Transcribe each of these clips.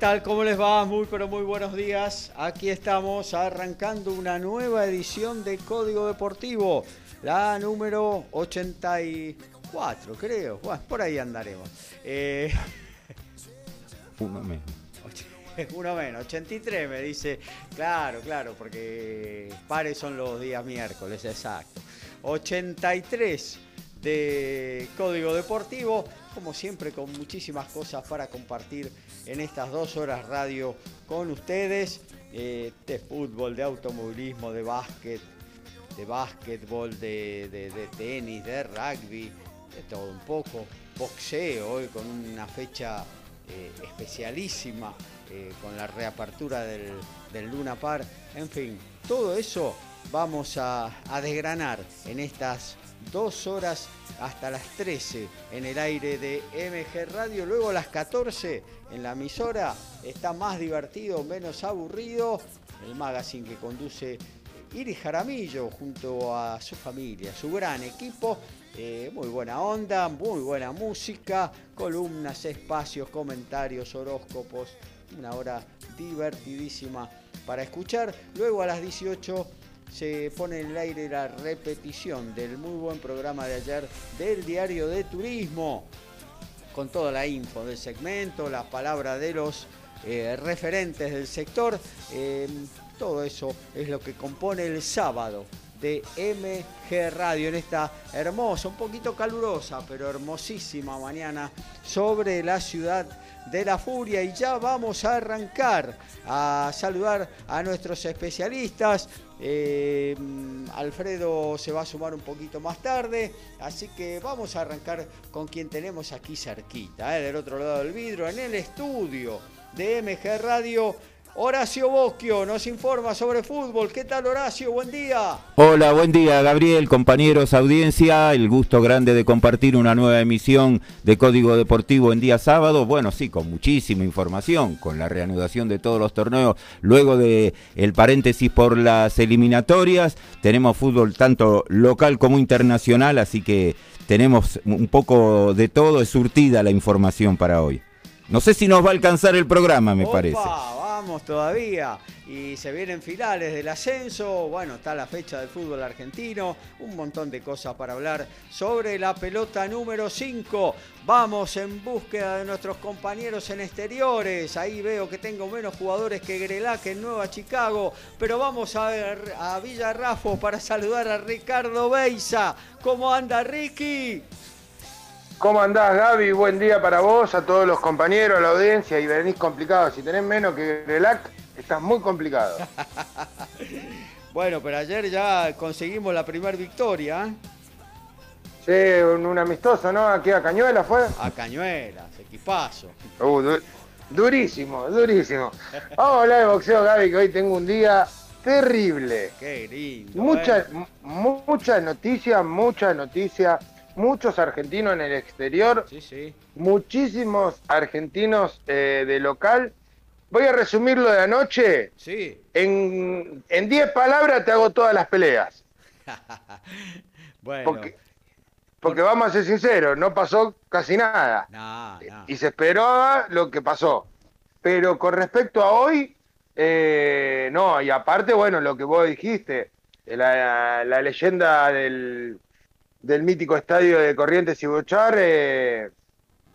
Tal? ¿Cómo les va? Muy pero muy buenos días. Aquí estamos arrancando una nueva edición de Código Deportivo, la número 84, creo. Bueno, por ahí andaremos. Eh, Uno menos. Uno menos, 83 me dice. Claro, claro, porque pares son los días miércoles, exacto. 83 de Código Deportivo, como siempre con muchísimas cosas para compartir en estas dos horas radio con ustedes, eh, de fútbol, de automovilismo, de básquet, de básquetbol, de, tenis, de rugby, de todo un poco, boxeo hoy con una fecha eh, especialísima, eh, con la reapertura del, Luna Par, en fin, todo eso vamos a desgranar en estas dos horas hasta las 13 en el aire de MG Radio. Luego a las 14 en la emisora está más divertido, menos aburrido. El magazine que conduce Iris Jaramillo junto a su familia, su gran equipo. Eh, muy buena onda, muy buena música, columnas, espacios, comentarios, horóscopos. Una hora divertidísima para escuchar. Luego a las 18 se pone en el aire la repetición del muy buen programa de ayer del diario de turismo, con toda la info del segmento, las palabras de los eh, referentes del sector. Em, todo eso es lo que compone el sábado de MG Radio en esta hermosa, un poquito calurosa, pero hermosísima mañana sobre la ciudad de la furia y ya vamos a arrancar a saludar a nuestros especialistas. Eh, Alfredo se va a sumar un poquito más tarde, así que vamos a arrancar con quien tenemos aquí cerquita, eh, del otro lado del vidrio, en el estudio de MG Radio. Horacio Bosquio nos informa sobre fútbol. ¿Qué tal Horacio? Buen día. Hola, buen día Gabriel, compañeros, audiencia. El gusto grande de compartir una nueva emisión de Código Deportivo en día sábado. Bueno, sí, con muchísima información, con la reanudación de todos los torneos. Luego de el paréntesis por las eliminatorias, tenemos fútbol tanto local como internacional, así que tenemos un poco de todo, es surtida la información para hoy. No sé si nos va a alcanzar el programa, me parece todavía y se vienen finales del ascenso, bueno, está la fecha del fútbol argentino, un montón de cosas para hablar sobre la pelota número 5. Vamos en búsqueda de nuestros compañeros en exteriores, ahí veo que tengo menos jugadores que Grelac en Nueva Chicago, pero vamos a ver a Villarrafo para saludar a Ricardo Beisa. ¿Cómo anda Ricky? ¿Cómo andás, Gaby? Buen día para vos, a todos los compañeros, a la audiencia. Y venís complicado. Si tenés menos que Relac, estás muy complicado. bueno, pero ayer ya conseguimos la primera victoria. ¿eh? Sí, un, amistoso, ¿no? Aquí a Cañuela fue. A Cañuela, equipazo. Uh, durísimo, durísimo. Vamos a hablar de boxeo, Gaby, que hoy tengo un día terrible. Qué lindo. Muchas ¿eh? mucha noticias, mucha noticia muchos argentinos en el exterior, muchísimos argentinos eh, de local. Voy a resumirlo de anoche. Sí. En 10 palabras te hago todas las peleas. bueno. Porque, porque, vamos a ser sinceros, no pasó casi nada. Y se esperaba lo que pasó. Pero con respecto a hoy, eh, no, y aparte, bueno, lo que vos dijiste, la leyenda del, del mítico estadio de Corrientes y Bochar, eh,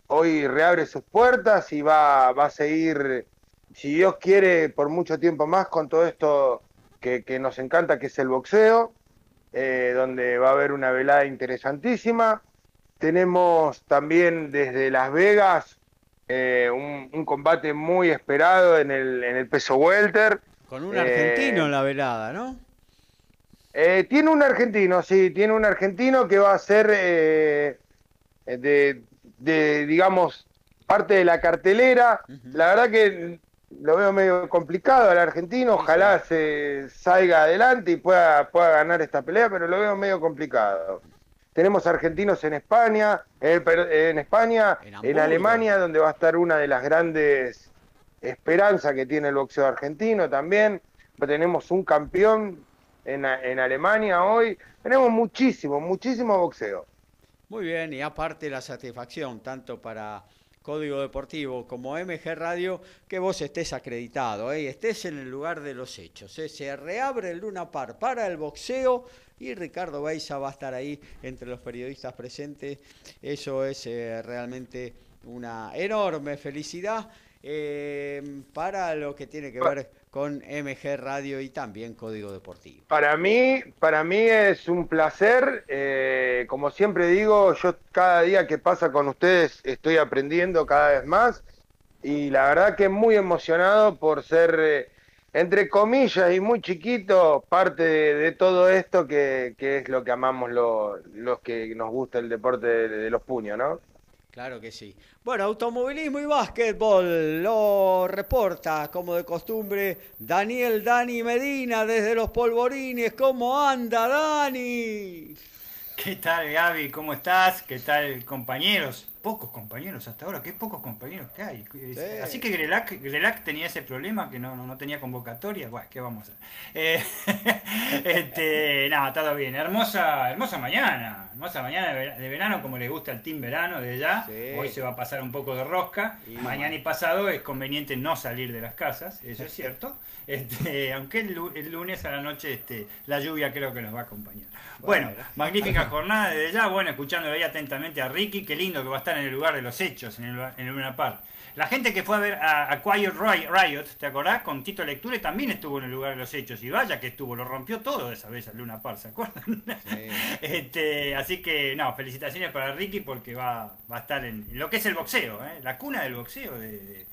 hoy reabre sus puertas y va, va a seguir, si Dios quiere, por mucho tiempo más con todo esto que, nos encanta, que es el boxeo, eh, donde va a haber una velada interesantísima. tenemos también desde Las Vegas eh, un, combate muy esperado en el, en el peso welter. Con un argentino en la velada, ¿no? Tiene un argentino, sí, tiene un argentino que va a ser de, de, digamos, parte de la cartelera. La verdad que lo veo medio complicado al argentino, ojalá se salga adelante y pueda, pueda ganar esta pelea, pero lo veo medio complicado. Tenemos argentinos en España, en, España, en, Alemania, donde va a estar una de las grandes esperanzas que tiene el boxeo argentino también. Tenemos un campeón en, en Alemania hoy. Tenemos muchísimo, muchísimo boxeo. Muy bien, y aparte la satisfacción, tanto para Código Deportivo como MG Radio, que vos estés acreditado, ¿eh? estés en el lugar de los hechos. ¿eh? Se reabre el Luna Par para el boxeo y Ricardo Baiza va a estar ahí entre los periodistas presentes. Eso es eh, realmente una enorme felicidad eh, para lo que tiene que ver con MG Radio y también Código Deportivo. Para mí, para mí es un placer. Eh, como siempre digo, yo cada día que pasa con ustedes estoy aprendiendo cada vez más y la verdad que muy emocionado por ser, eh, entre comillas y muy chiquito, parte de, todo esto que, es lo que amamos los que nos gusta el deporte de los puños, ¿no? Claro que sí. Bueno, automovilismo y básquetbol lo reporta, como de costumbre, Daniel Dani Medina desde los polvorines. ¿Cómo anda, Dani? ¿Qué tal, Gaby? ¿Cómo estás? ¿Qué tal, compañeros? pocos compañeros hasta ahora, qué pocos compañeros que hay. Así que Grelac, tenía ese problema que no, no, tenía convocatoria. Bueno, ¿qué vamos a hacer? Eh, este, nada, todo bien. Hermosa, hermosa mañana. Hermosa mañana de verano, como le gusta el team verano de ya. Hoy se va a pasar un poco de rosca. mañana y pasado es conveniente no salir de las casas, eso es cierto. Este, aunque el, lunes a la noche este, la lluvia creo que nos va a acompañar. Bueno, magnífica jornada desde ya. Bueno, escuchándolo ahí atentamente a Ricky. Qué lindo que va a estar en el lugar de los hechos, en el, en Luna Park. La gente que fue a ver a, Quiet Riot, ¿te acordás? Con Tito Lecture también estuvo en el lugar de los hechos. Y vaya que estuvo, lo rompió todo esa vez al Luna Park, ¿se acuerdan? este, así que, no, felicitaciones para Ricky porque va, va a estar en, lo que es el boxeo, ¿eh? la cuna del boxeo de,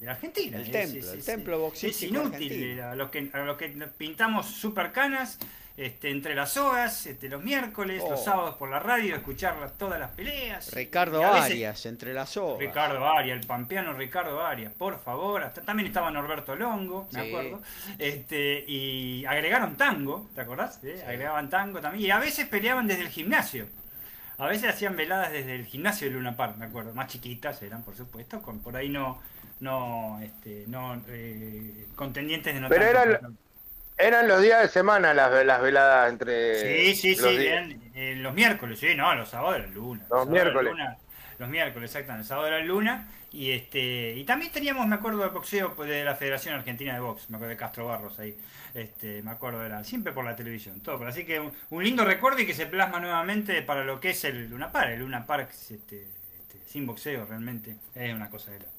la Argentina. El templo, el templo boxeo. Es inútil, a los, que, a los que pintamos super canas este, entre las horas, este, los miércoles, los oh. sábados por la radio, escuchar todas las peleas. Ricardo Arias, entre las horas. Ricardo Arias, el pampeano Ricardo Arias, por favor. también estaba Norberto Longo, me acuerdo. Este, y agregaron tango, ¿te acordás? Agregaban tango también. Y a veces peleaban desde el gimnasio. A veces hacían veladas desde el gimnasio de Luna Park, me acuerdo. Más chiquitas eran, por supuesto, con por ahí no no este, no eh, contendientes de no Pero era, eran los días de semana las, las veladas entre. Sí, sí, sí, eran, eh, los miércoles, sí, no, los sábados eran luna. Los, miércoles. los miércoles, exactamente, el sábado era luna. Y este y también teníamos, me acuerdo, de boxeo pues, de la Federación Argentina de Box, me acuerdo de Castro Barros ahí. Este, me acuerdo, era siempre por la televisión, todo. así que un, lindo recuerdo y que se plasma nuevamente para lo que es el Luna Park. El Luna Park este, este, sin boxeo realmente es una cosa de loco.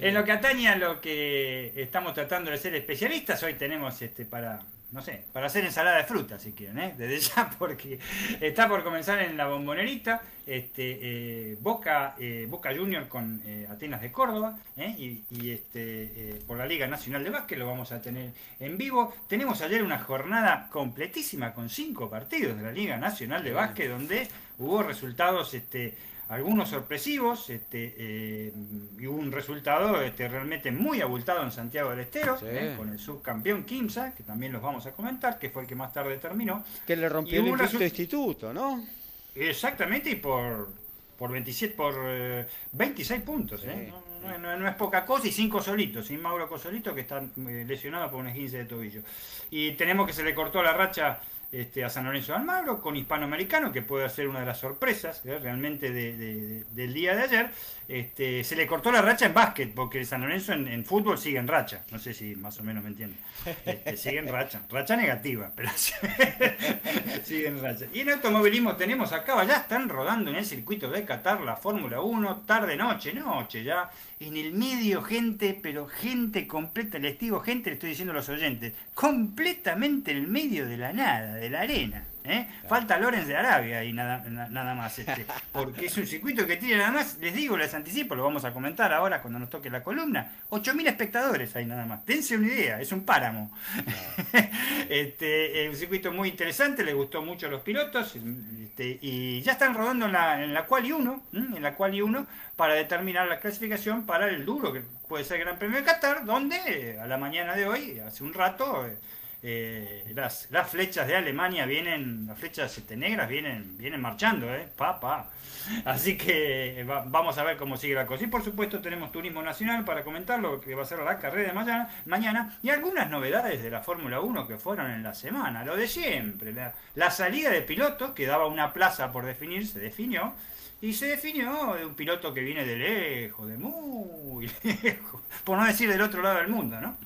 En lo que atañe a lo que estamos tratando de ser especialistas, hoy tenemos este para no sé, para hacer ensalada de fruta si quieren, ¿eh? desde ya porque está por comenzar en la bombonerita este, eh, Boca, eh, Boca Junior con Atenas de Córdoba y, y, este, por la Liga Nacional de Básquet lo vamos a tener en vivo. Tenemos ayer una jornada completísima con cinco partidos de la Liga Nacional de Básquet donde hubo resultados este, algunos sorpresivos este, eh, y hubo un resultado este, realmente muy abultado en Santiago del Estero, eh, con el subcampeón Kimsa, que también los vamos a comentar, que fue el que más tarde terminó. Que le rompió el instituto, ¿no? Exactamente, y por, por 27, por 26 eh, puntos, No, es poca cosa y cinco solitos, sin Mauro Cosolito que está lesionado por un esguince de tobillo. Y tenemos que se le cortó la racha este, a San Lorenzo de Almagro con hispanoamericano, que puede ser una de las sorpresas ¿eh? realmente del día de ayer. Este, se le cortó la racha en básquet, porque San Lorenzo en, fútbol sigue en racha. No sé si más o menos me entienden. Este, sigue en racha. Racha negativa, pero sigue en racha. Y en automovilismo tenemos acá, ya están rodando en el circuito de Qatar la Fórmula 1, tarde, noche, noche ya. En el medio, gente, pero gente completa, les digo gente, le estoy diciendo a los oyentes, completamente en el medio de la nada, de la arena. ¿Eh? Falta Lorenz de Arabia y nada, nada más, este, porque es un circuito que tiene nada más, les digo, les anticipo, lo vamos a comentar ahora cuando nos toque la columna, 8.000 espectadores hay nada más, dense una idea, es un páramo. este, un circuito muy interesante, le gustó mucho a los pilotos este, y ya están rodando en la, en la Quali 1, en la Quali 1 para determinar la clasificación para el duro, que puede ser el Gran Premio de Qatar, donde a la mañana de hoy, hace un rato, eh, las, las, flechas de Alemania vienen, las flechas negras vienen, vienen marchando, ¿eh? Pa, Así que vamos a ver cómo sigue la cosa. Y por supuesto tenemos Turismo Nacional para comentar lo que va a ser la carrera de mañana, mañana y algunas novedades de la Fórmula 1 que fueron en la semana. Lo de siempre, la, la salida de pilotos, que daba una plaza por definir, se definió. Y se definió de un piloto que viene de lejos, de muy lejos, por no decir del otro lado del mundo, ¿no?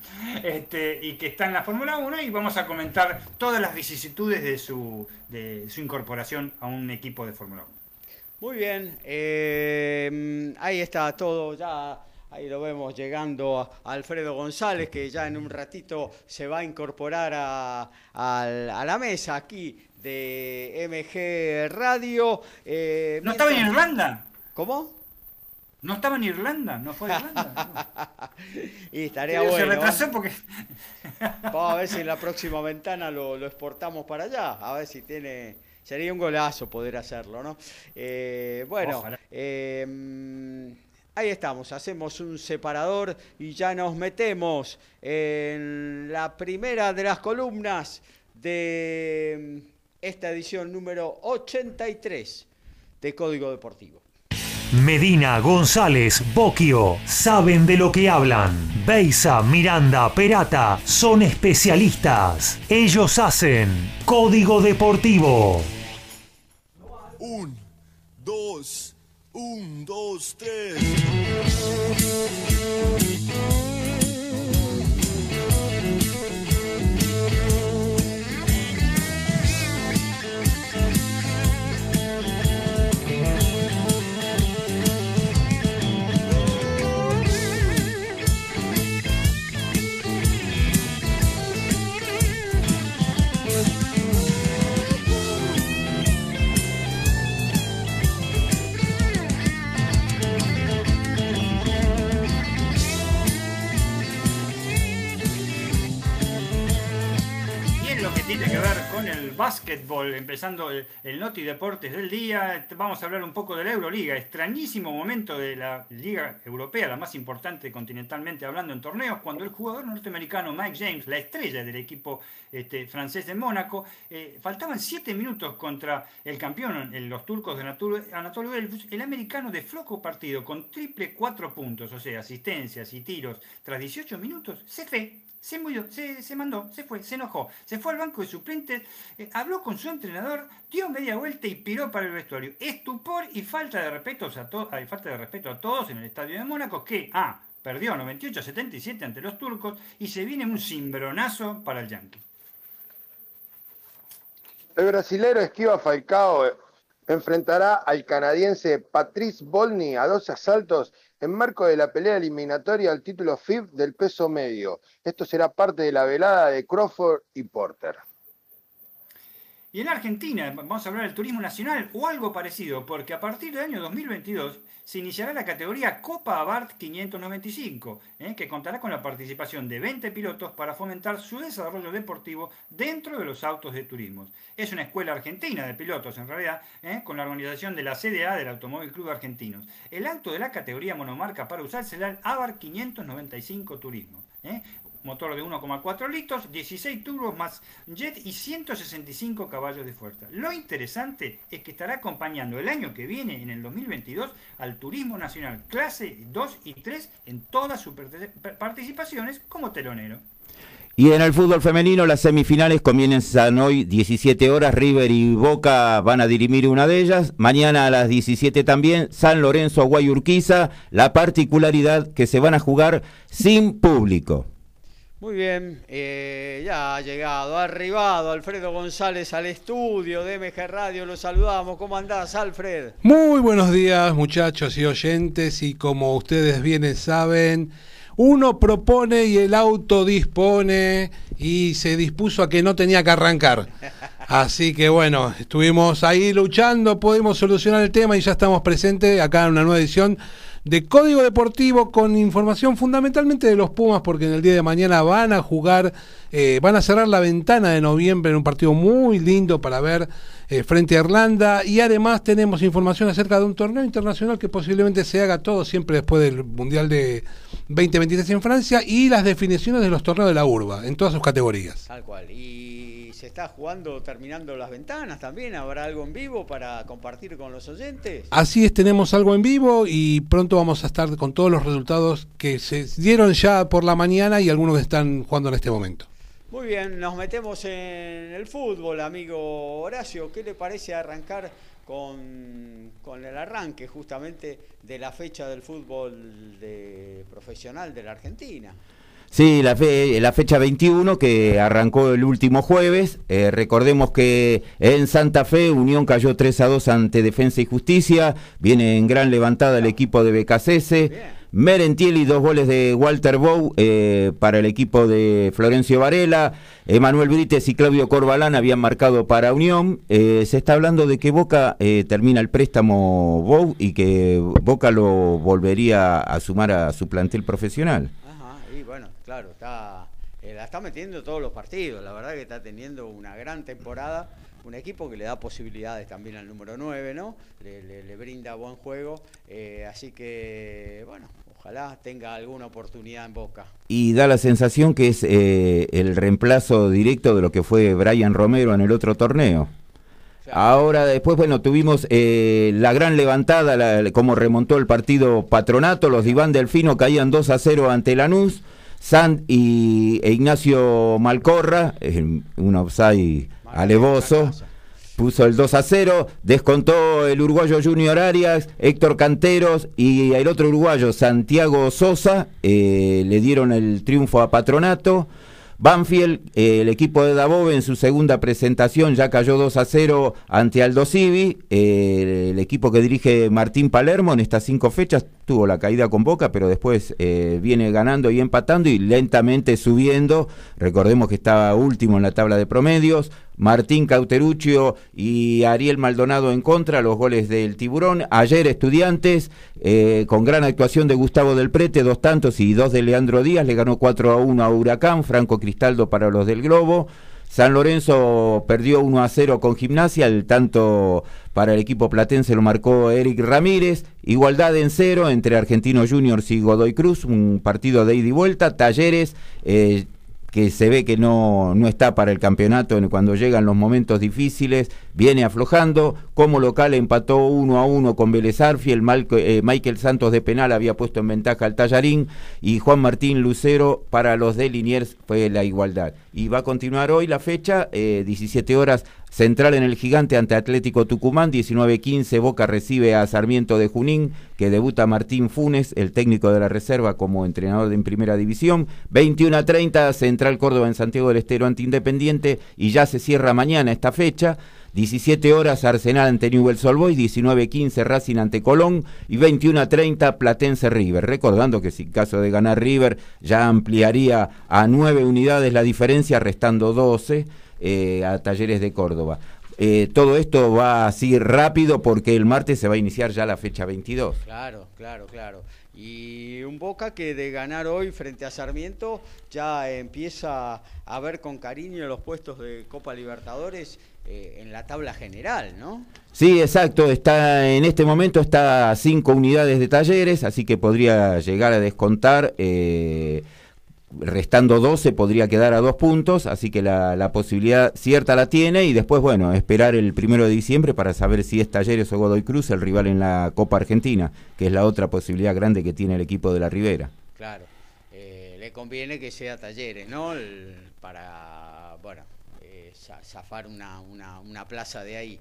Este, y que está en la Fórmula 1 y vamos a comentar todas las vicisitudes de su, de su incorporación a un equipo de Fórmula 1. Muy bien, eh, ahí está todo ya. Ahí lo vemos llegando a Alfredo González, que ya en un ratito se va a incorporar a, a la mesa aquí de MG Radio. Eh, ¿No estaba en Irlanda? ¿Cómo? ¿No estaba en Irlanda? ¿No fue a Irlanda? y estaría bueno. Se retrasó porque... Vamos a ver si en la próxima ventana lo, exportamos para allá. A ver si tiene... Sería un golazo poder hacerlo, ¿no? Eh, bueno, eh, ahí estamos. Hacemos un separador y ya nos metemos en la primera de las columnas de esta edición número 83 de Código Deportivo. Medina, González, Boquio, saben de lo que hablan. Beisa, Miranda, Perata, son especialistas. Ellos hacen Código Deportivo. Un, dos, un, dos, tres. Básquetbol, empezando el, Noti Deportes del día. Vamos a hablar un poco de la Euroliga. Extrañísimo momento de la Liga Europea, la más importante continentalmente hablando en torneos, cuando el jugador norteamericano Mike James, la estrella del equipo este, francés de Mónaco, eh, faltaban siete minutos contra el campeón, los turcos de Anatolio el americano de floco partido con triple cuatro puntos, o sea, asistencias y tiros, tras 18 minutos, se fue se murió, se, mandó, se fue, se enojó, se fue al banco de suplentes, eh, habló con su entrenador, dio media vuelta y piró para el vestuario. Estupor y falta de respeto a, falta de respeto a todos en el estadio de Mónaco, que ah, perdió 98-77 ante los turcos y se viene un cimbronazo para el Yankee. El brasilero esquiva Falcao eh, enfrentará al canadiense Patrice Bolny a dos asaltos en marco de la pelea eliminatoria al título FIB del peso medio. Esto será parte de la velada de Crawford y Porter. Y en Argentina, vamos a hablar del turismo nacional o algo parecido, porque a partir del año 2022 se iniciará la categoría Copa Abarth 595, ¿eh? que contará con la participación de 20 pilotos para fomentar su desarrollo deportivo dentro de los autos de turismo. Es una escuela argentina de pilotos, en realidad, ¿eh? con la organización de la CDA del Automóvil Club Argentinos. El auto de la categoría monomarca para usar será el Abarth 595 Turismo. ¿eh? Motor de 1,4 litros, 16 turbos más jet y 165 caballos de fuerza. Lo interesante es que estará acompañando el año que viene, en el 2022, al Turismo Nacional clase 2 y 3 en todas sus participaciones como telonero. Y en el fútbol femenino las semifinales comienzan hoy 17 horas, River y Boca van a dirimir una de ellas, mañana a las 17 también, San Lorenzo Guayurquiza, la particularidad que se van a jugar sin público. Muy bien, eh, ya ha llegado, ha arribado Alfredo González al estudio de MG Radio, lo saludamos. ¿Cómo andás, Alfred? Muy buenos días, muchachos y oyentes, y como ustedes bien saben, uno propone y el auto dispone y se dispuso a que no tenía que arrancar. Así que bueno, estuvimos ahí luchando, pudimos solucionar el tema y ya estamos presentes acá en una nueva edición de Código Deportivo con información fundamentalmente de los Pumas porque en el día de mañana van a jugar, eh, van a cerrar la ventana de noviembre en un partido muy lindo para ver eh, frente a Irlanda y además tenemos información acerca de un torneo internacional que posiblemente se haga todo siempre después del Mundial de 2023 en Francia y las definiciones de los torneos de la urba en todas sus categorías. Tal cual. Y se está jugando terminando las ventanas también. ¿Habrá algo en vivo para compartir con los oyentes? Así es, tenemos algo en vivo y pronto vamos a estar con todos los resultados que se dieron ya por la mañana y algunos que están jugando en este momento. Muy bien, nos metemos en el fútbol, amigo Horacio. ¿Qué le parece arrancar con, con el arranque justamente de la fecha del fútbol de, profesional de la Argentina? Sí, la, la fecha 21 que arrancó el último jueves. Eh, recordemos que en Santa Fe Unión cayó 3 a 2 ante Defensa y Justicia. Viene en gran levantada el equipo de BKCS. Merentieli, dos goles de Walter Bow eh, para el equipo de Florencio Varela. Emanuel Brites y Claudio Corbalán habían marcado para Unión. Eh, se está hablando de que Boca termina el préstamo Bow y que Boca lo volvería a sumar a su plantel profesional. Claro, está, eh, la está metiendo todos los partidos. La verdad que está teniendo una gran temporada. Un equipo que le da posibilidades también al número 9, ¿no? Le, brinda buen juego. Eh, así que, bueno, ojalá tenga alguna oportunidad en Boca. Y da la sensación que es eh, el reemplazo directo de lo que fue Brian Romero en el otro torneo. Ahora, después, bueno, tuvimos la gran levantada, como remontó el partido Patronato, los Iván Delfino caían 2 a 0 ante Lanús. Sant y, e Ignacio Malcorra, un offside alevoso, puso el 2 a 0, descontó el uruguayo Junior Arias, Héctor Canteros y el otro uruguayo Santiago Sosa, eh, le dieron el triunfo a Patronato. Banfield, eh, el equipo de Dabove en su segunda presentación ya cayó 2 a 0 ante Aldo Civi. Eh, el equipo que dirige Martín Palermo en estas cinco fechas tuvo la caída con Boca, pero después eh, viene ganando y empatando y lentamente subiendo. Recordemos que estaba último en la tabla de promedios. Martín Cauteruccio y Ariel Maldonado en contra, los goles del Tiburón. Ayer Estudiantes, eh, con gran actuación de Gustavo del Prete, dos tantos y dos de Leandro Díaz, le ganó 4 a 1 a Huracán, Franco Cristaldo para los del Globo. San Lorenzo perdió 1 a 0 con Gimnasia, el tanto para el equipo platense lo marcó Eric Ramírez. Igualdad en cero entre Argentinos Juniors y Godoy Cruz, un partido de ida y vuelta. Talleres eh, que se ve que no, no está para el campeonato cuando llegan los momentos difíciles, viene aflojando, como local empató uno a uno con Vélez el eh, Michael Santos de penal había puesto en ventaja al Tallarín y Juan Martín Lucero para los de Liniers fue la igualdad. Y va a continuar hoy la fecha, 17 eh, horas Central en el gigante ante Atlético Tucumán, 19-15, Boca recibe a Sarmiento de Junín, que debuta Martín Funes, el técnico de la reserva como entrenador en primera división, 21-30, Central Córdoba en Santiago del Estero ante Independiente, y ya se cierra mañana esta fecha, 17 horas Arsenal ante Newell's Old Boys, 19-15 Racing ante Colón y 21-30 Platense River. Recordando que si caso de ganar River ya ampliaría a 9 unidades la diferencia, restando 12. Eh, a Talleres de Córdoba. Eh, todo esto va así rápido porque el martes se va a iniciar ya la fecha 22. Claro, claro, claro. Y un Boca que de ganar hoy frente a Sarmiento ya empieza a ver con cariño los puestos de Copa Libertadores eh, en la tabla general, ¿no? Sí, exacto. Está en este momento está a cinco unidades de talleres, así que podría llegar a descontar restando 12 podría quedar a dos puntos, así que la, posibilidad cierta la tiene y después, bueno, esperar el primero de diciembre para saber si es Talleres o Godoy Cruz el rival en la Copa Argentina, que es la otra posibilidad grande que tiene el equipo de la Ribera. Claro, eh, le conviene que sea Talleres, ¿no? para, bueno, eh, zafar una, una, plaza de ahí.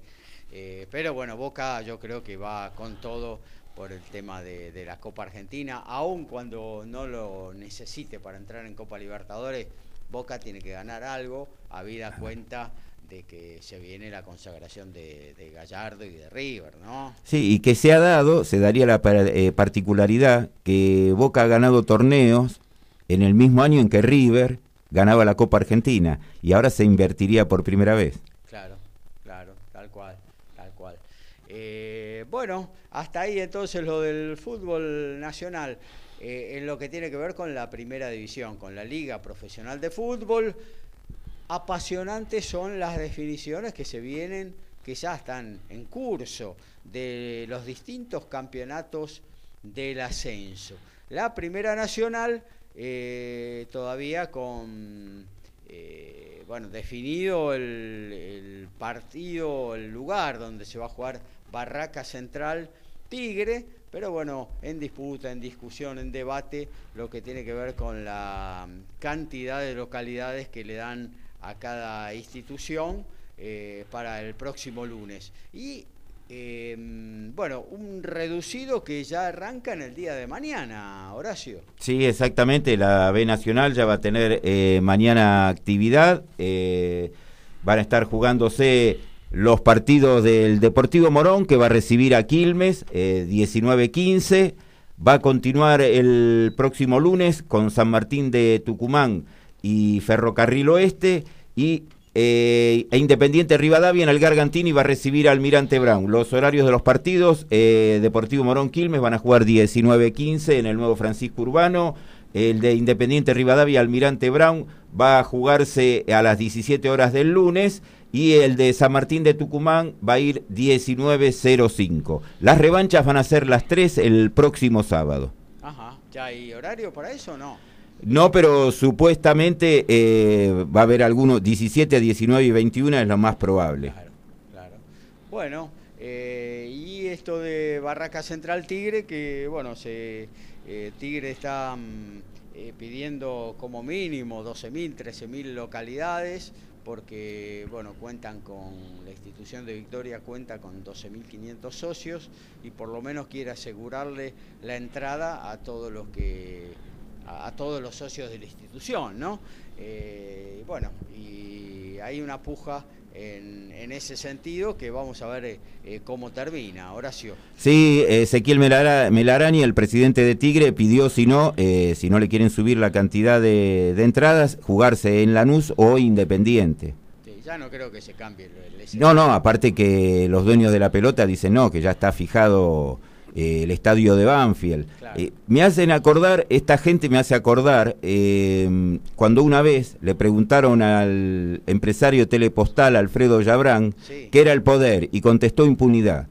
Eh, pero bueno, Boca yo creo que va con todo por el tema de, la Copa Argentina, aun cuando no lo necesite para entrar en Copa Libertadores, Boca tiene que ganar algo, habida cuenta de que se viene la consagración de, Gallardo y de River, ¿no? Sí, y que se ha dado, se daría la eh, particularidad que Boca ha ganado torneos en el mismo año en que River ganaba la Copa Argentina y ahora se invertiría por primera vez. Claro. Eh, bueno, hasta ahí entonces lo del fútbol nacional. Eh, en lo que tiene que ver con la primera división, con la Liga Profesional de Fútbol. Apasionantes son las definiciones que se vienen, que ya están en curso, de los distintos campeonatos del ascenso. La Primera Nacional eh, todavía con, bueno, definido el partido, el lugar donde se va a jugar Barraca Central Tigre, pero bueno, en disputa, en discusión, en debate, lo que tiene que ver con la cantidad de localidades que le dan a cada institución eh, para el próximo lunes. Y em, bueno, un reducido que ya arranca en el día de mañana, Horacio. Sí, exactamente, la B Nacional ya va a tener eh, mañana actividad, eh, van a estar jugándose los partidos del Deportivo Morón, que va a recibir a Quilmes, eh, 19-15. Va a continuar el próximo lunes con San Martín de Tucumán y Ferrocarril Oeste. Y eh, e Independiente Rivadavia en el Gargantini va a recibir al Almirante Brown. Los horarios de los partidos, eh, Deportivo Morón Quilmes van a jugar 19-15 en el nuevo Francisco Urbano. El de Independiente Rivadavia, Almirante Brown, va a jugarse a las 17 horas del lunes y el de San Martín de Tucumán va a ir 19.05. Las revanchas van a ser las 3 el próximo sábado. Ajá, ¿ya hay horario para eso o no? No, pero supuestamente eh, va a haber algunos 17 a 19 y 21 es lo más probable. Claro, claro. Bueno, eh, y esto de Barraca Central Tigre, que bueno, se, eh, Tigre está mm, pidiendo como mínimo 12.000, 13.000 localidades porque bueno, cuentan con, la institución de Victoria cuenta con 12.500 socios y por lo menos quiere asegurarle la entrada a todos los que a, todos los socios de la institución, ¿no? Eh, bueno, y hay una puja en, ese sentido que vamos a ver eh, cómo termina. Horacio. Sí, Ezequiel Melarani, el presidente de Tigre, pidió si no, eh, si no le quieren subir la cantidad de, entradas, jugarse en Lanús o Independiente. ya no creo que se cambie. El, no, no, aparte que los dueños de la pelota dicen no, que ya está fijado eh, el estadio de Banfield. Eh, me hacen acordar, esta gente me hace acordar, eh, cuando una vez le preguntaron al empresario telepostal Alfredo Yabrán qué era el poder y contestó impunidad.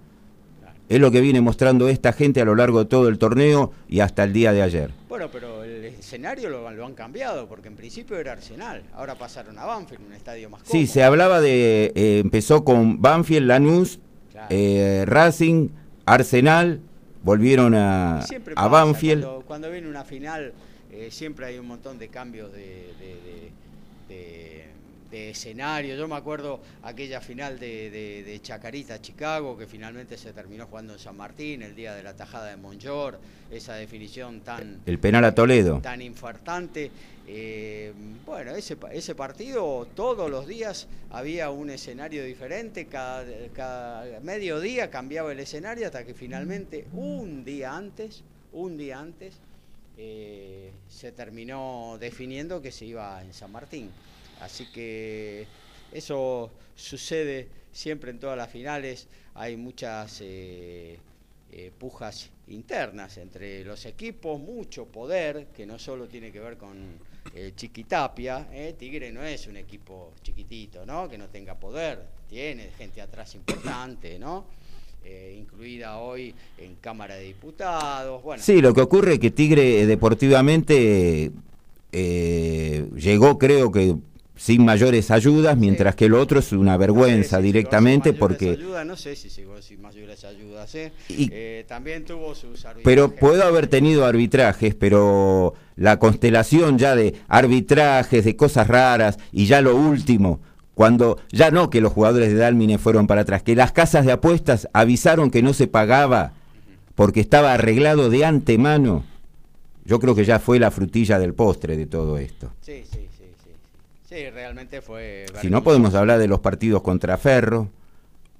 Es lo que viene mostrando esta gente a lo largo de todo el torneo y hasta el día de ayer. Bueno, pero el escenario lo, han cambiado, porque en principio era Arsenal, ahora pasaron a Banfield, un estadio más cómodo. Sí, se hablaba de, empezó con Banfield, Lanús, Racing, Arsenal, volvieron a, a Banfield. Cuando, viene una final, eh, siempre hay un montón de cambios de, de, escenario. Yo me acuerdo aquella final de, Chacarita, Chicago, que finalmente se terminó jugando en San Martín, el día de la tajada de Monjor, esa definición tan... El penal a Toledo. Tan infartante. Eh, bueno, ese, ese partido todos los días había un escenario diferente, cada, cada medio día cambiaba el escenario hasta que finalmente un día antes, un día antes, eh, se terminó definiendo que se iba en San Martín. Así que eso sucede siempre en todas las finales, hay muchas eh, pujas internas entre los equipos, mucho poder, que no solo tiene que ver con eh, Chiquitapia, eh, Tigre no es un equipo chiquitito, ¿no? Que no tenga poder, tiene gente atrás importante, ¿no? Eh, incluida hoy en Cámara de Diputados. Bueno. Sí, lo que ocurre es que Tigre deportivamente llegó, creo que sin mayores ayudas, mientras que el otro es una vergüenza directamente porque... Ayuda, no sé si llegó sin mayores ayudas, ¿eh? Y... también tuvo sus arbitrajes. Pero puedo haber tenido arbitrajes, pero la constelación ya de arbitrajes, de cosas raras, y ya lo último, cuando ya no que los jugadores de Dalmine fueron para atrás, que las casas de apuestas avisaron que no se pagaba porque estaba arreglado de antemano, yo creo que ya fue la frutilla del postre de todo esto. Sí, sí, sí, sí. Sí, realmente fue... Si no podemos hablar de los partidos contra Ferro,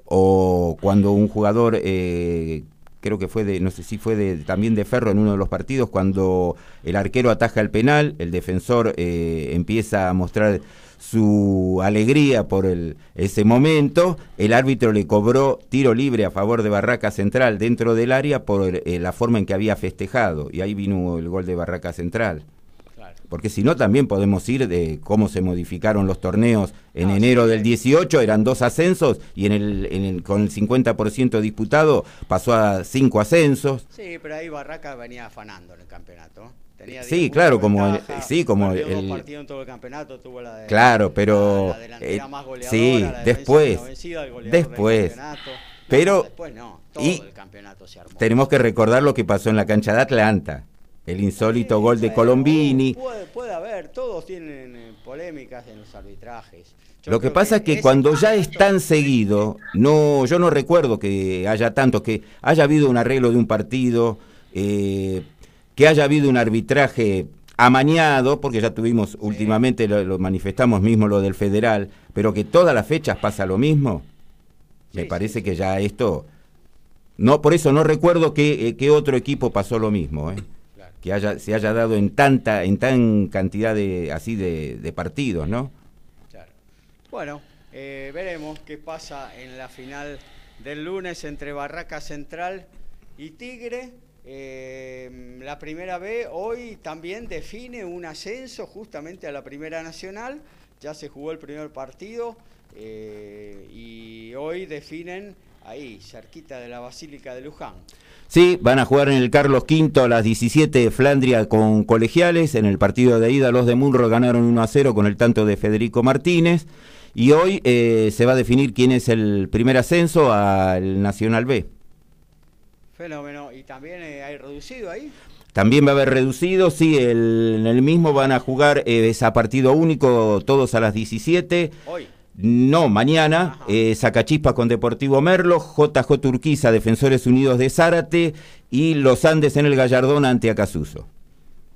o cuando un jugador eh, creo que fue de, no sé si fue de, también de Ferro en uno de los partidos, cuando el arquero ataja el penal, el defensor eh, empieza a mostrar su alegría por el, ese momento, el árbitro le cobró tiro libre a favor de Barraca Central dentro del área por eh, la forma en que había festejado, y ahí vino el gol de Barraca Central porque si no también podemos ir de cómo se modificaron los torneos en enero del 18, eran dos ascensos y en el, con el 50% disputado pasó a cinco ascensos. Sí, pero ahí Barraca venía afanando en el campeonato. sí, claro, como el, sí, como el, en todo el campeonato, tuvo la Claro, pero eh, sí, después después pero después no, todo y el campeonato se armó. Tenemos que recordar lo que pasó en la cancha de Atlanta el insólito gol de Colombini. Puede, haber, todos tienen eh, polémicas en los arbitrajes. Lo que pasa es que cuando ya es tan seguido, no, yo no recuerdo que haya tanto, que haya habido un arreglo de un partido, eh, que haya habido un arbitraje amañado, porque ya tuvimos últimamente, lo, manifestamos mismo lo del federal, pero que todas las fechas pasa lo mismo, me parece que ya esto, no, por eso no recuerdo que, eh, otro equipo pasó lo mismo. ¿eh? Que haya, se haya dado en tanta, en tan cantidad de así de, partidos, ¿no? Claro. Bueno, eh, veremos qué pasa en la final del lunes entre Barraca Central y Tigre. Eh, la primera B hoy también define un ascenso justamente a la Primera Nacional. Ya se jugó el primer partido eh, y hoy definen ahí, cerquita de la Basílica de Luján. Sí, van a jugar en el Carlos V a las 17 Flandria con colegiales. En el partido de ida los de Munro ganaron 1 a 0 con el tanto de Federico Martínez. Y hoy eh, se va a definir quién es el primer ascenso al Nacional B. Fenómeno. ¿Y también eh, hay reducido ahí? También va a haber reducido, sí, en el mismo van a jugar eh, es a partido único todos a las 17. Hoy. No, mañana, eh, Sacachispa con Deportivo Merlo, JJ Turquiza, Defensores Unidos de Zárate y Los Andes en el Gallardón ante Acasuso.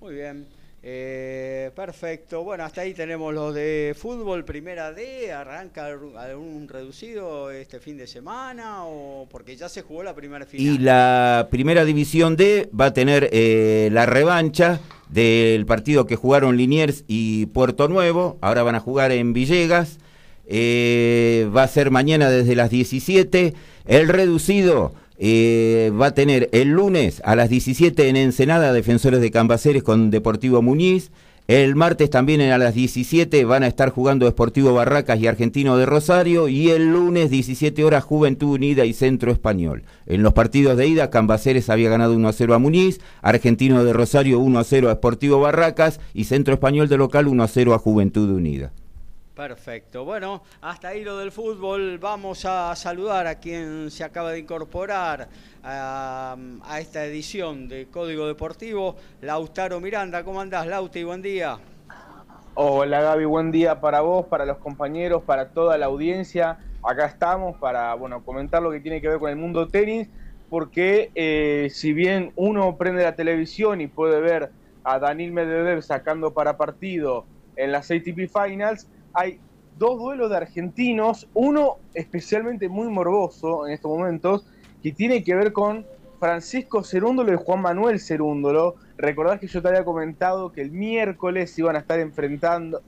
Muy bien, eh, perfecto. Bueno, hasta ahí tenemos los de fútbol, primera D, arranca algún reducido este fin de semana o porque ya se jugó la primera final. Y la primera división D va a tener eh, la revancha del partido que jugaron Liniers y Puerto Nuevo, ahora van a jugar en Villegas. Eh, va a ser mañana desde las 17. El reducido eh, va a tener el lunes a las 17 en Ensenada, Defensores de Cambaceres con Deportivo Muñiz. El martes también a las 17 van a estar jugando Deportivo Barracas y Argentino de Rosario. Y el lunes 17 horas Juventud Unida y Centro Español. En los partidos de ida, Cambaceres había ganado 1 a 0 a Muñiz, Argentino de Rosario 1 a 0 a Deportivo Barracas y Centro Español de local 1 a 0 a Juventud Unida. Perfecto. Bueno, hasta ahí lo del fútbol. Vamos a saludar a quien se acaba de incorporar a, esta edición de Código Deportivo, Lautaro Miranda. ¿Cómo andás, Lauti? Buen día. Hola Gaby, buen día para vos, para los compañeros, para toda la audiencia. Acá estamos para bueno, comentar lo que tiene que ver con el mundo tenis, porque eh, si bien uno prende la televisión y puede ver a Daniel Medvedev sacando para partido en las ATP Finals, hay dos duelos de argentinos, uno especialmente muy morboso en estos momentos, que tiene que ver con Francisco Cerúndolo y Juan Manuel Cerúndolo. Recordás que yo te había comentado que el miércoles iban a estar enfrentando,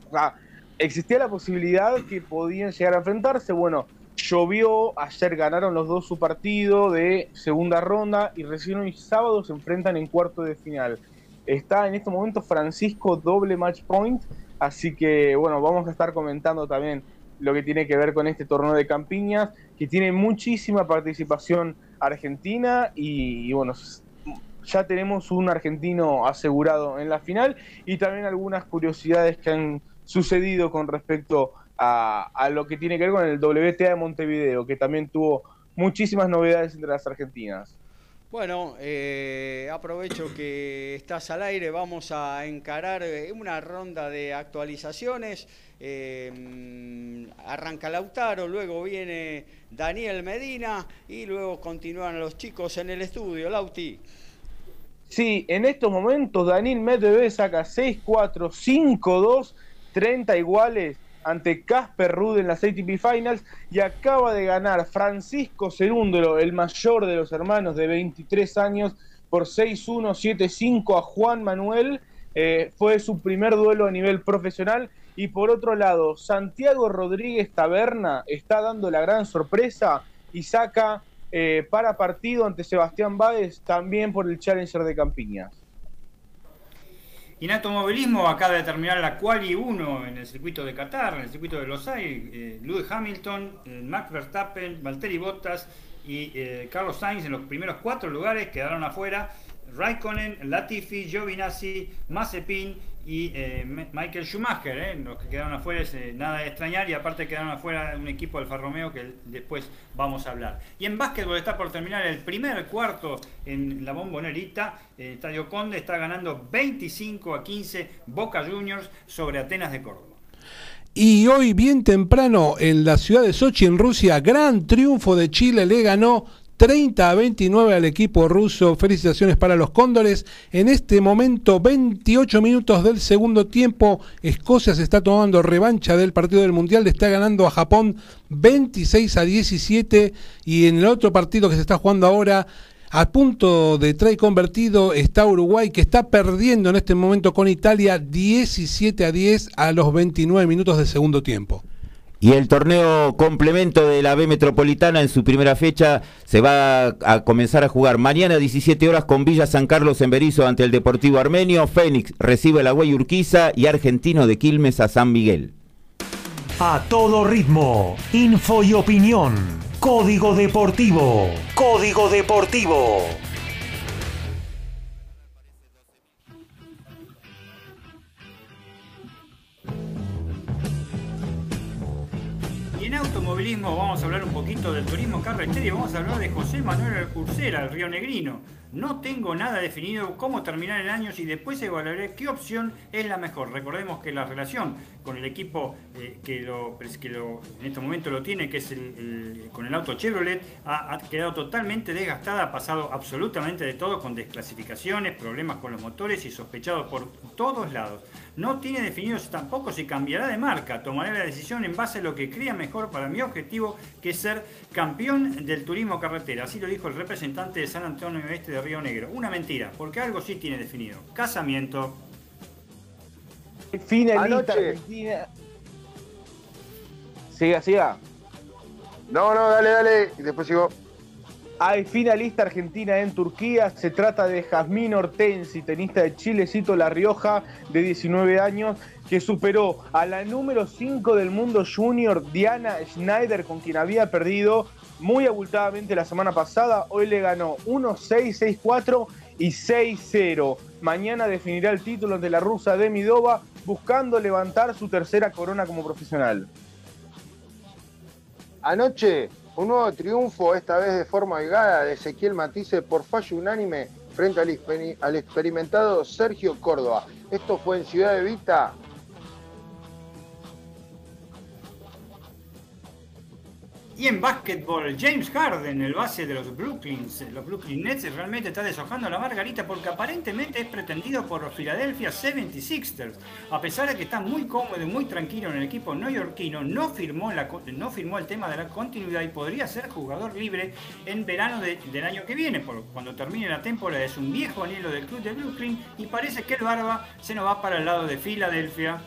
existía la posibilidad que podían llegar a enfrentarse, bueno, llovió, ayer ganaron los dos su partido de segunda ronda y recién hoy sábado se enfrentan en cuarto de final. Está en este momento Francisco doble match point Así que bueno, vamos a estar comentando también lo que tiene que ver con este torneo de campiñas, que tiene muchísima participación argentina y, bueno, ya tenemos un argentino asegurado en la final y también algunas curiosidades que han sucedido con respecto a, a, lo que tiene que ver con el WTA de Montevideo, que también tuvo muchísimas novedades entre las argentinas. Bueno, eh, aprovecho que estás al aire, vamos a encarar eh, una ronda de actualizaciones. Eh, arranca Lautaro, luego viene Daniel Medina y luego continúan los chicos en el estudio. Lauti. Sí, en estos momentos Daniel Medvedev saca 6-4, 5-2, 30 iguales ante Casper Ruud en las ATP Finals y acaba de ganar Francisco Cerúndolo, el mayor de los hermanos de 23 años, por 6-1, 7-5 a Juan Manuel. Eh, fue su primer duelo a nivel profesional. Y por otro lado, Santiago Rodríguez Taberna está dando la gran sorpresa y saca eh, para partido ante Sebastián Báez también por el Challenger de Campiñas. Y en automovilismo acaba de terminar la Quali 1 en el circuito de Qatar, en el circuito de Los Aires. Eh, Lewis Hamilton, eh, Max Verstappen, Valtteri Bottas y eh, Carlos Sainz en los primeros cuatro lugares quedaron afuera. Raikkonen, Latifi, Giovinazzi, Mazepin y eh, Michael Schumacher, eh, los que quedaron afuera es eh, nada de extrañar y aparte quedaron afuera un equipo Alfa Romeo que después vamos a hablar. Y en básquetbol está por terminar el primer cuarto en la bombonerita, el Estadio Conde está ganando 25 a 15 Boca Juniors sobre Atenas de Córdoba. Y hoy bien temprano en la ciudad de Sochi, en Rusia, gran triunfo de Chile, le ganó 30 a 29 al equipo ruso. Felicitaciones para los Cóndores. En este momento, 28 minutos del segundo tiempo, Escocia se está tomando revancha del partido del Mundial. Le está ganando a Japón 26 a 17. Y en el otro partido que se está jugando ahora, a punto de trae convertido está Uruguay, que está perdiendo en este momento con Italia 17 a 10 a los 29 minutos del segundo tiempo. Y el torneo complemento de la B Metropolitana en su primera fecha se va a comenzar a jugar mañana a 17 horas con Villa San Carlos en Berizo ante el Deportivo Armenio. Fénix recibe la Guay Urquiza y Argentino de Quilmes a San Miguel. A todo ritmo, info y opinión. Código Deportivo. Código Deportivo. Vamos a hablar un poquito del turismo carretera y vamos a hablar de José Manuel Cursera, el río Negrino. No tengo nada definido cómo terminar el año y después evaluaré qué opción es la mejor. Recordemos que la relación con el equipo eh, que, lo, que lo, en este momento lo tiene, que es con el auto Chevrolet, ha, quedado totalmente desgastada, ha pasado absolutamente de todo, con desclasificaciones, problemas con los motores y sospechado por todos lados. No tiene definido tampoco si cambiará de marca, tomaré la decisión en base a lo que crea mejor para mi objetivo, que es ser campeón del turismo carretera. Así lo dijo el representante de San Antonio Oeste de Río Negro. Una mentira, porque algo sí tiene definido. Casamiento. Finalista Argentina. Siga, siga. No, no, dale, dale. Y después sigo. Hay finalista argentina en Turquía. Se trata de Jazmín Hortensi, tenista de Chilecito La Rioja, de 19 años, que superó a la número 5 del mundo junior, Diana Schneider, con quien había perdido muy abultadamente la semana pasada. Hoy le ganó 1-6, 6-4 y 6-0. Mañana definirá el título ante la rusa Demidova, buscando levantar su tercera corona como profesional. Anoche, un nuevo triunfo, esta vez de forma holgada, de Ezequiel Matisse por fallo unánime frente al, al experimentado Sergio Córdoba. Esto fue en Ciudad de Vita, Y en básquetbol, James Harden, el base de los Brooklyn, los Brooklyn Nets, realmente está deshojando la margarita porque aparentemente es pretendido por los Philadelphia 76ers. A pesar de que está muy cómodo y muy tranquilo en el equipo neoyorquino, no firmó, el tema de la continuidad y podría ser jugador libre en verano del año que viene, por, cuando termine la temporada. Es un viejo anhelo del club de Brooklyn y parece que el Barba se nos va para el lado de Filadelfia.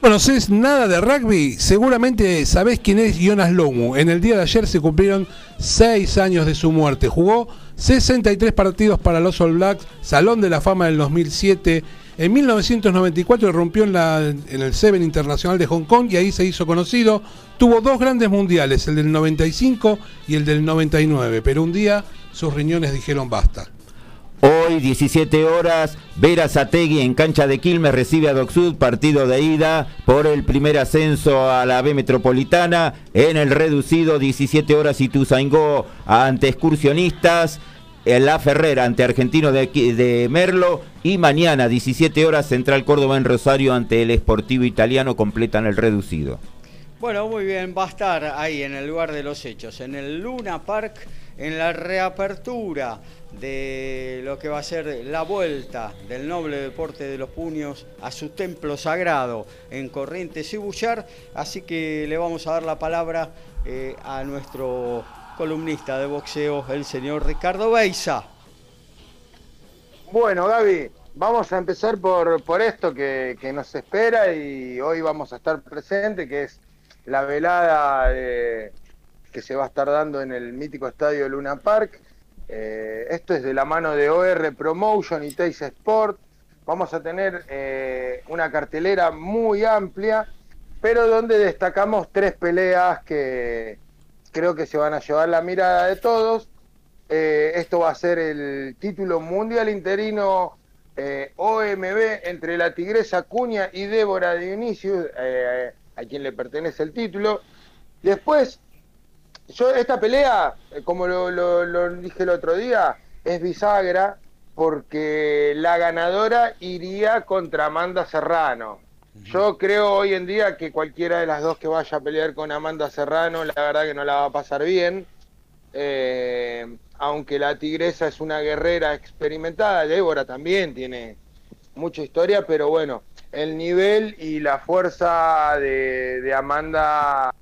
Bueno, si es nada de rugby, seguramente sabés quién es Jonas Lomu. En el día de ayer se cumplieron seis años de su muerte. Jugó 63 partidos para los All Blacks, Salón de la Fama del 2007. En 1994 rompió en el Seven Internacional de Hong Kong y ahí se hizo conocido. Tuvo dos grandes mundiales, el del 95 y el del 99, pero un día sus riñones dijeron basta. Hoy, 17 horas, Vera Zategui en cancha de Quilmes recibe a Docsud, partido de ida por el primer ascenso a la B Metropolitana. En el reducido, 17 horas, Ituzaingó ante excursionistas. La Ferrera ante Argentino de, de, Merlo. Y mañana, 17 horas, Central Córdoba en Rosario ante el Esportivo Italiano. Completan el reducido. Bueno, muy bien, va a estar ahí en el lugar de los hechos, en el Luna Park, en la reapertura de lo que va a ser la vuelta del noble deporte de los puños a su templo sagrado en Corrientes y Bullar. Así que le vamos a dar la palabra eh, a nuestro columnista de boxeo, el señor Ricardo Beiza. Bueno, Gaby, vamos a empezar por, por esto que, nos espera y hoy vamos a estar presente, que es la velada que se va a estar dando en el mítico estadio Luna Park. Eh, esto es de la mano de OR Promotion y Teis Sport. Vamos a tener eh, una cartelera muy amplia, pero donde destacamos tres peleas que creo que se van a llevar la mirada de todos. Eh, esto va a ser el título mundial interino OMB entre la tigresa Cuña y Débora Dionisio, eh, a quien le pertenece el título. Después, yo esta pelea, como lo, dije el otro día, es bisagra porque la ganadora iría contra Amanda Serrano. Yo creo hoy en día que cualquiera de las dos que vaya a pelear con Amanda Serrano, la verdad que no la va a pasar bien. Eh, aunque la tigresa es una guerrera experimentada, Débora también tiene mucha historia, pero bueno, el nivel y la fuerza de, Amanda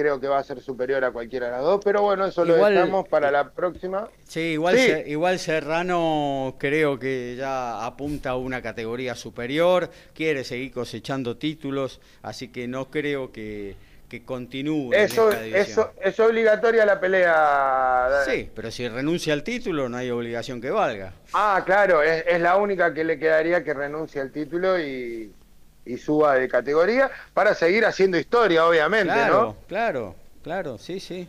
creo que va a ser superior a cualquiera de las dos, pero bueno, eso lo dejamos para la próxima. Sí, igual, igual Serrano creo que ya apunta a una categoría superior, quiere seguir cosechando títulos, así que no creo que que continúe. Eso, eso es obligatoria la pelea. Sí, pero si renuncia al título no hay obligación que valga. Ah, claro, es, la única que le quedaría que renuncie al título y, suba de categoría para seguir haciendo historia, obviamente, claro, ¿no? Claro, claro, sí, sí.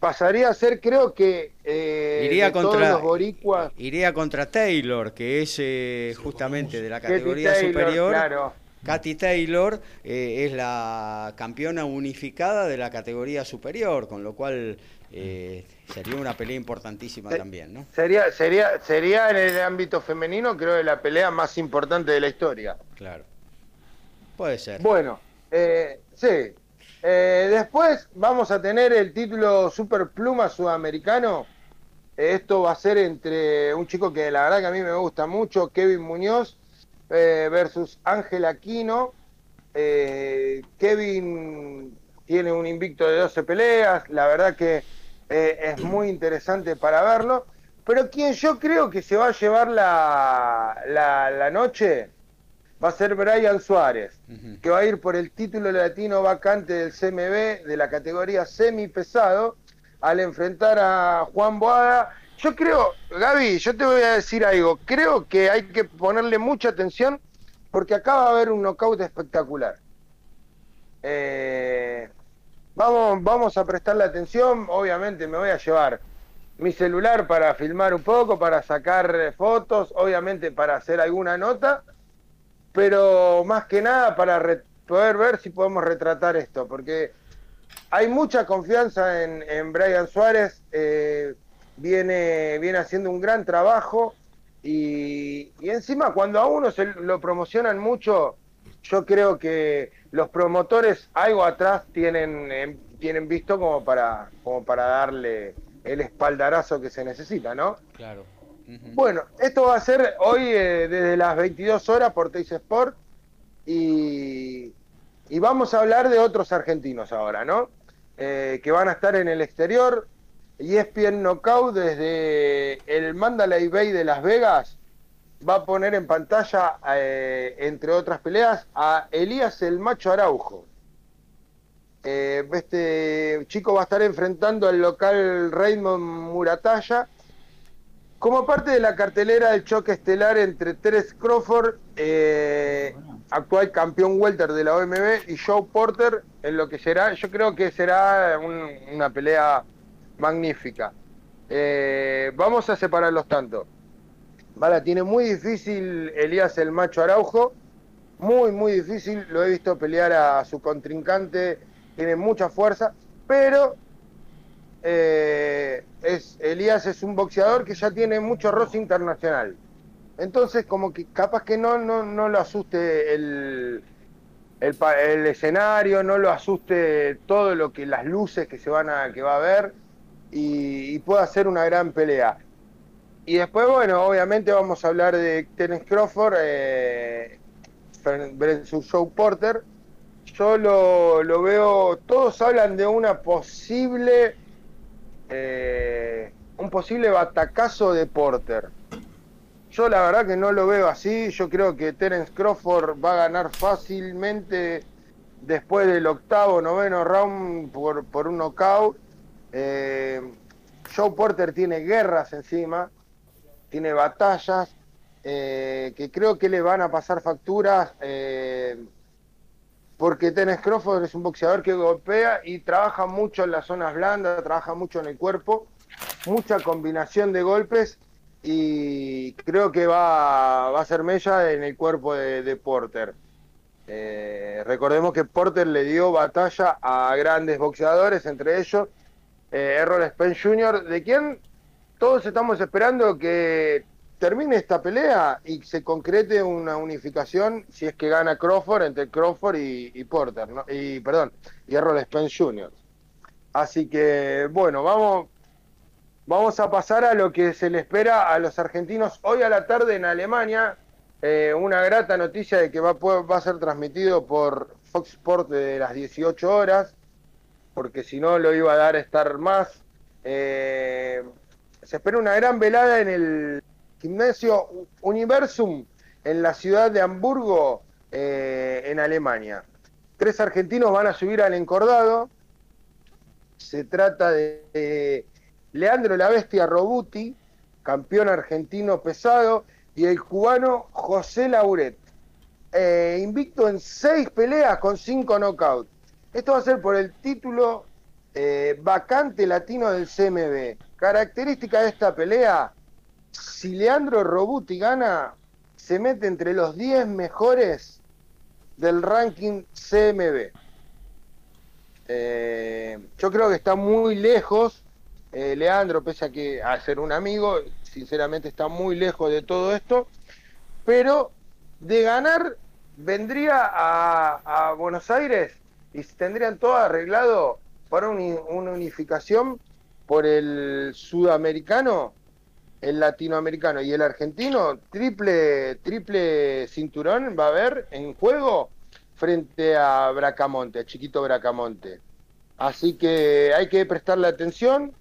Pasaría a ser, creo que eh, iría contra los boricuas. Iría contra Taylor, que es eh, justamente de la categoría superior. Claro Katy Taylor eh, es la campeona unificada de la categoría superior, con lo cual eh, sería una pelea importantísima también, ¿no? Sería, sería, sería en el ámbito femenino, creo, la pelea más importante de la historia. Claro. Puede ser. Bueno, eh, sí. después vamos a tener el título Super Pluma Sudamericano. Esto va a ser entre un chico que la verdad que a mí me gusta mucho, Kevin Muñoz, eh, versus Ángel Aquino. Eh, Kevin tiene un invicto de 12 peleas, la verdad que eh, es muy interesante para verlo. Pero quien yo creo que se va a llevar la, la, noche va a ser Brian Suárez, que va a ir por el título latino vacante del CMB de la categoría semi pesado al enfrentar a Juan Boada yo creo, Gaby, yo te voy a decir algo. Creo que hay que ponerle mucha atención porque acá va a haber un knockout espectacular. Eh, vamos, vamos a prestarle atención. Obviamente me voy a llevar mi celular para filmar un poco, para sacar fotos, obviamente para hacer alguna nota, pero más que nada para poder ver si podemos retratar esto, porque hay mucha confianza en, Brian Suárez. Eh, viene, viene haciendo un gran trabajo y, encima cuando a uno se lo promocionan mucho, yo creo que los promotores algo atrás tienen, em, tienen visto como para, como para darle el espaldarazo que se necesita, ¿no? Claro. Bueno, esto va a ser hoy eh, desde las 22 horas por Teis Sport y, y, vamos a hablar de otros argentinos ahora, ¿no? Eh, que van a estar en el exterior. ESPN Knockout desde el Mandalay Bay de Las Vegas va a poner en pantalla, eh, entre otras peleas, a Elías el Macho Araujo. Eh, este chico va a estar enfrentando al local Raymond Murataya como parte de la cartelera del choque estelar entre Teres Crawford, eh, actual campeón welter de la OMB, y Joe Porter, en lo que será, yo creo que será una pelea magnífica. Vamos a separarlos tanto. Vale, tiene muy difícil Elías el macho Araujo, muy, muy difícil. Lo he visto pelear a su contrincante, tiene mucha fuerza, pero eh, es, Elías es un boxeador que ya tiene mucho roce internacional. Entonces, como que capaz que no, no, no lo asuste el, el, el, escenario, no lo asuste todo lo que las luces que se van a, que va a ver y, puede hacer una gran pelea. Y después, bueno, obviamente vamos a hablar de Terence Crawford eh, versus Joe Porter. Yo lo, lo, veo, todos hablan de una posible, eh, un posible batacazo de Porter. Yo la verdad que no lo veo así, yo creo que Terence Crawford va a ganar fácilmente después del octavo, noveno round por, por un knockout. Eh, Joe Porter tiene guerras encima, tiene batallas eh, que creo que le van a pasar facturas eh, porque Tennis Crawford es un boxeador que golpea y trabaja mucho en las zonas blandas, trabaja mucho en el cuerpo, mucha combinación de golpes y creo que va, a ser mella en el cuerpo de, Porter. Eh, recordemos que Porter le dio batalla a grandes boxeadores, entre ellos Errol Spence Jr., de quien todos estamos esperando que termine esta pelea y se concrete una unificación si es que gana Crawford entre Crawford y, Porter, ¿no? y perdón, y Errol Spence Jr. Así que bueno, vamos vamos a pasar a lo que se le espera a los argentinos hoy a la tarde en Alemania. Eh, una grata noticia de que va, a ser transmitido por Fox Sports de las 18 horas, porque si no lo iba a dar estar más. Eh, se espera una gran velada en el gimnasio Universum en la ciudad de Hamburgo, eh, en Alemania. Tres argentinos van a subir al encordado. Se trata de, Leandro La Bestia Robuti, campeón argentino pesado, y el cubano José Lauret. Eh, invicto en seis peleas con cinco knockouts. Esto va a ser por el título eh, vacante latino del CMB. Característica de esta pelea, si Leandro Robuti gana, se mete entre los 10 mejores del ranking CMB. Eh, yo creo que está muy lejos, eh, Leandro, pese a que a ser un amigo, sinceramente está muy lejos de todo esto, pero de ganar vendría a, Buenos Aires y tendrían todo arreglado para una unificación por el sudamericano, el latinoamericano y el argentino, triple, triple cinturón va a haber en juego frente a Bracamonte, a Chiquito Bracamonte. Así que hay que prestarle atención.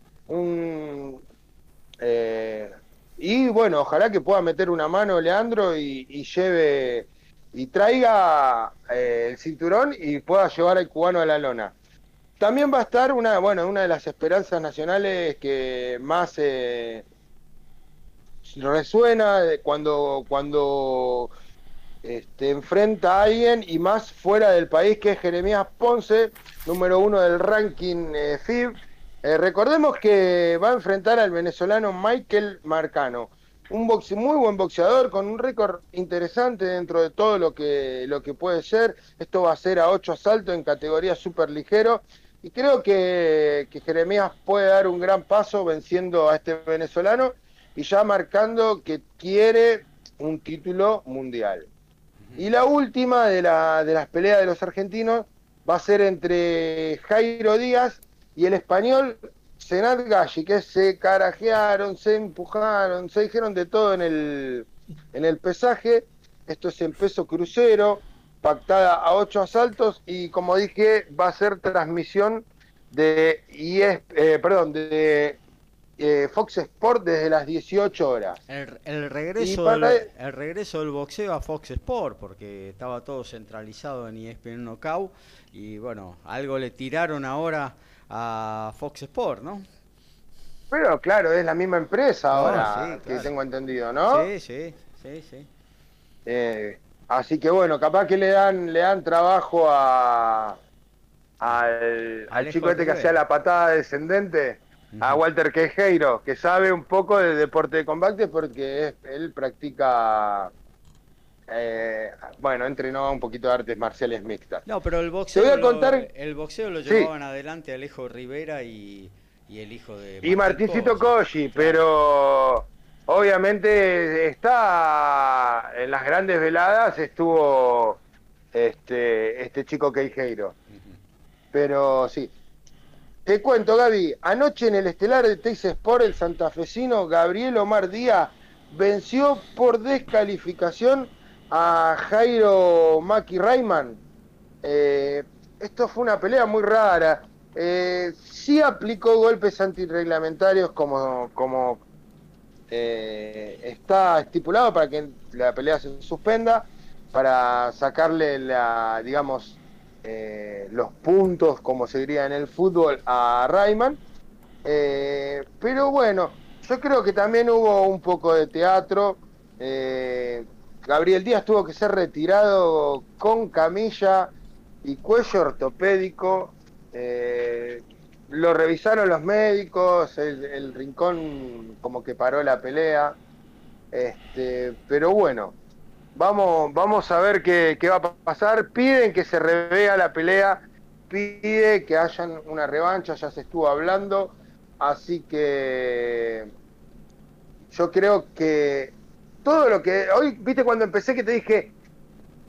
Eh, y bueno, ojalá que pueda meter una mano Leandro y, lleve y traiga eh, el cinturón y pueda llevar al cubano a la lona. También va a estar una, bueno, una de las esperanzas nacionales que más eh, resuena cuando, cuando este, enfrenta a alguien y más fuera del país, que es Jeremías Ponce, número uno del ranking eh, FIB. Eh, recordemos que va a enfrentar al venezolano Michael Marcano, un boxe, muy buen boxeador con un récord interesante dentro de todo lo que, lo que puede ser. Esto va a ser a ocho asaltos en categoría super ligero y creo que, Jeremías puede dar un gran paso venciendo a este venezolano y ya marcando que quiere un título mundial. Y la última de, la, de las peleas de los argentinos va a ser entre Jairo Díaz y el español Senat Galli, que se carajearon, se empujaron, se dijeron de todo en el, en el pesaje. Esto es en peso crucero pactada a ocho asaltos y como dije va a ser transmisión de eh, perdón de eh, Fox Sport desde las 18 horas. El, regreso del, el regreso del boxeo a Fox Sport porque estaba todo centralizado en ESPN Knockout y bueno, algo le tiraron ahora a Fox Sport, ¿no? Pero claro, es la misma empresa ahora, que tengo entendido, ¿no? Sí, sí, sí, sí. Eh, Así que bueno, capaz que le dan, le dan trabajo a, al, chico este que hacía la patada descendente, a Walter Quejeiro, que sabe un poco de deporte de combate porque él practica, eh, bueno, entrenó un poquito de artes marciales mixtas. No, pero el boxeo, a contar... lo, el boxeo lo llevaban adelante Alejo Rivera y, el hijo de... y Martincito Koji, pero Obviamente está en las grandes veladas estuvo este este chico Queijeiro. Pero sí. te cuento, Gaby, anoche en el estelar de Teis Sport, el santafesino Gabriel Omar Díaz venció por descalificación a Jairo Maki Rayman. Eh, esto fue una pelea muy rara. Eh, sí aplicó golpes antirreglamentarios como, como eh, está estipulado para que la pelea se suspenda, para sacarle la, digamos, eh, los puntos, como se diría en el fútbol, a Rayman. Eh, pero bueno, yo creo que también hubo un poco de teatro. Gabriel Díaz tuvo que ser retirado con camilla y cuello ortopédico. Lo revisaron los médicos, el, rincón como que paró la pelea. Este, pero bueno, Vamos, vamos a ver qué, va a pasar. Piden que se revea la pelea, pide que hayan una revancha, ya se estuvo hablando. Así que yo creo que todo lo que. Hoy, viste, cuando empecé que te dije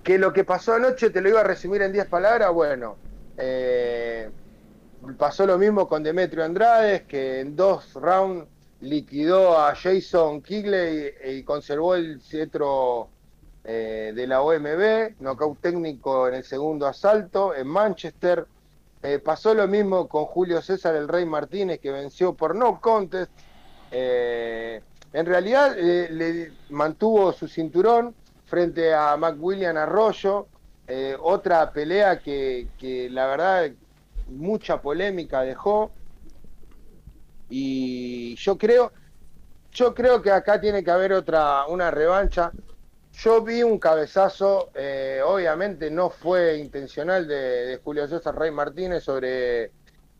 que lo que pasó anoche te lo iba a resumir en 10 palabras. Bueno, eh, pasó lo mismo con Demetrio Andrade, que en dos rounds liquidó a Jason Kigley y conservó el cetro eh, de la OMB, knockout técnico en el segundo asalto en Manchester. Eh, pasó lo mismo con Julio César el Rey Martínez, que venció por no contest. Eh, en realidad le mantuvo su cinturón frente a McWilliam Arroyo. otra pelea que, que la verdad mucha polémica dejó. Y yo creo, yo creo que acá tiene que haber otra, una revancha yo vi un cabezazo, eh, obviamente no fue intencional de, Julio César Rey Martínez sobre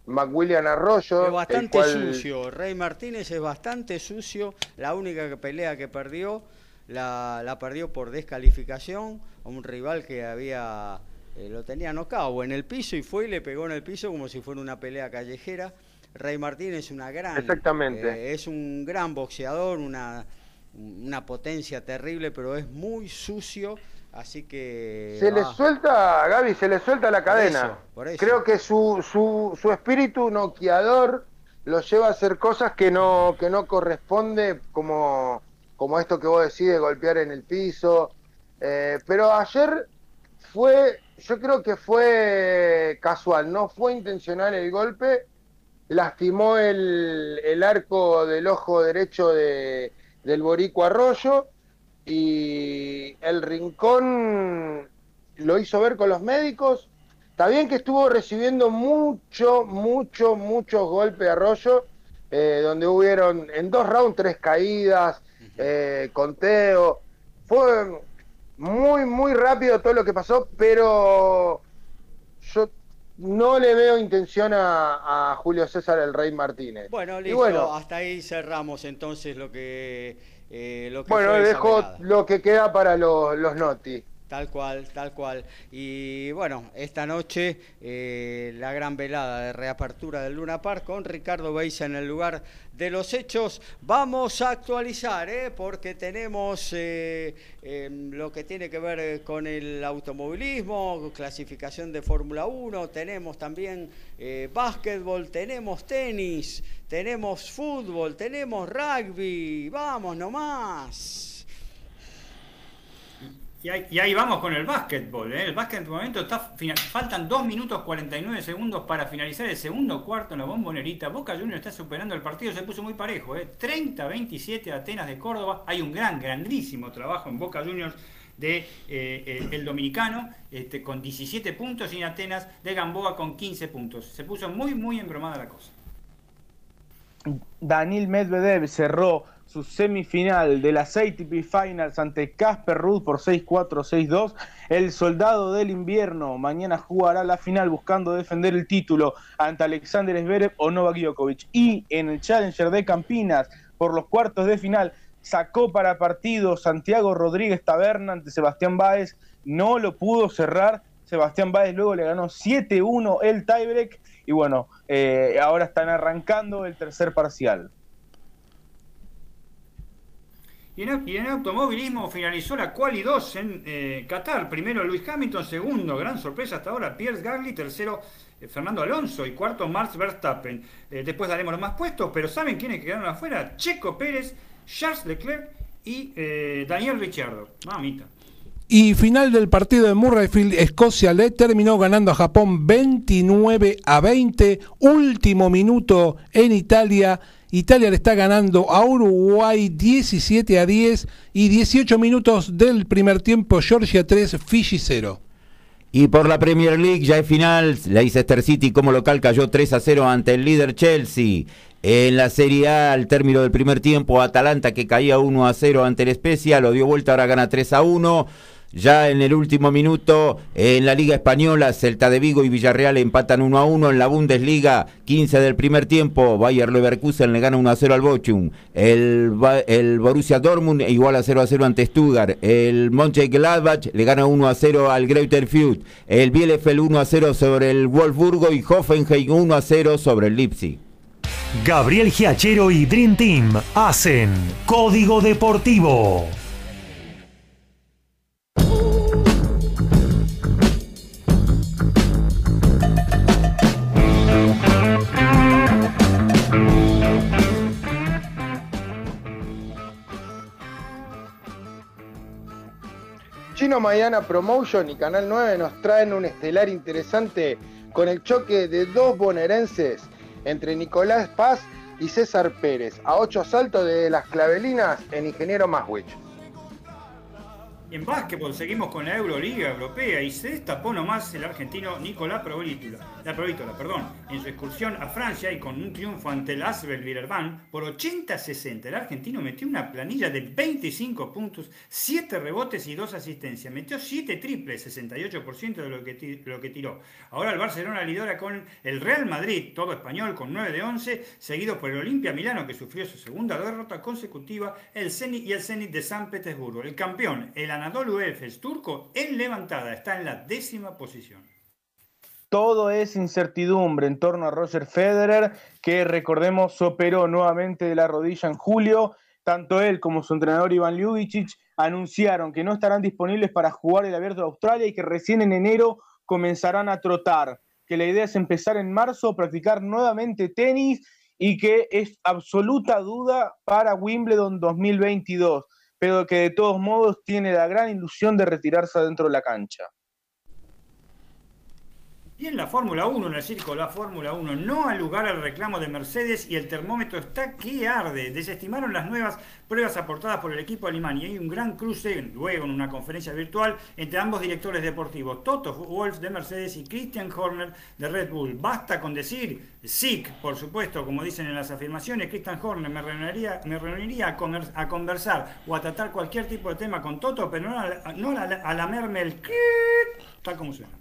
McWilliam Arroyo. Es bastante sucio, Rey Martínez es bastante sucio, la única pelea que perdió la, perdió por descalificación a un rival que había eh, lo tenía nocao en el piso y fue y le pegó en el piso como si fuera una pelea callejera. Rey Martínez es una gran, Exactamente. Eh, es un gran boxeador, una una potencia terrible, pero es muy sucio, así que... Se le suelta, Gaby, se le suelta la cadena. Creo que su, su, su espíritu noqueador lo lleva a hacer cosas que no, que no corresponde, como, como esto que vos decís de golpear en el piso. Eh, pero ayer fue, yo creo que fue casual, no fue intencional el golpe, lastimó el, el arco del ojo derecho de, del Borico Arroyo y el Rincón lo hizo ver con los médicos. Está bien que estuvo recibiendo mucho, mucho, muchos golpes Arroyo, eh, donde hubieron en dos rounds tres caídas, eh, conteo. Fue muy, muy rápido todo lo que pasó, pero yo no le veo intención a, Julio César el Rey Martínez. Bueno, listo, hasta ahí cerramos entonces lo que... Eh, lo que bueno, dejo lo que queda para los, los noti. Tal cual, tal cual. Y bueno, esta noche eh, la gran velada de reapertura del Luna Park con Ricardo Beisa en el lugar de los hechos. Vamos a actualizar, ¿eh? porque tenemos eh, em, lo que tiene que ver con el automovilismo, clasificación de Fórmula 1, tenemos también básquetbol, tenemos tenis, tenemos fútbol, tenemos rugby. Vamos nomás. Y ahí, vamos con el básquetbol. ¿eh? El básquet en este momento está faltan 2 minutos 49 segundos para finalizar el segundo cuarto en la bombonerita. Boca Juniors está superando el partido, se puso muy parejo. ¿eh? 30-27 Atenas de Córdoba. Hay un gran, grandísimo trabajo en Boca Juniors de eh, el, dominicano este, con 17 puntos y en Atenas de Gamboa con 15 puntos. Se puso muy, muy embromada la cosa. Daniel Medvedev cerró su semifinal de las ATP Finals ante Casper Ruud por 6-4, 6-2. El soldado del invierno mañana jugará la final buscando defender el título ante Alexander Zverev o Novak Djokovic. Y en el Challenger de Campinas, por los cuartos de final, sacó para partido Santiago Rodríguez Taberna ante Sebastián Báez. No lo pudo cerrar. Sebastián Báez luego le ganó 7-1 el tiebreak. Y bueno, eh, ahora están arrancando el tercer parcial. Y en, automovilismo finalizó la Quali 2 en eh, Qatar. Primero Luis Hamilton, segundo, gran sorpresa hasta ahora, Pierre Gasly, tercero eh, Fernando Alonso y cuarto Max Verstappen. Eh, después daremos los más puestos, pero ¿saben quiénes quedaron afuera? Checo Pérez, Charles Leclerc y Daniel Ricciardo. Mamita. Y final del partido de Murrayfield, Escocia le terminó ganando a Japón 29 a 20. Último minuto en Italia Italia le está ganando a Uruguay 17 a 10 y 18 minutos del primer tiempo, Georgia 3, Fiji 0. Y por la Premier League ya es final, Leicester City como local cayó 3 a 0 ante el líder Chelsea. En la Serie A, al término del primer tiempo, Atalanta que caía 1 a 0 ante el Spezia, lo dio vuelta, ahora gana 3 a 1. Ya en el último minuto, en la Liga Española, Celta de Vigo y Villarreal empatan 1 a 1. En la Bundesliga, 15 del primer tiempo, Bayer Leverkusen le gana 1 a 0 al Bochum. El, el Borussia Dortmund igual a 0 a 0 ante Stuttgart. El Mönchengladbach le gana 1 a 0 al Greuther Fürth. El Bielefeld 1 a 0 sobre el Wolfsburgo y Hoffenheim 1 a 0 sobre el Leipzig. Gabriel Giachero y Dream Team hacen Código Deportivo. Chino Mayana Promotion y Canal 9 nos traen un estelar interesante con el choque de dos bonaerenses entre Nicolás Paz y César Pérez, a ocho asaltos de las clavelinas en Ingeniero Maswich. En básquetbol seguimos con la Euroliga Europea y se destapó nomás el argentino Nicolás Provítola, la Provítola, perdón, en su excursión a Francia y con un triunfo ante el Asbel Villeurbanne por 80-60. El argentino metió una planilla de 25 puntos, 7 rebotes y 2 asistencias. Metió 7 triples, 68% de lo que, lo que tiró. Ahora el Barcelona lidera con el Real Madrid, todo español, con 9 de 11, seguido por el Olimpia Milano, que sufrió su segunda derrota consecutiva, el Zenit y el Zenit de San Petersburgo. El campeón, el Anadolu Efes turco en levantada, está en la décima posición. Todo es incertidumbre en torno a Roger Federer, que recordemos operó nuevamente de la rodilla en julio. Tanto él como su entrenador Iván Ljubicic anunciaron que no estarán disponibles para jugar el Abierto de Australia y que recién en enero comenzarán a trotar. Que la idea es empezar en marzo, practicar nuevamente tenis y que es absoluta duda para Wimbledon 2022 pero que de todos modos tiene la gran ilusión de retirarse adentro de la cancha. Y en la Fórmula 1, en el circo la Fórmula 1, no al lugar al reclamo de Mercedes y el termómetro está que arde. Desestimaron las nuevas pruebas aportadas por el equipo alemán y hay un gran cruce, luego en una conferencia virtual, entre ambos directores deportivos, Toto Wolf de Mercedes y Christian Horner de Red Bull. Basta con decir, SIC, por supuesto, como dicen en las afirmaciones, Christian Horner me reuniría, me reuniría a, conversar o a tratar cualquier tipo de tema con Toto, pero no a, no a lamerme el... tal como suena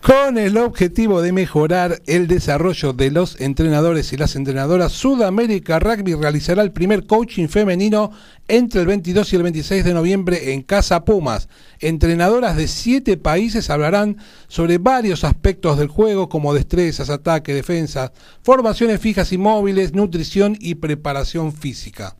con el objetivo de mejorar el desarrollo de los entrenadores y las entrenadoras, Sudamérica Rugby realizará el primer coaching femenino entre el 22 y el 26 de noviembre en Casa Pumas. Entrenadoras de siete países hablarán sobre varios aspectos del juego como destrezas, ataque, defensa, formaciones fijas y móviles, nutrición y preparación física.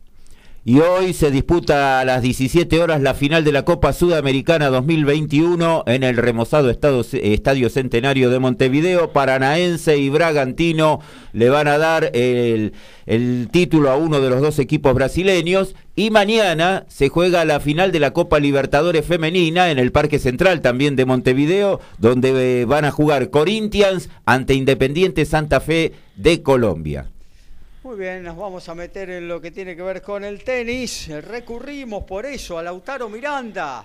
Y hoy se disputa a las 17 horas la final de la Copa Sudamericana 2021 en el remozado Estadio Centenario de Montevideo. Paranaense y Bragantino le van a dar el, el título a uno de los dos equipos brasileños. Y mañana se juega la final de la Copa Libertadores Femenina en el Parque Central también de Montevideo, donde eh, van a jugar Corinthians ante Independiente Santa Fe de Colombia. Muy bien, nos vamos a meter en lo que tiene que ver con el tenis. Recurrimos por eso a Lautaro Miranda.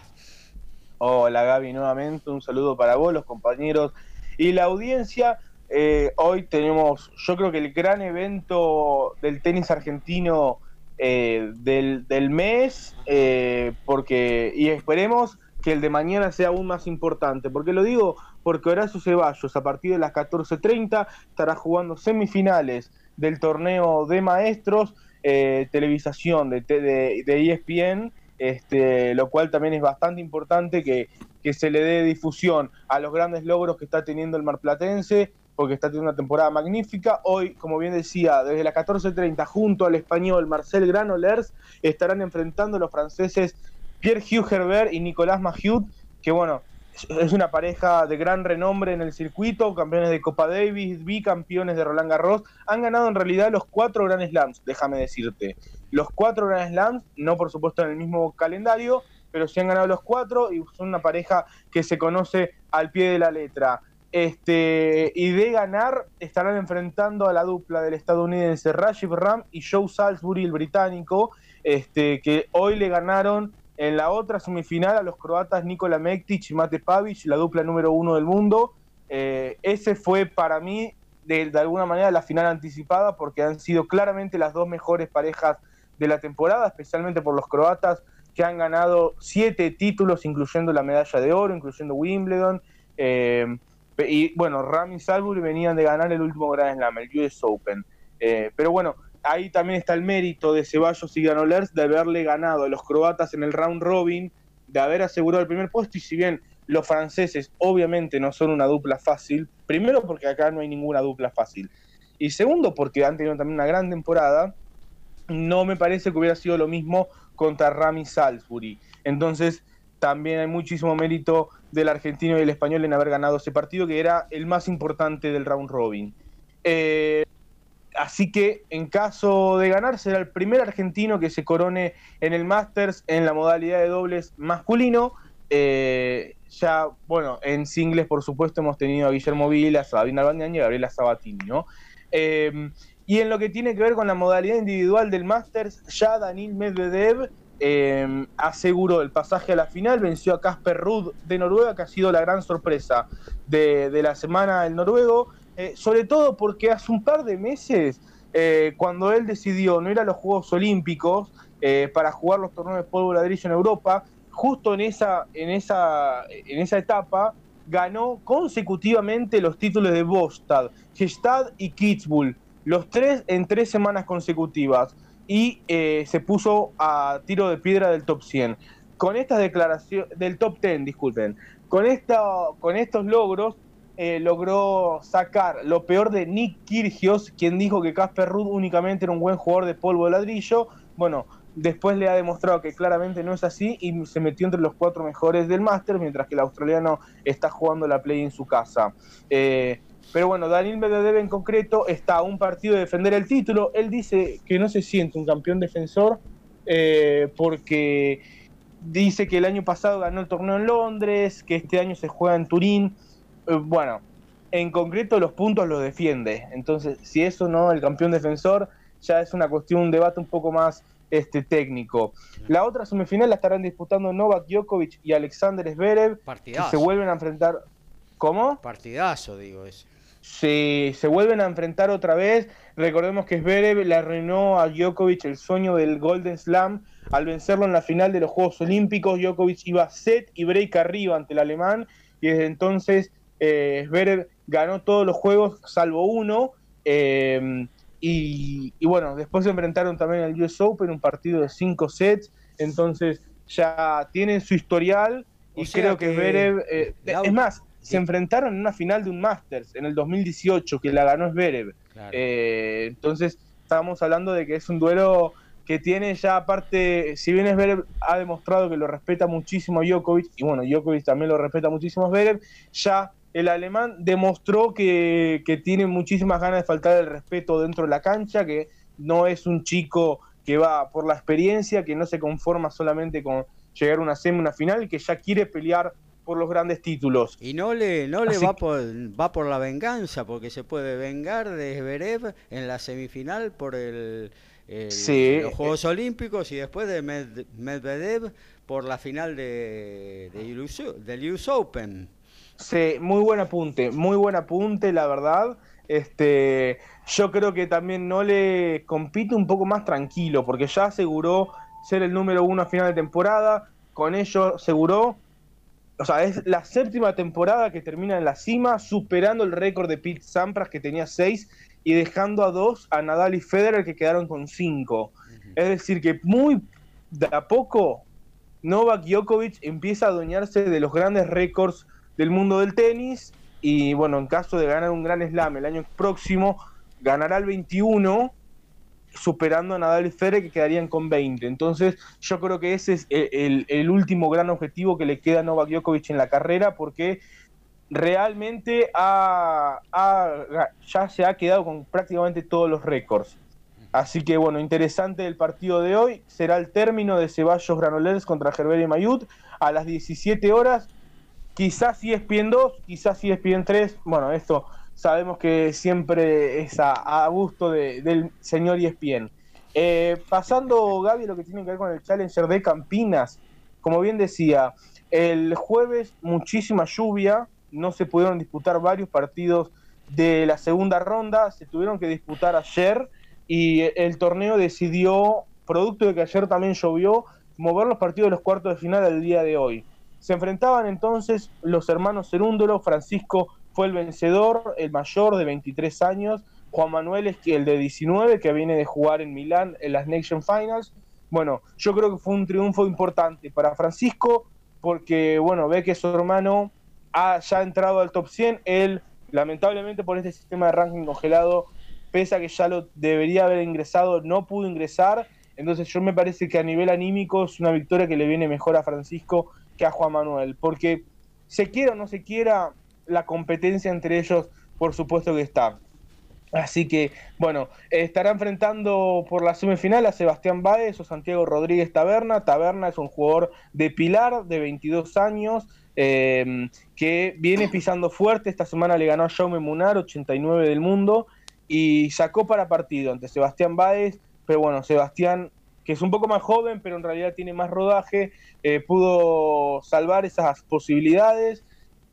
Hola Gaby, nuevamente un saludo para vos, los compañeros y la audiencia. Eh, hoy tenemos, yo creo que el gran evento del tenis argentino eh, del, mes, eh, porque y esperemos que el de mañana sea aún más importante. porque lo digo? Porque Horacio Ceballos a partir de las 14.30 estará jugando semifinales del torneo de maestros, eh, televisación de, de, de, ESPN, este, lo cual también es bastante importante que, que se le dé difusión a los grandes logros que está teniendo el marplatense porque está teniendo una temporada magnífica. Hoy, como bien decía, desde las 14.30 junto al español Marcel Granollers estarán enfrentando los franceses Pierre-Hugh Herbert y Nicolas Mahut, que bueno, es una pareja de gran renombre en el circuito, campeones de Copa Davis, bicampeones de Roland Garros, han ganado en realidad los cuatro Grand Slams, déjame decirte. Los cuatro Grand Slams, no por supuesto en el mismo calendario, pero sí han ganado los cuatro y son una pareja que se conoce al pie de la letra. Este, y de ganar estarán enfrentando a la dupla del estadounidense Rashid Ram y Joe Salisbury, el británico, este, que hoy le ganaron en la otra semifinal a los croatas Nikola Mektic y Mate Pavic, la dupla número uno del mundo. Eh, ese fue para mí de, alguna manera la final anticipada porque han sido claramente las dos mejores parejas de la temporada, especialmente por los croatas que han ganado siete títulos, incluyendo la medalla de oro, incluyendo Wimbledon. Eh, y bueno, Ram y venían de ganar el último Grand Slam, el US Open. Eh, pero bueno, ahí también está el mérito de Ceballos y Ganolers de haberle ganado a los croatas en el round robin, de haber asegurado el primer puesto y si bien los franceses obviamente no son una dupla fácil, primero porque acá no hay ninguna dupla fácil y segundo porque han tenido también una gran temporada, no me parece que hubiera sido lo mismo contra Rami Salisbury. Entonces también hay muchísimo mérito del argentino y el español en haber ganado ese partido que era el más importante del round robin. Eh, Así que en caso de ganar será el primer argentino que se corone en el Masters en la modalidad de dobles masculino. Eh, ya, bueno, en singles por supuesto hemos tenido a Guillermo Vila, Sabina Albandián y a Gabriela Sabatini, ¿no? Eh, y en lo que tiene que ver con la modalidad individual del Masters, ya Daniel Medvedev eh, aseguró el pasaje a la final, venció a Casper Ruud de Noruega, que ha sido la gran sorpresa de, de la semana el noruego. Eh, sobre todo porque hace un par de meses, eh, cuando él decidió no ir a los Juegos Olímpicos eh, para jugar los torneos de polvo ladrillo en Europa, justo en esa, en esa, en esa etapa ganó consecutivamente los títulos de Bostad, Gestad y Kitzbühel, los tres en tres semanas consecutivas, y se puso a tiro de piedra del top 100. Con estas declaraciones, del top 10, disculpen, con, esta, con estos logros, eh, logró sacar lo peor de Nick Kirgios, quien dijo que Casper Ruud únicamente era un buen jugador de polvo de ladrillo. Bueno, después le ha demostrado que claramente no es así y se metió entre los cuatro mejores del máster, mientras que el australiano está jugando la play en su casa. Eh, pero bueno, Daniel Medvedev en concreto está a un partido de defender el título. Él dice que no se siente un campeón defensor eh, porque dice que el año pasado ganó el torneo en Londres, que este año se juega en Turín bueno, en concreto los puntos los defiende. Entonces, si eso no, el campeón defensor, ya es una cuestión, un debate un poco más este, técnico. La otra semifinal la estarán disputando Novak Djokovic y Alexander Zverev. Partidazo. se vuelven a enfrentar. ¿Cómo? Partidazo, digo eso. Sí, se vuelven a enfrentar otra vez. Recordemos que Zverev le arruinó a Djokovic el sueño del Golden Slam al vencerlo en la final de los Juegos Olímpicos. Djokovic iba set y break arriba ante el alemán y desde entonces eh, ganó todos los juegos salvo uno. Eh, y, bueno, después se enfrentaron también al US Open, un partido de cinco sets. Entonces ya tienen su historial y creo que, Zverev... Eh, es más, se enfrentaron en una final de un Masters en el 2018 que la ganó Zverev. Eh, entonces estábamos hablando de que es un duelo que tiene ya aparte, si bien Zverev ha demostrado que lo respeta muchísimo a Djokovic, y bueno, Djokovic también lo respeta muchísimo a Zverev, ya el alemán demostró que, tiene muchísimas ganas de faltar el respeto dentro de la cancha, que no es un chico que va por la experiencia, que no se conforma solamente con llegar a una semi, una final, que ya quiere pelear por los grandes títulos. Y no le, no le va, por, va por la venganza, porque se puede vengar de Zverev en la semifinal por el, los Juegos Olímpicos y después de Medvedev por la final de, de del US Open. Sí, muy buen apunte, muy buen apunte, la verdad. Este, yo creo que también no le compite un poco más tranquilo, porque ya aseguró ser el número uno a final de temporada. Con ello aseguró, o sea, es la séptima temporada que termina en la cima, superando el récord de Pete Sampras que tenía seis y dejando a dos a Nadal y Federer que quedaron con cinco. Es decir, que muy de a poco Novak Djokovic empieza a adueñarse de los grandes récords del mundo del tenis y bueno, en caso de ganar un gran slam el año próximo, ganará el 21 superando a Nadal y Federer que quedarían con 20. Entonces yo creo que ese es el, último gran objetivo que le queda a Novak Djokovic en la carrera porque realmente ha, ya se ha quedado con prácticamente todos los récords. Así que bueno, interesante el partido de hoy. Será el término de Ceballos Granollers contra Gerber y Mayut a las 17 horas. Quizás si es ESPN 2, quizás si es ESPN 3. Bueno, esto sabemos que siempre es a, gusto del señor ESPN. Eh, pasando, Gaby, lo que tiene que ver con el Challenger de Campinas. Como bien decía, el jueves muchísima lluvia, no se pudieron disputar varios partidos de la segunda ronda, se tuvieron que disputar ayer y el torneo decidió, producto de que ayer también llovió, mover los partidos de los cuartos de final al día de hoy. Se enfrentaban entonces los hermanos Cerúndolo, Francisco fue el vencedor, el mayor de 23 años, Juan Manuel es el de 19 que viene de jugar en Milán en las Nation Finals. Bueno, yo creo que fue un triunfo importante para Francisco porque, bueno, ve que su hermano ha ya entrado al top 100, él lamentablemente por este sistema de ranking congelado pese a que ya lo debería haber ingresado, no pudo ingresar. Entonces yo me parece que a nivel anímico es una victoria que le viene mejor a Francisco que a Juan Manuel, porque se quiera o no se quiera, la competencia entre ellos por supuesto que está. Así que, bueno, estará enfrentando por la semifinal a Sebastián Báez o Santiago Rodríguez Taberna. Taberna es un jugador de Pilar, de 22 años, eh, que viene pisando fuerte. Esta semana le ganó a Jaume Munar, 89 del mundo y sacó para partido ante Sebastián Báez, pero bueno, Sebastián, que es un poco más joven, pero en realidad tiene más rodaje, eh, pudo salvar esas posibilidades.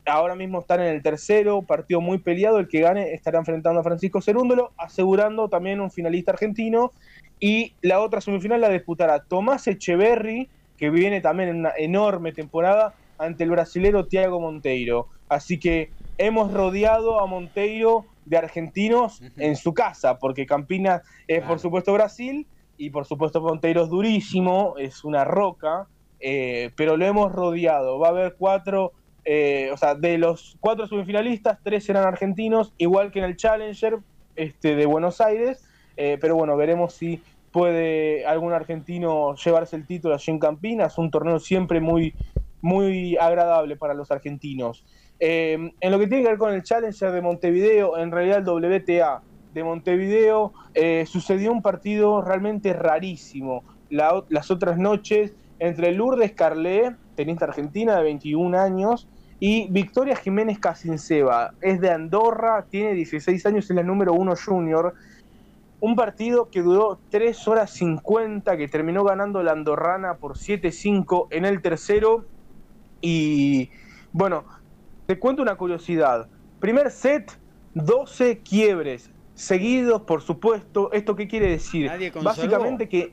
Ahora mismo están en el tercero, partido muy peleado, el que gane estará enfrentando a Francisco Cerúndolo, asegurando también un finalista argentino. Y la otra semifinal la disputará Tomás Echeverry, que viene también en una enorme temporada, ante el brasilero Thiago Monteiro. Así que hemos rodeado a Monteiro de argentinos en su casa, porque Campinas es por supuesto Brasil y por supuesto Monteiro es durísimo, es una roca, eh, pero lo hemos rodeado. Va a haber cuatro, eh, o sea, de los cuatro semifinalistas, tres serán argentinos, igual que en el Challenger este, de Buenos Aires, eh, pero bueno, veremos si puede algún argentino llevarse el título allí en Campinas, un torneo siempre muy, muy agradable para los argentinos. En lo que tiene que ver con el Challenger de Montevideo, en realidad el WTA de Montevideo, eh, sucedió un partido realmente rarísimo. las otras noches entre Lourdes Carlé, tenista argentina de 21 años, y Victoria Jiménez Casinceba, es de Andorra, tiene 16 años, es la número uno junior. Un partido que duró 3 horas 50, que terminó ganando la andorrana por 7-5 en el tercero. Y bueno, te cuento una curiosidad. Primer set, 12 quiebres, seguidos, por supuesto. ¿Esto qué quiere decir? Básicamente que,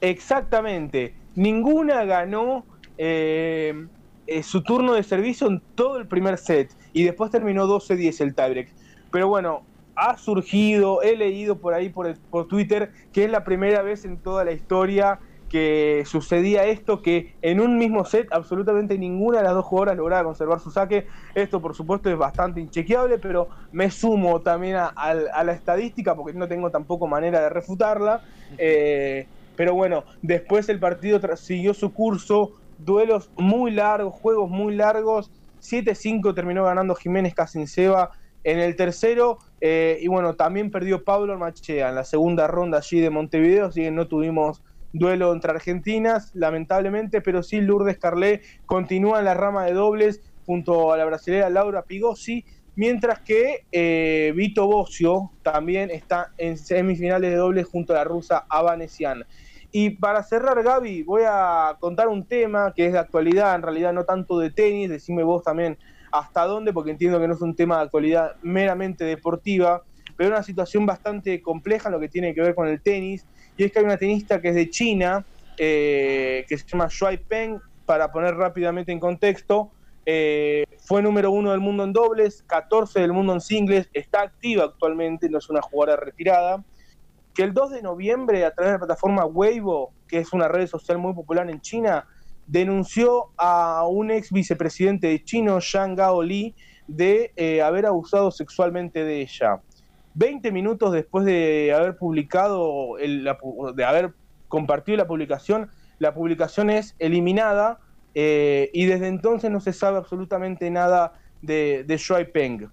exactamente, ninguna ganó eh, eh, su turno de servicio en todo el primer set. Y después terminó 12-10 el tiebreak. Pero bueno, ha surgido, he leído por ahí por, por Twitter, que es la primera vez en toda la historia que sucedía esto, que en un mismo set absolutamente ninguna de las dos jugadoras lograba conservar su saque. Esto por supuesto es bastante inchequeable, pero me sumo también a, la estadística porque no tengo tampoco manera de refutarla. Eh, pero bueno, después el partido siguió su curso, duelos muy largos, juegos muy largos. 7-5 terminó ganando Jiménez Casinceba en el tercero. Eh, y bueno, también perdió Pablo Machea en la segunda ronda allí de Montevideo, así que no tuvimos duelo entre argentinas, lamentablemente, pero sí Lourdes Carlé continúa en la rama de dobles junto a la brasileña Laura Pigossi, mientras que eh, Vito Bocio también está en semifinales de dobles junto a la rusa Avanesian. Y para cerrar, Gaby, voy a contar un tema que es de actualidad, en realidad no tanto de tenis, decime vos también hasta dónde, porque entiendo que no es un tema de actualidad meramente deportiva, pero una situación bastante compleja en lo que tiene que ver con el tenis, y es que hay una tenista que es de China, eh, que se llama Shuai Peng, para poner rápidamente en contexto, eh, fue número uno del mundo en dobles, 14 del mundo en singles, está activa actualmente, no es una jugadora retirada, que el 2 de noviembre a través de la plataforma Weibo, que es una red social muy popular en China, denunció a un ex vicepresidente de chino, Zhang Gao Li, de eh, haber abusado sexualmente de ella. 20 minutos después de haber publicado, de haber compartido la publicación, la publicación es eliminada eh, y desde entonces no se sabe absolutamente nada de, de Shui Peng.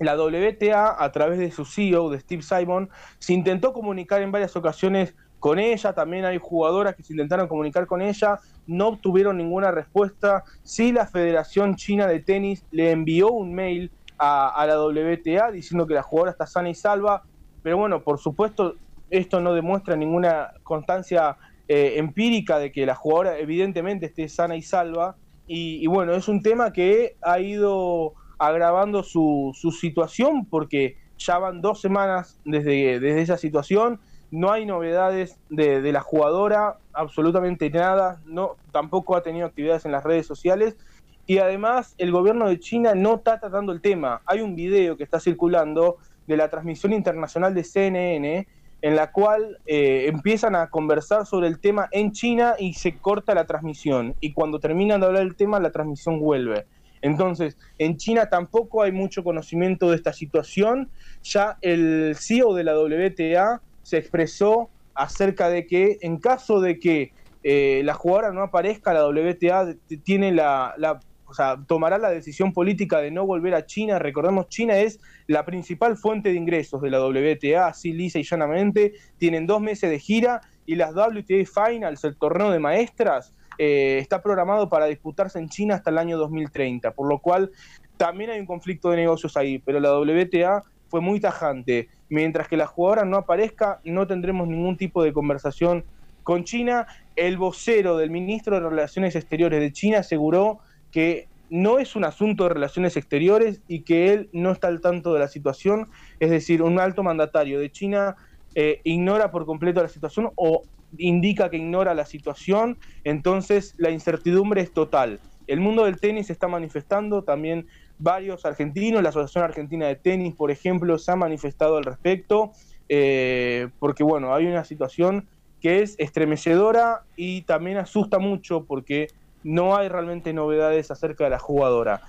La WTA, a través de su CEO, de Steve Simon, se intentó comunicar en varias ocasiones con ella, también hay jugadoras que se intentaron comunicar con ella, no obtuvieron ninguna respuesta. Sí, la Federación China de Tenis le envió un mail a, la WTA diciendo que la jugadora está sana y salva, pero bueno, por supuesto, esto no demuestra ninguna constancia eh, empírica de que la jugadora evidentemente esté sana y salva. Y, bueno, es un tema que ha ido agravando su, su, situación porque ya van dos semanas desde, desde esa situación, no hay novedades de, de, la jugadora, absolutamente nada, no, tampoco ha tenido actividades en las redes sociales y además el gobierno de China no está tratando el tema. Hay un video que está circulando de la transmisión internacional de CNN en la cual eh, empiezan a conversar sobre el tema en China y se corta la transmisión. Y cuando terminan de hablar del tema, la transmisión vuelve. Entonces, en China tampoco hay mucho conocimiento de esta situación. Ya el CEO de la WTA se expresó acerca de que en caso de que eh, la jugadora no aparezca, la WTA tiene la o sea, tomará la decisión política de no volver a China. Recordemos, China es la principal fuente de ingresos de la WTA, así lisa y llanamente. Tienen dos meses de gira y las WTA Finals, el torneo de maestras, eh, está programado para disputarse en China hasta el año 2030, por lo cual también hay un conflicto de negocios ahí, pero la WTA fue muy tajante. Mientras que la jugadora no aparezca, no tendremos ningún tipo de conversación con China. El vocero del ministro de Relaciones Exteriores de China aseguró que no es un asunto de relaciones exteriores y que él no está al tanto de la situación, es decir, un alto mandatario de China eh, ignora por completo la situación o indica que ignora la situación, entonces la incertidumbre es total. El mundo del tenis está manifestando, también varios argentinos, la Asociación Argentina de Tenis, por ejemplo, se ha manifestado al respecto, eh, porque bueno, hay una situación que es estremecedora y también asusta mucho porque no hay realmente novedades acerca de la jugadora.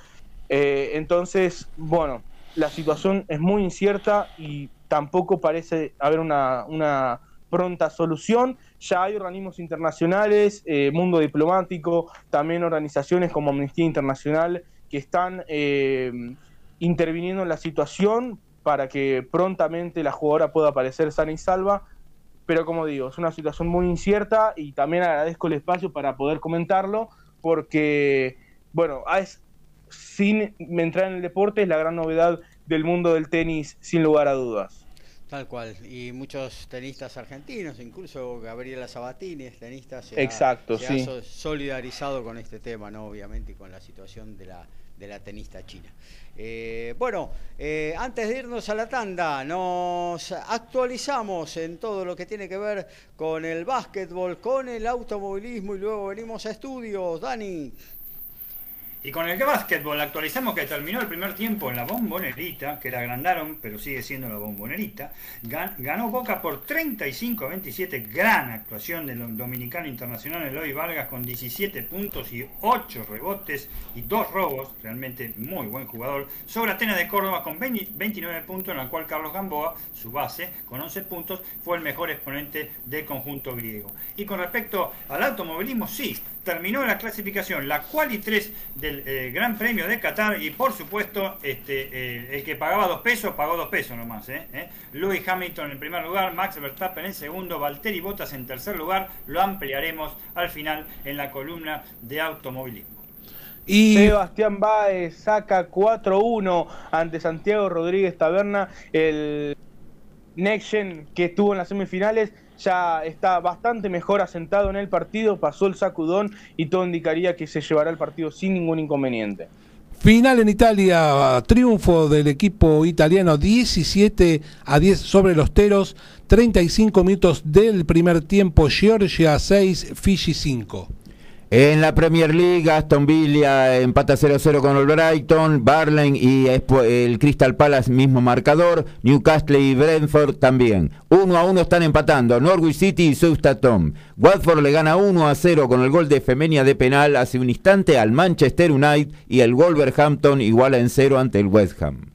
Eh, entonces, bueno, la situación es muy incierta y tampoco parece haber una, pronta solución. Ya hay organismos internacionales, eh, mundo diplomático, también organizaciones como Amnistía Internacional que están eh, interviniendo en la situación para que prontamente la jugadora pueda aparecer sana y salva. Pero como digo, es una situación muy incierta y también agradezco el espacio para poder comentarlo porque, bueno, es, sin entrar en el deporte es la gran novedad del mundo del tenis, sin lugar a dudas. Tal cual, y muchos tenistas argentinos, incluso Gabriela Sabatini, tenista, se, Exacto, se ha solidarizado con este tema, ¿no? obviamente, y con la situación de la, de la tenista china. Eh, bueno, eh, antes de irnos a la tanda, nos actualizamos en todo lo que tiene que ver con el básquetbol, con el automovilismo y luego venimos a estudios. Dani. Y con el básquetbol actualizamos que terminó el primer tiempo en la bombonerita, que la agrandaron, pero sigue siendo la bombonerita. Ganó Boca por 35-27, gran actuación del dominicano internacional Eloy Vargas con 17 puntos y 8 rebotes y 2 robos, realmente muy buen jugador. Sobre Atenas de Córdoba con 29 puntos, en la cual Carlos Gamboa, su base, con 11 puntos, fue el mejor exponente del conjunto griego. Y con respecto al automovilismo, sí, terminó la clasificación, la quali 3 del eh, Gran Premio de Qatar y por supuesto este, eh, el que pagaba dos pesos pagó dos pesos nomás. Eh, eh. Lewis Hamilton en primer lugar, Max Verstappen en segundo, Valtteri Bottas en tercer lugar. Lo ampliaremos al final en la columna de automovilismo. Y Sebastián Baez saca 4-1 ante Santiago Rodríguez Taberna, el Next Gen que estuvo en las semifinales ya está bastante mejor asentado en el partido, pasó el sacudón y todo indicaría que se llevará el partido sin ningún inconveniente. Final en Italia, triunfo del equipo italiano 17 a 10 sobre los Teros, 35 minutos del primer tiempo, Georgia 6, Fiji 5. En la Premier League, Aston Villa empata 0-0 con el Brighton, Barley y el Crystal Palace mismo marcador, Newcastle y Brentford también. 1 a 1 están empatando, Norwich City y Southampton. Watford le gana 1 a 0 con el gol de Femenia de penal hace un instante al Manchester United y el Wolverhampton iguala en 0 ante el West Ham.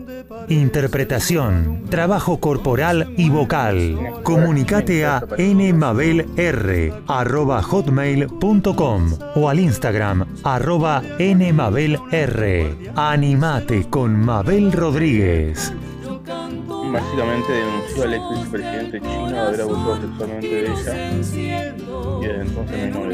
interpretación, trabajo corporal y vocal. Comunicate a nmabelr.hotmail.com o al Instagram arroba nmabelr. Animate con Mabel Rodríguez. Básicamente denunció al expresidente chino de haber abusado sexualmente de ella y entonces no hay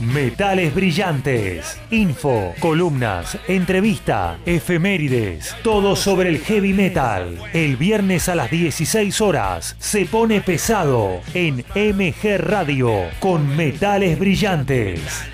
Metales brillantes, info, columnas, entrevista, efemérides, todo sobre el heavy metal. El viernes a las 16 horas se pone pesado en MG Radio con Metales brillantes.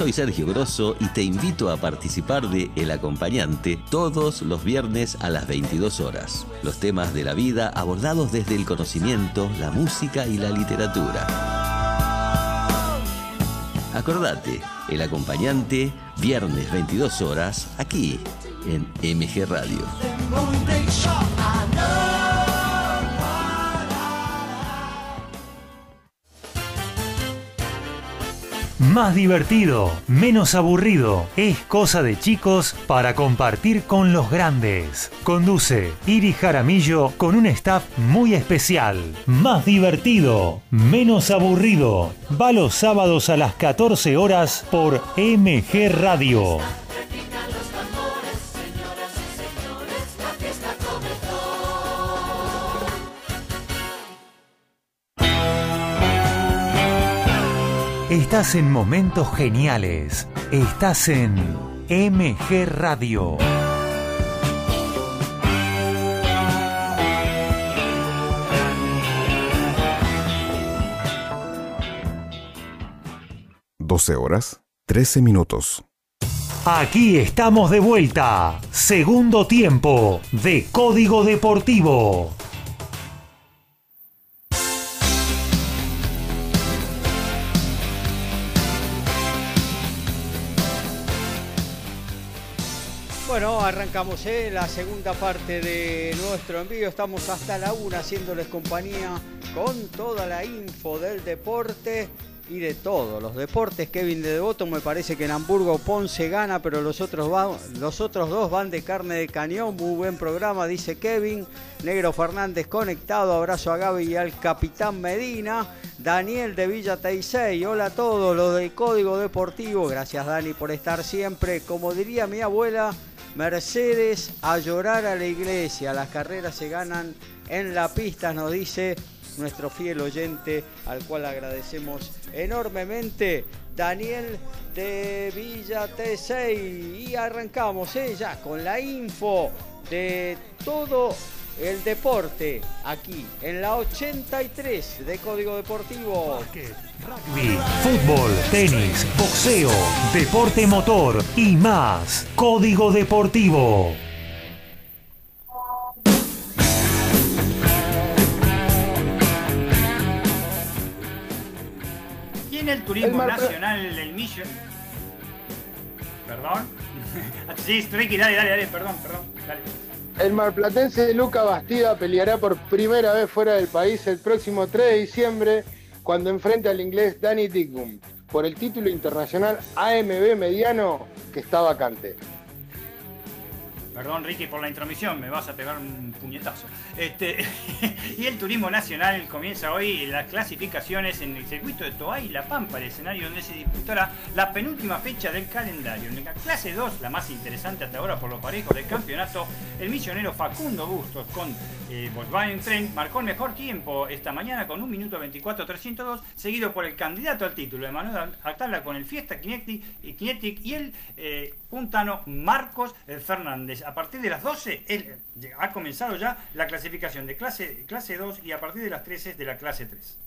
Soy Sergio Grosso y te invito a participar de El Acompañante todos los viernes a las 22 horas. Los temas de la vida abordados desde el conocimiento, la música y la literatura. Acordate, El Acompañante, viernes 22 horas, aquí en MG Radio. Más divertido, menos aburrido. Es cosa de chicos para compartir con los grandes. Conduce Iri Jaramillo con un staff muy especial. Más divertido, menos aburrido. Va los sábados a las 14 horas por MG Radio. Estás en momentos geniales. Estás en MG Radio. Doce horas, trece minutos. Aquí estamos de vuelta. Segundo tiempo de Código Deportivo. Arrancamos ¿eh? la segunda parte de nuestro envío. Estamos hasta la una haciéndoles compañía con toda la info del deporte y de todos los deportes. Kevin de Devoto me parece que en Hamburgo Ponce gana, pero los otros, los otros dos van de carne de cañón. Muy buen programa, dice Kevin. Negro Fernández conectado. Abrazo a Gaby y al capitán Medina. Daniel de Villa Teisei. Hola a todos los del Código Deportivo. Gracias Dani por estar siempre. Como diría mi abuela, Mercedes a llorar a la iglesia. Las carreras se ganan en la pista, nos dice nuestro fiel oyente, al cual agradecemos enormemente, Daniel de Villa T6. Y arrancamos ¿eh? ya con la info de todo el deporte aquí en la 83 de Código Deportivo. Rugby, fútbol, tenis, boxeo, deporte motor y más. Código Deportivo. el turismo nacional del Millón. Perdón. sí, Ricky, dale, dale, dale, perdón, perdón. Dale. El marplatense Luca Bastida peleará por primera vez fuera del país el próximo 3 de diciembre cuando enfrente al inglés Danny Dignum por el título internacional AMB mediano que está vacante. Perdón, Ricky, por la intromisión, me vas a pegar un puñetazo. Este, y el turismo nacional comienza hoy las clasificaciones en el circuito de Toay y La Pampa, el escenario donde se disputará la penúltima fecha del calendario. En la clase 2, la más interesante hasta ahora por los parejos del campeonato, el misionero Facundo Bustos con eh, Volkswagen Trend marcó el mejor tiempo esta mañana con 1 minuto 24 302, seguido por el candidato al título, Emanuel Atala con el Fiesta Kinetic y el eh, puntano Marcos Fernández a partir de las 12 él, ha comenzado ya la clasificación de clase, clase 2 y a partir de las 13 de la clase 3.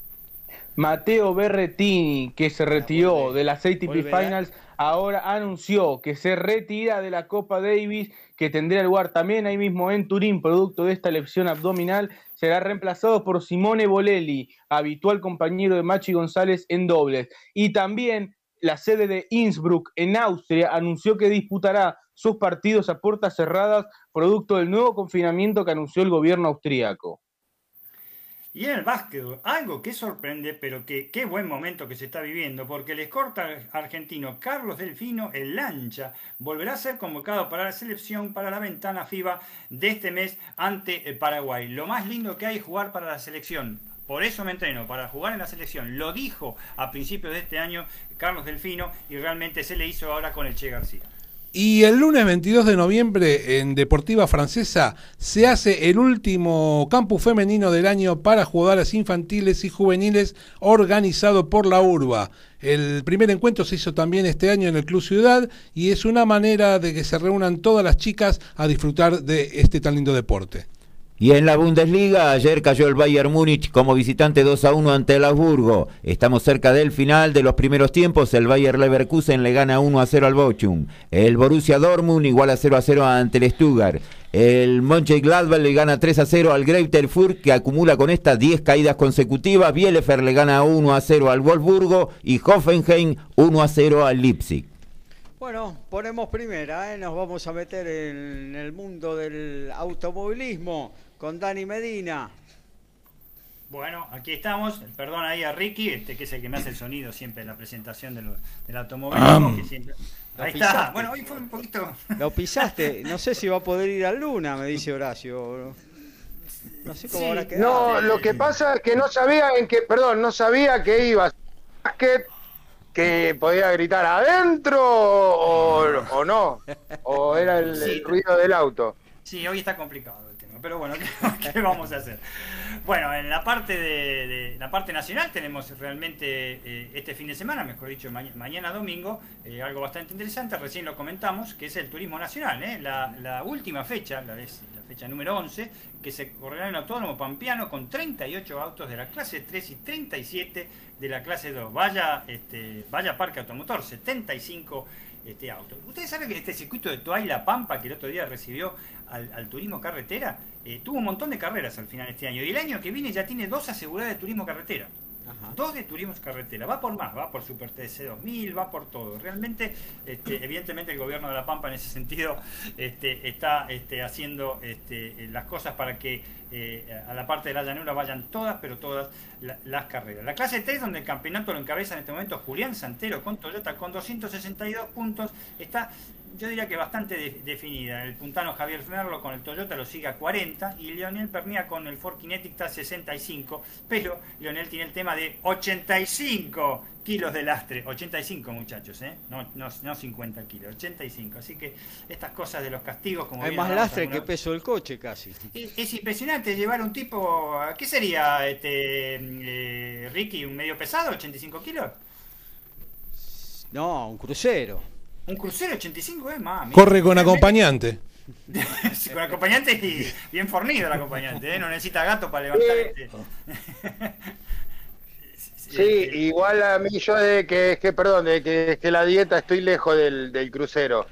Mateo Berretini, que se retiró de las ATP Finals, ahora anunció que se retira de la Copa Davis, que tendría lugar también ahí mismo en Turín, producto de esta lesión abdominal. Será reemplazado por Simone Bolelli, habitual compañero de Machi González en dobles. Y también la sede de Innsbruck en Austria anunció que disputará sus partidos a puertas cerradas producto del nuevo confinamiento que anunció el gobierno austríaco. Y en el básquet, algo que sorprende, pero que qué buen momento que se está viviendo, porque el escorta argentino Carlos Delfino, el lancha, volverá a ser convocado para la selección para la ventana FIBA de este mes ante el Paraguay. Lo más lindo que hay es jugar para la selección. Por eso me entreno, para jugar en la selección. Lo dijo a principios de este año Carlos Delfino y realmente se le hizo ahora con el Che García. Y el lunes 22 de noviembre en Deportiva Francesa se hace el último campus femenino del año para jugadoras infantiles y juveniles organizado por la URBA. El primer encuentro se hizo también este año en el Club Ciudad y es una manera de que se reúnan todas las chicas a disfrutar de este tan lindo deporte. Y en la Bundesliga, ayer cayó el Bayern Múnich como visitante 2 a 1 ante el Augsburgo. Estamos cerca del final de los primeros tiempos. El Bayern Leverkusen le gana 1 a 0 al Bochum. El Borussia Dortmund igual a 0 a 0 ante el Stuttgart. El Mönchengladbach le gana 3 a 0 al Greuther Fürth, que acumula con estas 10 caídas consecutivas. Bielefeld le gana 1 a 0 al Wolfsburgo y Hoffenheim 1 a 0 al Leipzig. Bueno, ponemos primera, ¿eh? nos vamos a meter en el mundo del automovilismo con Dani Medina. Bueno, aquí estamos. Perdón ahí a Ricky, este que es el que me hace el sonido siempre en la presentación del, del automóvil. Ahí está. Bueno, hoy fue un poquito. Lo pisaste. No sé si va a poder ir a Luna, me dice Horacio. No sé cómo sí. No, lo que pasa es que no sabía en qué, perdón, no sabía que iba básquet, que podía gritar adentro o, o no, o era el ruido del auto. Sí, hoy está complicado pero bueno, ¿qué, vamos a hacer? Bueno, en la parte de, la parte nacional tenemos realmente eh, este fin de semana, mejor dicho, mañana domingo, eh, algo bastante interesante, recién lo comentamos, que es el turismo nacional, ¿eh? la, última fecha, la, la fecha número 11, que se correrá en autónomo pampeano con 38 autos de la clase 3 y 37 de la clase 2. Vaya, este, vaya parque automotor, 75 este auto. Ustedes saben que este circuito de Toay La Pampa, que el otro día recibió al, turismo carretera, eh, tuvo un montón de carreras al final de este año. Y el año que viene ya tiene dos aseguradas de turismo carretera. Dos de turismo carretera. Va por más, va por Super TC 2000, va por todo. Realmente, este, evidentemente el gobierno de La Pampa en ese sentido este, está este, haciendo este, las cosas para que eh, a la parte de la llanura vayan todas, pero todas las carreras. La clase 3, donde el campeonato lo encabeza en este momento Julián Santero con Toyota con 262 puntos, está yo diría que bastante definida. El puntano Javier Merlo con el Toyota lo sigue a 40 y Leonel Pernía con el Ford Kinetic está a 65, pero Leonel tiene el tema de 85 kilos de lastre, 85 muchachos, ¿eh? no, no, 50 kilos, 85. Así que estas cosas de los castigos como... Hay más lastre que peso del coche casi. Es, impresionante llevar un tipo, ¿qué sería este eh, Ricky? ¿Un medio pesado, 85 kilos? No, un crucero. Un crucero 85 es más. Corre con acompañante. con acompañante y bien fornido el acompañante, ¿eh? no necesita gato para levantar. Este. Sí, igual a mí yo de que, que perdón, de que, que la dieta estoy lejos del, del crucero.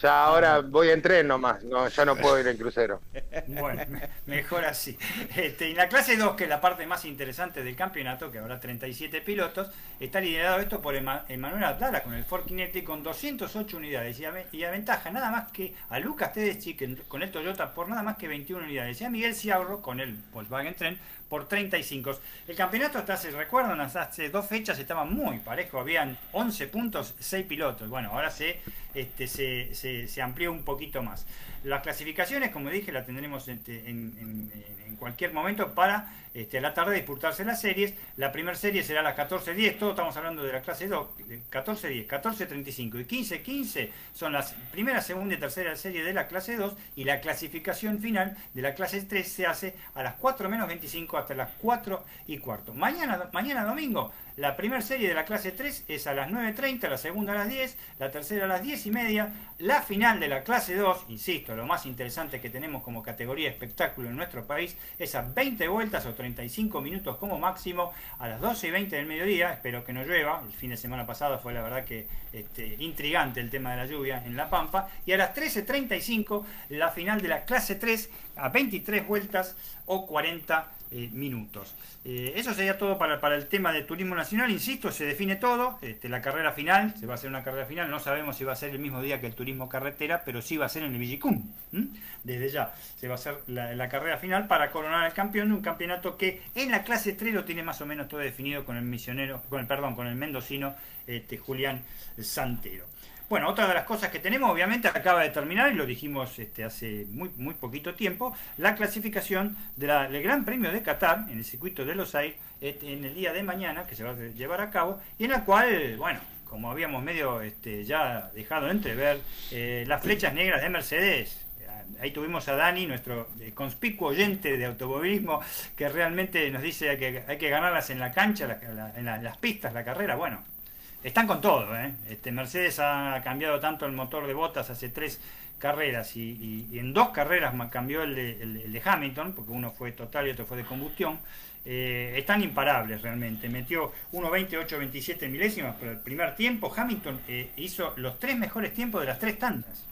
Ya ahora voy en tren nomás, no, ya no puedo ir en crucero. Bueno, mejor así. Este, en la clase 2, que es la parte más interesante del campeonato, que habrá 37 pilotos, está liderado esto por Emanuel Atala con el Ford Kinetic con 208 unidades y, aventaja nada más que a Lucas Tedeschi con el Toyota por nada más que 21 unidades y a Miguel Ciaurro con el Volkswagen Tren por 35. El campeonato, hasta se recuerdan, hace dos fechas estaba muy parejo, habían 11 puntos, 6 pilotos. Bueno, ahora se, este, se, se, amplió un poquito más. Las clasificaciones, como dije, las tendremos en, en cualquier momento para este, a la tarde disputarse las series. La primera serie será a las 14.10, todos estamos hablando de la clase 2, 14.10, 14.35 y 15.15 son las primera, segunda y tercera serie de la clase 2 y la clasificación final de la clase 3 se hace a las 4 menos 25 hasta las 4 y cuarto. Mañana, mañana domingo la primera serie de la clase 3 es a las 9.30, la segunda a las 10, la tercera a las 10 y media. La final de la clase 2, insisto, lo más interesante que tenemos como categoría espectáculo en nuestro país, es a 20 vueltas o 35 minutos como máximo a las 12 y 20 del mediodía. Espero que no llueva. El fin de semana pasado fue la verdad que este, intrigante el tema de la lluvia en La Pampa. Y a las 13.35 la final de la clase 3 a 23 vueltas o 40 eh, minutos. Eh, eso sería todo para, el tema de turismo nacional, insisto, se define todo, este, la carrera final, se va a hacer una carrera final, no sabemos si va a ser el mismo día que el turismo carretera, pero sí va a ser en el Villicum, desde ya, se va a hacer la, carrera final para coronar al campeón, un campeonato que en la clase 3 lo tiene más o menos todo definido con el misionero, con el, perdón, con el mendocino este, Julián Santero. Bueno, otra de las cosas que tenemos, obviamente, acaba de terminar, y lo dijimos este, hace muy, muy poquito tiempo, la clasificación del Gran Premio de Qatar en el circuito de Los Aires en el día de mañana, que se va a llevar a cabo, y en la cual, bueno, como habíamos medio este, ya dejado entrever, eh, las flechas negras de Mercedes. Ahí tuvimos a Dani, nuestro eh, conspicuo oyente de automovilismo, que realmente nos dice que hay que ganarlas en la cancha, en las pistas, la carrera. Bueno, están con todo. ¿eh? Este, Mercedes ha cambiado tanto el motor de botas hace tres carreras y, en dos carreras cambió el de, Hamilton, porque uno fue total y otro fue de combustión. Eh, están imparables realmente. Metió 1.28-27 milésimas por el primer tiempo. Hamilton eh, hizo los tres mejores tiempos de las tres tandas.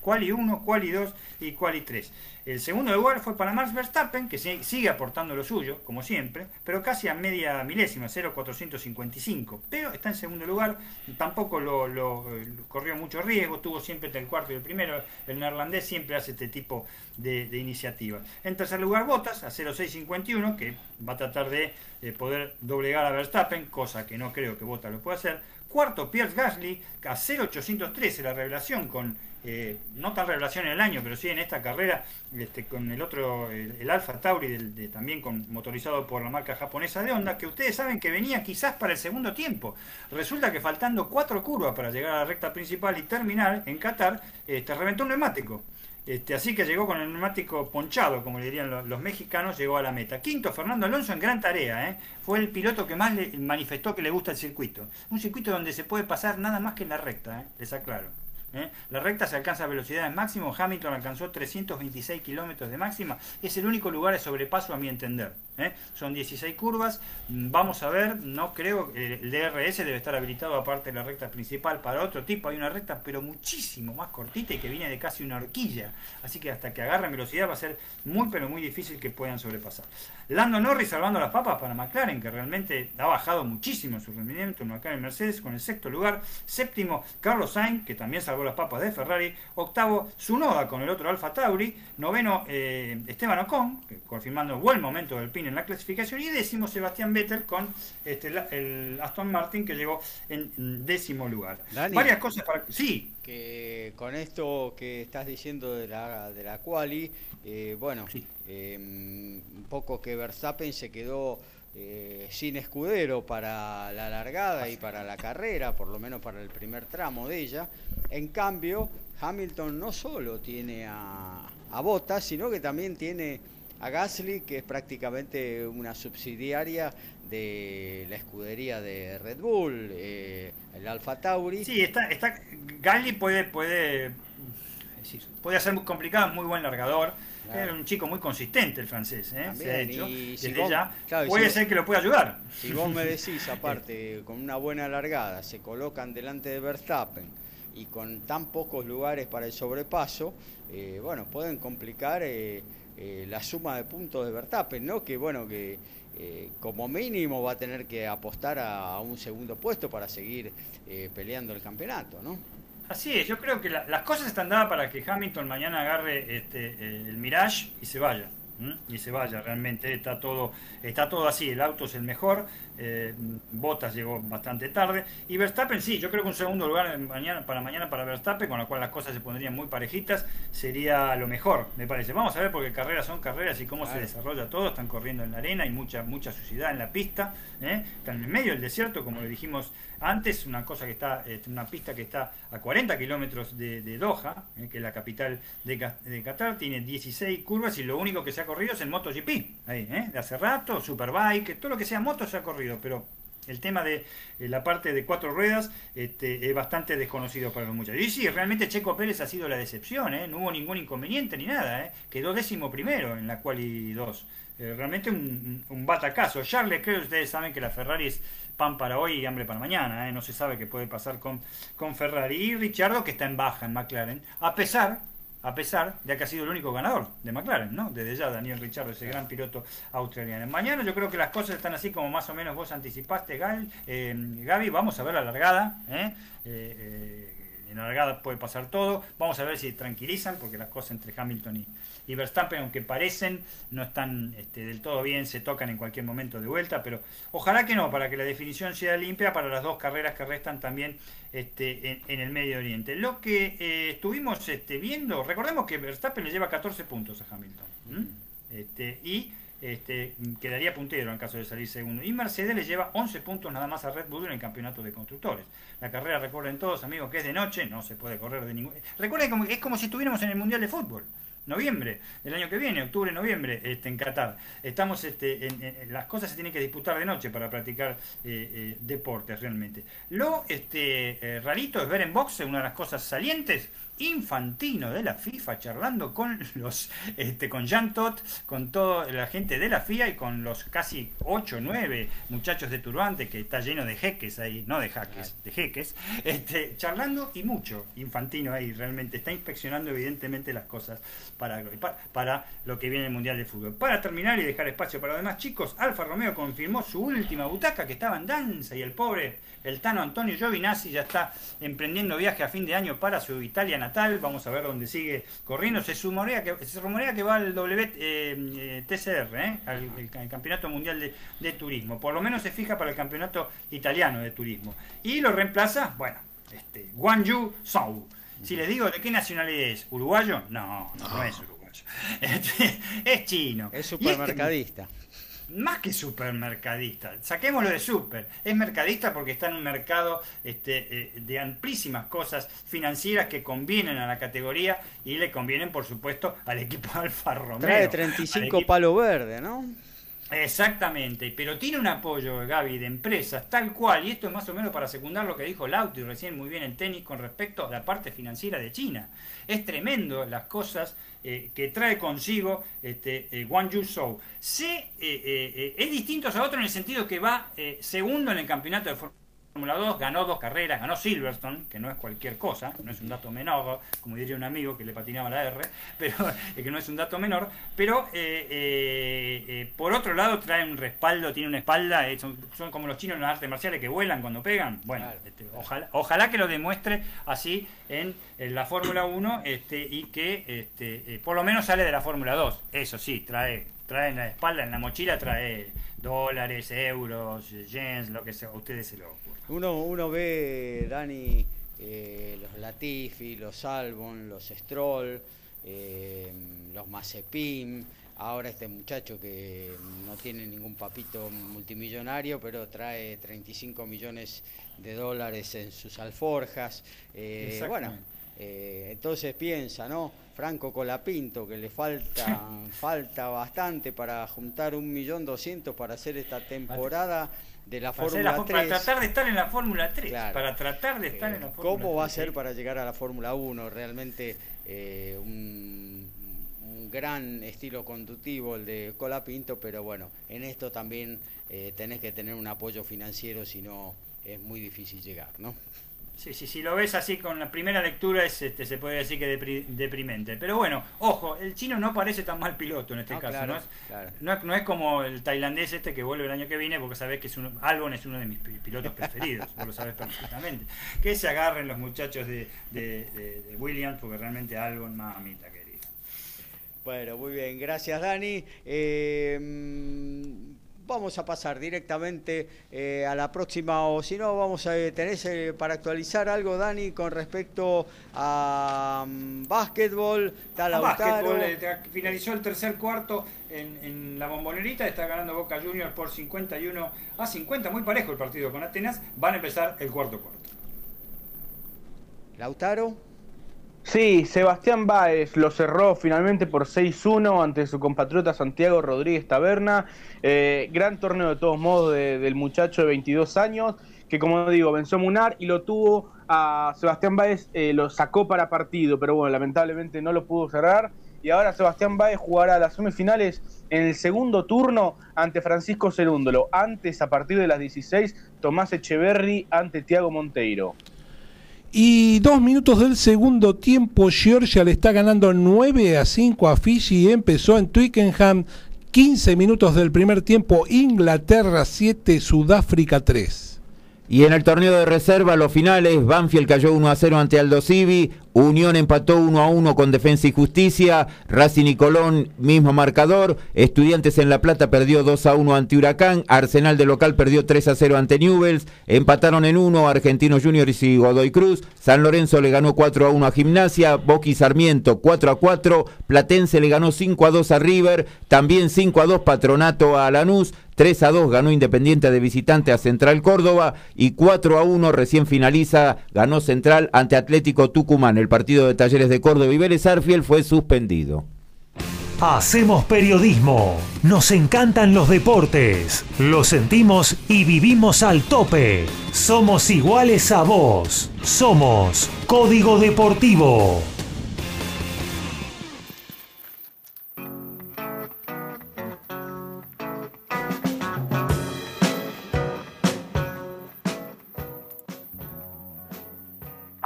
Quali 1, Quali 2 y Quali 3. El segundo lugar fue para Max Verstappen, que sigue aportando lo suyo, como siempre, pero casi a media milésima, 0,455. Pero está en segundo lugar, tampoco lo, corrió mucho riesgo, tuvo siempre entre el cuarto y el primero. El neerlandés siempre hace este tipo de, iniciativa. En tercer lugar, Bottas, a 0,651, que va a tratar de eh, poder doblegar a Verstappen, cosa que no creo que Bottas lo pueda hacer. Cuarto, Pierre Gasly, a 0,813, la revelación con eh, no tan revelación en el año, pero sí en esta carrera, este, con el otro, el, Alfa Tauri, también con, motorizado por la marca japonesa de Honda, que ustedes saben que venía quizás para el segundo tiempo. Resulta que faltando cuatro curvas para llegar a la recta principal y terminar en Qatar, este, reventó un neumático. Este, así que llegó con el neumático ponchado, como le dirían los, mexicanos, llegó a la meta. Quinto, Fernando Alonso en gran tarea. ¿eh? Fue el piloto que más le manifestó que le gusta el circuito. Un circuito donde se puede pasar nada más que en la recta, ¿eh? les aclaro. ¿Eh? La recta se alcanza a velocidades máximo. Hamilton alcanzó 326 kilómetros de máxima. Es el único lugar de sobrepaso a mi entender. ¿eh? Son 16 curvas. Mm, vamos a ver, no creo, el DRS debe estar habilitado aparte de la recta principal para otro tipo. Hay una recta, pero muchísimo más cortita y que viene de casi una horquilla. Así que hasta que agarren velocidad va a ser muy, pero muy difícil que puedan sobrepasar. Lando Norris salvando las papas para McLaren, que realmente ha bajado muchísimo su rendimiento. McLaren Mercedes con el sexto lugar. Séptimo, Carlos Sainz, que también salvó las papas de Ferrari. Octavo, Sunoda con el otro Alfa Tauri. Noveno, eh, Esteban Ocon, confirmando buen momento del PIN en la clasificación. Y décimo, Sebastián Vettel con este, el Aston Martin, que llegó en décimo lugar. Varias cosas para. Sí. Que con esto que estás diciendo de la, de la quali, eh, bueno, eh, un poco que Verstappen se quedó eh, sin escudero para la largada y para la carrera, por lo menos para el primer tramo de ella. En cambio, Hamilton no solo tiene a, a Bottas, sino que también tiene a Gasly, que es prácticamente una subsidiaria de la escudería de Red Bull, eh, el Alfa Tauri. Sí, está, está, Gasly puede, puede, puede ser muy complicado, muy buen largador es un chico muy consistente el francés, ¿eh? se ha hecho. desde ya puede ser que lo pueda ayudar. Si vos me decís, aparte, con una buena largada, se colocan delante de Verstappen y con tan pocos lugares para el sobrepaso, eh, bueno, pueden complicar eh, la suma de puntos de Verstappen, ¿no? Que bueno, que como mínimo va a tener que apostar a, un segundo puesto para seguir peleando el campeonato, ¿no? Así es, yo creo que las cosas están dadas para que Hamilton mañana agarre este, el Mirage y se vaya. Y se vaya, realmente está todo, está todo así, el auto es el mejor, eh, Bottas llegó bastante tarde. Y Verstappen, sí, yo creo que un segundo lugar mañana, para mañana para Verstappen, con lo cual las cosas se pondrían muy parejitas, sería lo mejor, me parece. Vamos a ver porque carreras son carreras y cómo se desarrolla todo. Están corriendo en la arena, hay mucha, mucha suciedad en la pista. ¿eh? Están en el medio del desierto, como le dijimos antes, una cosa que está, este, una pista que está a 40 kilómetros de, Doha, ¿eh? que es la capital de, de, Qatar, tiene 16 curvas y lo único que se ha corrido es el MotoGP. Ahí, de hace rato, Superbike, todo lo que sea moto se ha corrido pero el tema de eh, la parte de cuatro ruedas este, es bastante desconocido para los muchachos. Y sí, realmente Checo Pérez ha sido la decepción, ¿eh? no hubo ningún inconveniente ni nada, ¿eh? quedó décimo primero en la quali 2. realmente un, un, batacazo. Charles, creo que ustedes saben que la Ferrari es pan para hoy y hambre para mañana, no se sabe qué puede pasar con, con Ferrari. Y Richardo, que está en baja en McLaren, a pesar a pesar de que ha sido el único ganador de McLaren, ¿no? Desde ya Daniel Ricciardo, ese gran piloto australiano. Mañana yo creo que las cosas están así como más o menos vos anticipaste, Gal, eh, Gaby, vamos a ver la largada, ¿eh? eh, eh en la largada puede pasar todo, vamos a ver si tranquilizan, porque las cosas entre Hamilton y, y Verstappen, aunque parecen, no están este, del todo bien, se tocan en cualquier momento de vuelta, pero ojalá que no, para que la definición sea limpia para las dos carreras que restan también este, en, el Medio Oriente. Lo que eh, estuvimos este, viendo, recordemos que Verstappen le lleva 14 puntos a Hamilton, este, y este, quedaría puntero en caso de salir segundo. Y Mercedes le lleva 11 puntos nada más a Red Bull en el campeonato de constructores. La carrera, recuerden todos, amigos, que es de noche, no se puede correr de ningún... Recuerden que es como si estuviéramos en el Mundial de Fútbol noviembre del año que viene, octubre, noviembre, este, en Qatar. Estamos, este, en, las cosas se tienen que disputar de noche para practicar eh, eh, deportes realmente. Lo este, eh, rarito es ver en boxe una de las cosas salientes infantino de la FIFA charlando con los este, con Jean Tot, con toda la gente de la FIA y con los casi 8 o 9 muchachos de turbante que está lleno de jeques ahí, no de jaques, de jeques, este, charlando y mucho infantino ahí realmente está inspeccionando evidentemente las cosas para, para, lo que viene el Mundial de Fútbol. Para terminar y dejar espacio para los demás chicos, Alfa Romeo confirmó su última butaca que estaba en danza y el pobre el Tano Antonio Giovinazzi ya está emprendiendo viaje a fin de año para su Italia natal. Vamos a ver dónde sigue corriendo. Se rumorea que, se rumorea que va al WTCR, eh, eh, al Campeonato Mundial de, Turismo. Por lo menos se fija para el Campeonato Italiano de Turismo. Y lo reemplaza, bueno, este, Guangzhou Zhou. Si les digo de qué nacionalidad es, ¿uruguayo? No, no, es uruguayo. Este, es chino. Es supermercadista más que supermercadista, saquémoslo de super, es mercadista porque está en un mercado este, eh, de amplísimas cosas financieras que convienen a la categoría y le convienen, por supuesto, al equipo Alfa Romeo. Trae 35 palo verde, ¿no? Exactamente, pero tiene un apoyo, Gaby, de empresas tal cual, y esto es más o menos para secundar lo que dijo Lauti recién muy bien en tenis con respecto a la parte financiera de China. Es tremendo las cosas eh, que trae consigo este, eh, Wang Yuzhou. Eh, es distinto a otro en el sentido que va segundo en el campeonato de Fórmula Fórmula 2, ganó dos carreras, ganó Silverstone, que no es cualquier cosa, no es un dato menor, como diría un amigo que le patinaba la R, pero que no es un dato menor, pero eh, eh, eh, por otro lado trae un respaldo, tiene una espalda, son, como los chinos en las artes marciales que vuelan cuando pegan, bueno, este, ojalá, ojalá que lo demuestre así en, la Fórmula 1 este, y que este, por lo menos sale de la Fórmula 2, eso sí, trae, trae en la espalda, en la mochila trae dólares, euros, yens, lo que sea, a ustedes se lo uno, uno ve, Dani, eh, los Latifi, los Albon, los Stroll, eh, los Mazepin, ahora este muchacho que no tiene ningún papito multimillonario, pero trae 35 millones de dólares en sus alforjas. Eh, bueno, entonces piensa, ¿no? Franco Colapinto, que le falta, falta bastante para juntar un millón doscientos para hacer esta temporada de la Fórmula 3. Para tratar de estar en la Fórmula 3. Para tratar de estar en la Fórmula ¿Cómo va a ser para llegar a la Fórmula 1? Realmente eh, un, gran estilo conductivo el de Colapinto, pero bueno, en esto también eh, tenés que tener un apoyo financiero, si no es muy difícil llegar, ¿no? Sí, sí, si lo ves así con la primera lectura es, este, se puede decir que deprimente. Pero bueno, ojo, el chino no parece tan mal piloto en este caso. ¿no? Es, ¿no? es, como el tailandés este que vuelve el año que viene porque sabes que es Albon es uno de mis pilotos preferidos, vos lo sabes perfectamente. Que se agarren los muchachos de, de, Williams porque realmente Albon, mamita querida. Bueno, muy bien, gracias Dani. Eh, vamos a pasar directamente eh, a la próxima, o si no, vamos a tener eh, para actualizar algo, Dani, con respecto a um, básquetbol, tal básquetbol, eh, finalizó el tercer cuarto en, la bombonerita, está ganando Boca Juniors por 51 a 50, muy parejo el partido con Atenas, van a empezar el cuarto cuarto. Lautaro. Sí, Sebastián Báez lo cerró finalmente por 6-1 ante su compatriota Santiago Rodríguez Taberna. Eh, gran torneo de todos modos del muchacho de 22 años, que como digo, venció Munar y lo tuvo a Sebastián Báez, eh, lo sacó para partido, pero bueno, lamentablemente no lo pudo cerrar. Y ahora Sebastián Báez jugará las semifinales en el segundo turno ante Francisco Cerúndolo. Antes, a partir de las 16, Tomás Echeverry ante Tiago Monteiro. Y dos minutos del segundo tiempo, Georgia le está ganando 9 a 5 a Fiji. Empezó en Twickenham. 15 minutos del primer tiempo, Inglaterra 7, Sudáfrica 3. Y en el torneo de reserva, los finales, Banfield cayó 1 a 0 ante Aldo Civi, Unión empató 1 a 1 con Defensa y Justicia, Racing y Colón mismo marcador, Estudiantes en La Plata perdió 2 a 1 ante Huracán, Arsenal de local perdió 3 a 0 ante Newells, empataron en 1 Argentinos Juniors y Godoy Cruz, San Lorenzo le ganó 4 a 1 a Gimnasia, Boqui Sarmiento 4 a 4, Platense le ganó 5 a 2 a River, también 5 a 2 Patronato a Lanús, 3 a 2 ganó Independiente de visitante a Central Córdoba. Y 4 a 1 recién finaliza, ganó Central ante Atlético Tucumán. Partido de Talleres de Córdoba y Vélez Arfiel fue suspendido. Hacemos periodismo, nos encantan los deportes, lo sentimos y vivimos al tope. Somos iguales a vos, somos Código Deportivo.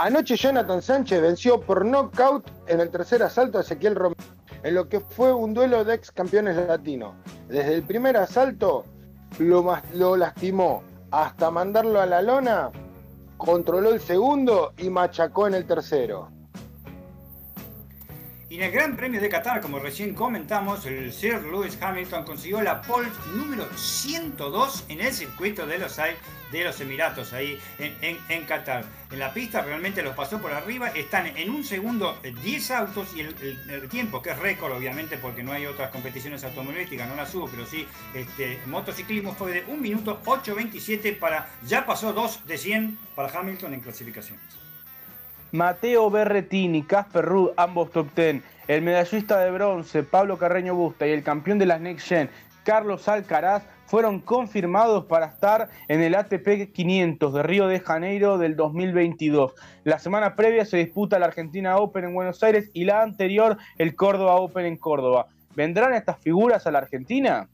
Anoche Jonathan Sánchez venció por knockout en el tercer asalto a Ezequiel Romero, en lo que fue un duelo de ex campeones latinos. Desde el primer asalto lo, lo lastimó hasta mandarlo a la lona, controló el segundo y machacó en el tercero. Y en el Gran Premio de Qatar, como recién comentamos, el Sir Lewis Hamilton consiguió la pole número 102 en el circuito de los, de los Emiratos, ahí en, en, Qatar. En la pista realmente los pasó por arriba, están en un segundo 10 autos y el, tiempo, que es récord obviamente porque no hay otras competiciones automovilísticas, no la subo, pero sí, este, motociclismo fue de 1 minuto 8.27 para, ya pasó 2 de 100 para Hamilton en clasificaciones. Mateo Berretini, Casper Ruud, ambos top 10. El medallista de bronce, Pablo Carreño Busta y el campeón de las Next Gen, Carlos Alcaraz fueron confirmados para estar en el ATP 500 de Río de Janeiro del 2022. La semana previa se disputa la Argentina Open en Buenos Aires y la anterior el Córdoba Open en Córdoba. ¿Vendrán estas figuras a la Argentina?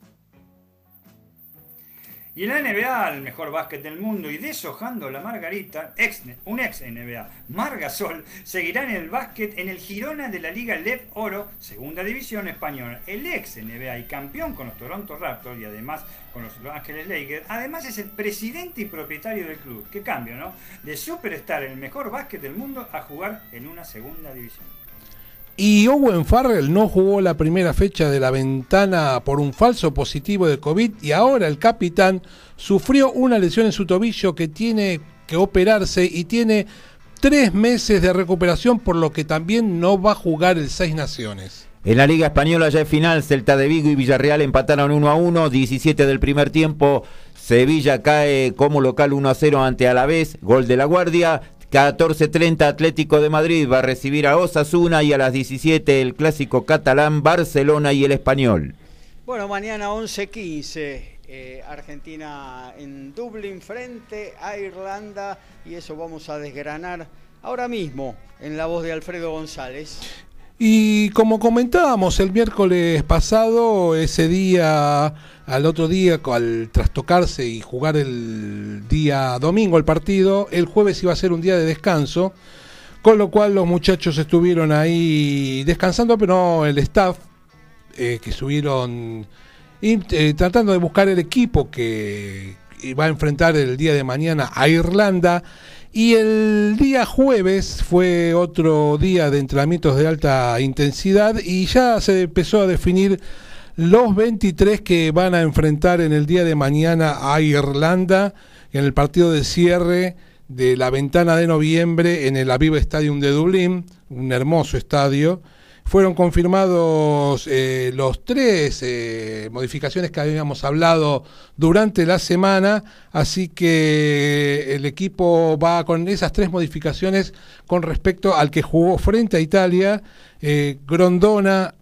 Y en la NBA, el mejor básquet del mundo y deshojando la margarita, ex, un ex NBA, Margasol, seguirá en el básquet en el Girona de la Liga Lev Oro, segunda división española. El ex NBA y campeón con los Toronto Raptors y además con los Los Ángeles Lakers, además es el presidente y propietario del club. Qué cambio, ¿no? De superstar el mejor básquet del mundo a jugar en una segunda división. Y Owen Farrell no jugó la primera fecha de la ventana por un falso positivo de COVID y ahora el capitán sufrió una lesión en su tobillo que tiene que operarse y tiene tres meses de recuperación por lo que también no va a jugar el Seis Naciones. En la Liga Española ya es final, Celta de Vigo y Villarreal empataron 1 a 1, 17 del primer tiempo. Sevilla cae como local 1 a 0 ante Alavés, gol de la Guardia. 14.30 Atlético de Madrid va a recibir a Osasuna y a las 17 el clásico catalán Barcelona y el Español. Bueno, mañana 11.15 eh, Argentina en Dublín frente a Irlanda y eso vamos a desgranar ahora mismo en la voz de Alfredo González. Y como comentábamos el miércoles pasado, ese día, al otro día, al trastocarse y jugar el día domingo el partido, el jueves iba a ser un día de descanso, con lo cual los muchachos estuvieron ahí descansando, pero el staff eh, que estuvieron eh, tratando de buscar el equipo que va a enfrentar el día de mañana a Irlanda. Y el día jueves fue otro día de entrenamientos de alta intensidad y ya se empezó a definir los 23 que van a enfrentar en el día de mañana a Irlanda en el partido de cierre de la ventana de noviembre en el Aviva Stadium de Dublín, un hermoso estadio fueron confirmados eh, los tres eh, modificaciones que habíamos hablado durante la semana, así que el equipo va con esas tres modificaciones con respecto al que jugó frente a Italia, eh, Grondona,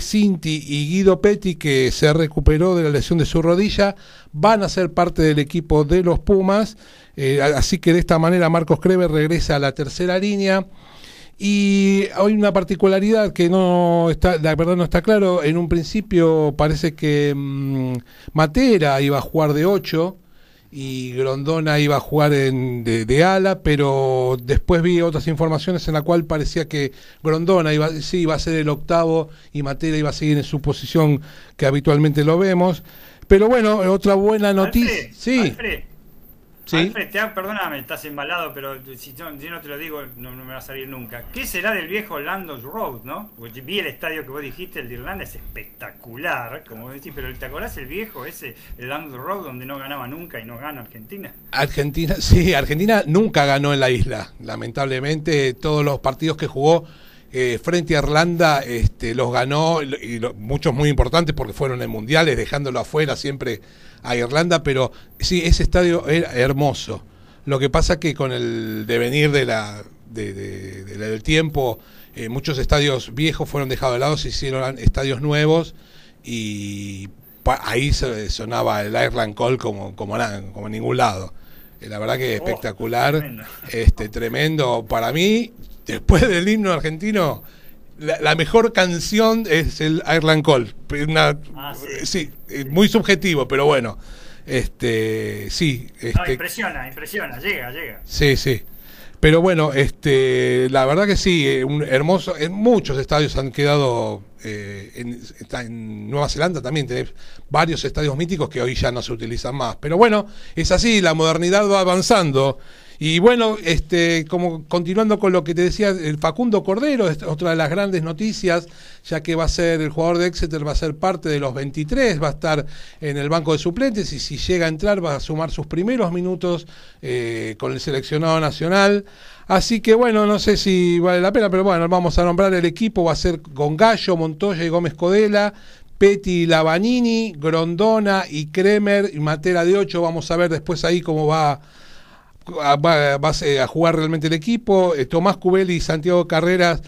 Cinti y Guido Petti, que se recuperó de la lesión de su rodilla, van a ser parte del equipo de los Pumas, así que de esta manera Marcos Kreber regresa a la tercera línea. Y hay una particularidad que no está, la verdad no está claro. En un principio parece que mm, Matera iba a jugar de 8 y Grondona iba a jugar en, de, ala, pero después vi otras informaciones en la cual parecía que Grondona iba, sí, iba a ser el octavo y Matera iba a seguir en su posición que habitualmente lo vemos. Pero bueno, otra buena noticia. Sí. Sí. Alfred, perdóname, estás embalado, pero si, yo no te lo digo, no, me va a salir nunca. ¿Qué será del viejo Landos Road, no? Porque vi el estadio que vos dijiste, el de Irlanda, es espectacular, como decís, pero ¿te acordás el viejo, ese, el Landos Road, donde no ganaba nunca y no gana Argentina? Argentina, sí, Argentina nunca ganó en la isla. Lamentablemente, todos los partidos que jugó eh, frente a Irlanda este, los ganó, y muchos muy importantes porque fueron en mundiales, dejándolo afuera siempre a Irlanda, pero sí, ese estadio era hermoso. Lo que pasa que con el devenir de la, del tiempo, eh, muchos estadios viejos fueron dejados de lado, se hicieron estadios nuevos y ahí sonaba el Ireland Call como, como, como en ningún lado. Eh, la verdad que oh, espectacular, tremendo. este tremendo para mí. Después del himno argentino, la, mejor canción es el Ireland Call. Ah, sí. muy subjetivo, pero bueno. Este, sí. Este, impresiona, impresiona, llega, llega. Sí, sí. Pero bueno, este, la verdad que sí, eh, un hermoso. En muchos estadios han quedado. Eh, en, en, Nueva Zelanda también tenés varios estadios míticos que hoy ya no se utilizan más. Pero bueno, es así, la modernidad va avanzando y bueno, este, como continuando con lo que te decía, el Facundo Cordero es otra de las grandes noticias, ya que va a ser el jugador de Exeter, va a ser parte de los 23, va a estar en el banco de suplentes y si llega a entrar va a sumar sus primeros minutos eh, con el seleccionado nacional. Así que bueno, no sé si vale la pena, pero bueno, vamos a nombrar el equipo, va a ser con Gallo, Montoya y Gómez Codela. Petty Lavanini, Grondona y Kremer y Matera de 8. Vamos a ver después ahí cómo va va, a jugar realmente el equipo. Eh, Tomás Cubeli y Santiago Carreras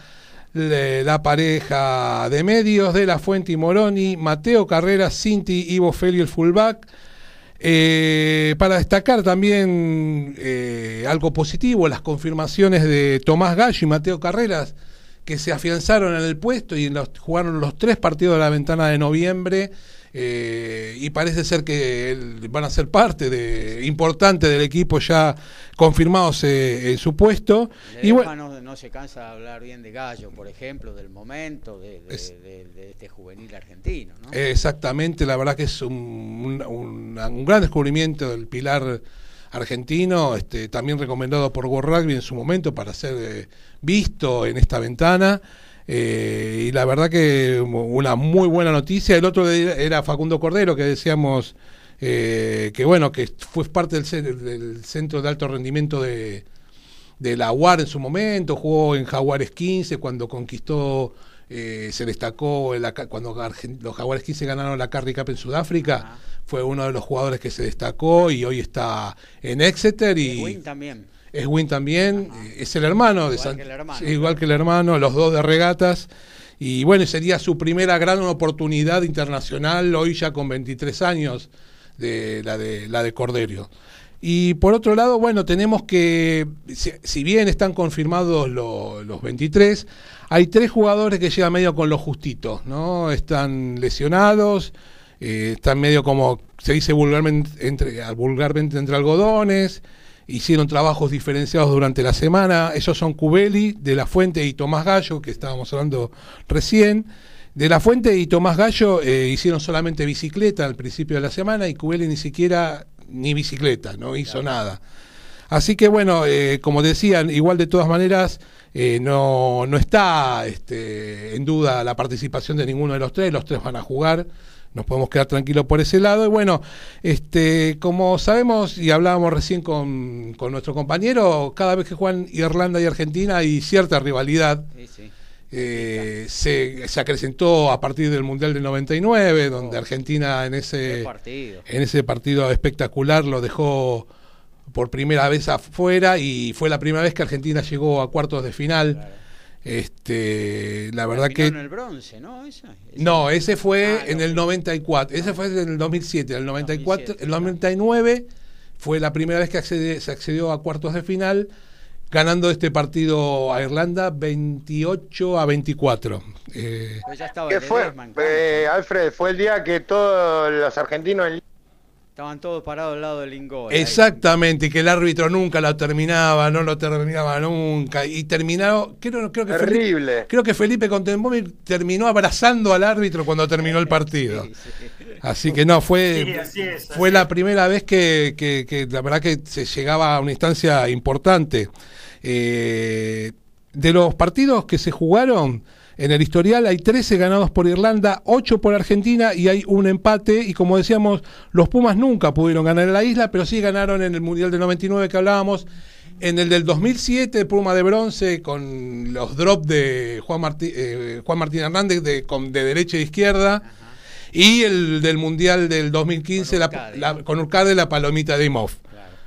la pareja de medios de La Fuente y Moroni, Mateo Carreras, Cinti, Ivo Feli, el fullback. Eh, para destacar también eh, algo positivo, las confirmaciones de Tomás Gallo y Mateo Carreras, que se afianzaron en el puesto y jugaron los tres partidos de la ventana de noviembre eh, y parece ser que van a ser parte de, importante del equipo ya confirmados eh, en su puesto. y bueno, no, se cansa de hablar bien de Gallo, por ejemplo, del momento de, este juvenil argentino. Exactamente, la verdad que es un, un, gran descubrimiento del pilar argentino, este, también recomendado por World Rugby en su momento para ser eh, visto en esta ventana. Eh, y la verdad que una muy buena noticia. El otro era Facundo Cordero, que decíamos eh, que bueno, que fue parte del, centro de alto rendimiento de, de la UAR en su momento, jugó en Jaguares 15 cuando conquistó, eh, se destacó cuando los Jaguares 15 ganaron la Carry Cup en Sudáfrica, fue uno de los jugadores que se destacó y hoy está en Exeter y... también es Win también, es el hermano de San... igual que el hermano, los dos de regatas. Y bueno, sería su primera gran oportunidad internacional, hoy ya con 23 años, de la de, la de Corderio. Y por otro lado, bueno, tenemos que, si, bien están confirmados los 23, hay tres jugadores que llegan medio con lo justito, ¿no? Están lesionados, eh, están medio como, se dice vulgarmente entre, vulgarmente entre algodones, hicieron trabajos diferenciados durante la semana. Esos son Cubeli, De La Fuente y Tomás Gallo, que estábamos hablando recién. De La Fuente y Tomás Gallo eh, hicieron solamente bicicleta al principio de la semana y Cubeli ni siquiera ni bicicleta, no hizo nada. Así que bueno, eh, como decían, igual de todas maneras, eh, no, no está este, en duda la participación de ninguno de los tres, los tres van a jugar nos podemos quedar tranquilos por ese lado. Y bueno, este, como sabemos y hablábamos recién con, nuestro compañero, cada vez que juegan Irlanda y Argentina hay cierta rivalidad. Eh, se, se, acrecentó a partir del Mundial del 99, donde Argentina en ese, en ese partido espectacular lo dejó por primera vez afuera y fue la primera vez que Argentina llegó a cuartos de final. Este, la verdad que en el bronce, ¿no? No, ese fue ah, en el 94, ese fue en el 2007, el 94, el 99 fue la primera vez que se accedió a cuartos de final ganando este partido a Irlanda 28 a 24. Eh, ¿Qué fue? Eh, Alfred, fue el día que todos los argentinos en Estaban todos parados al lado del Ingol. Exactamente, y que el árbitro nunca lo terminaba, no lo terminaba nunca. Y terminó, creo, creo que Terrible. Felipe, creo que Felipe terminó abrazando al árbitro cuando terminó el partido. Así que no, fue, fue la primera vez que, que, la verdad que se llegaba a una instancia importante. Eh, de los partidos que se jugaron, en el historial hay 13 ganados por Irlanda, 8 por Argentina y hay un empate. Y como decíamos, los Pumas nunca pudieron ganar en la isla, pero sí ganaron en el Mundial del 99 que hablábamos. En el del 2007, Puma de bronce, con los drops de Juan, eh, Juan Martín Hernández de, de derecha e izquierda. Y el del Mundial del 2015 con Urcade, la, la palomita de Imhoff.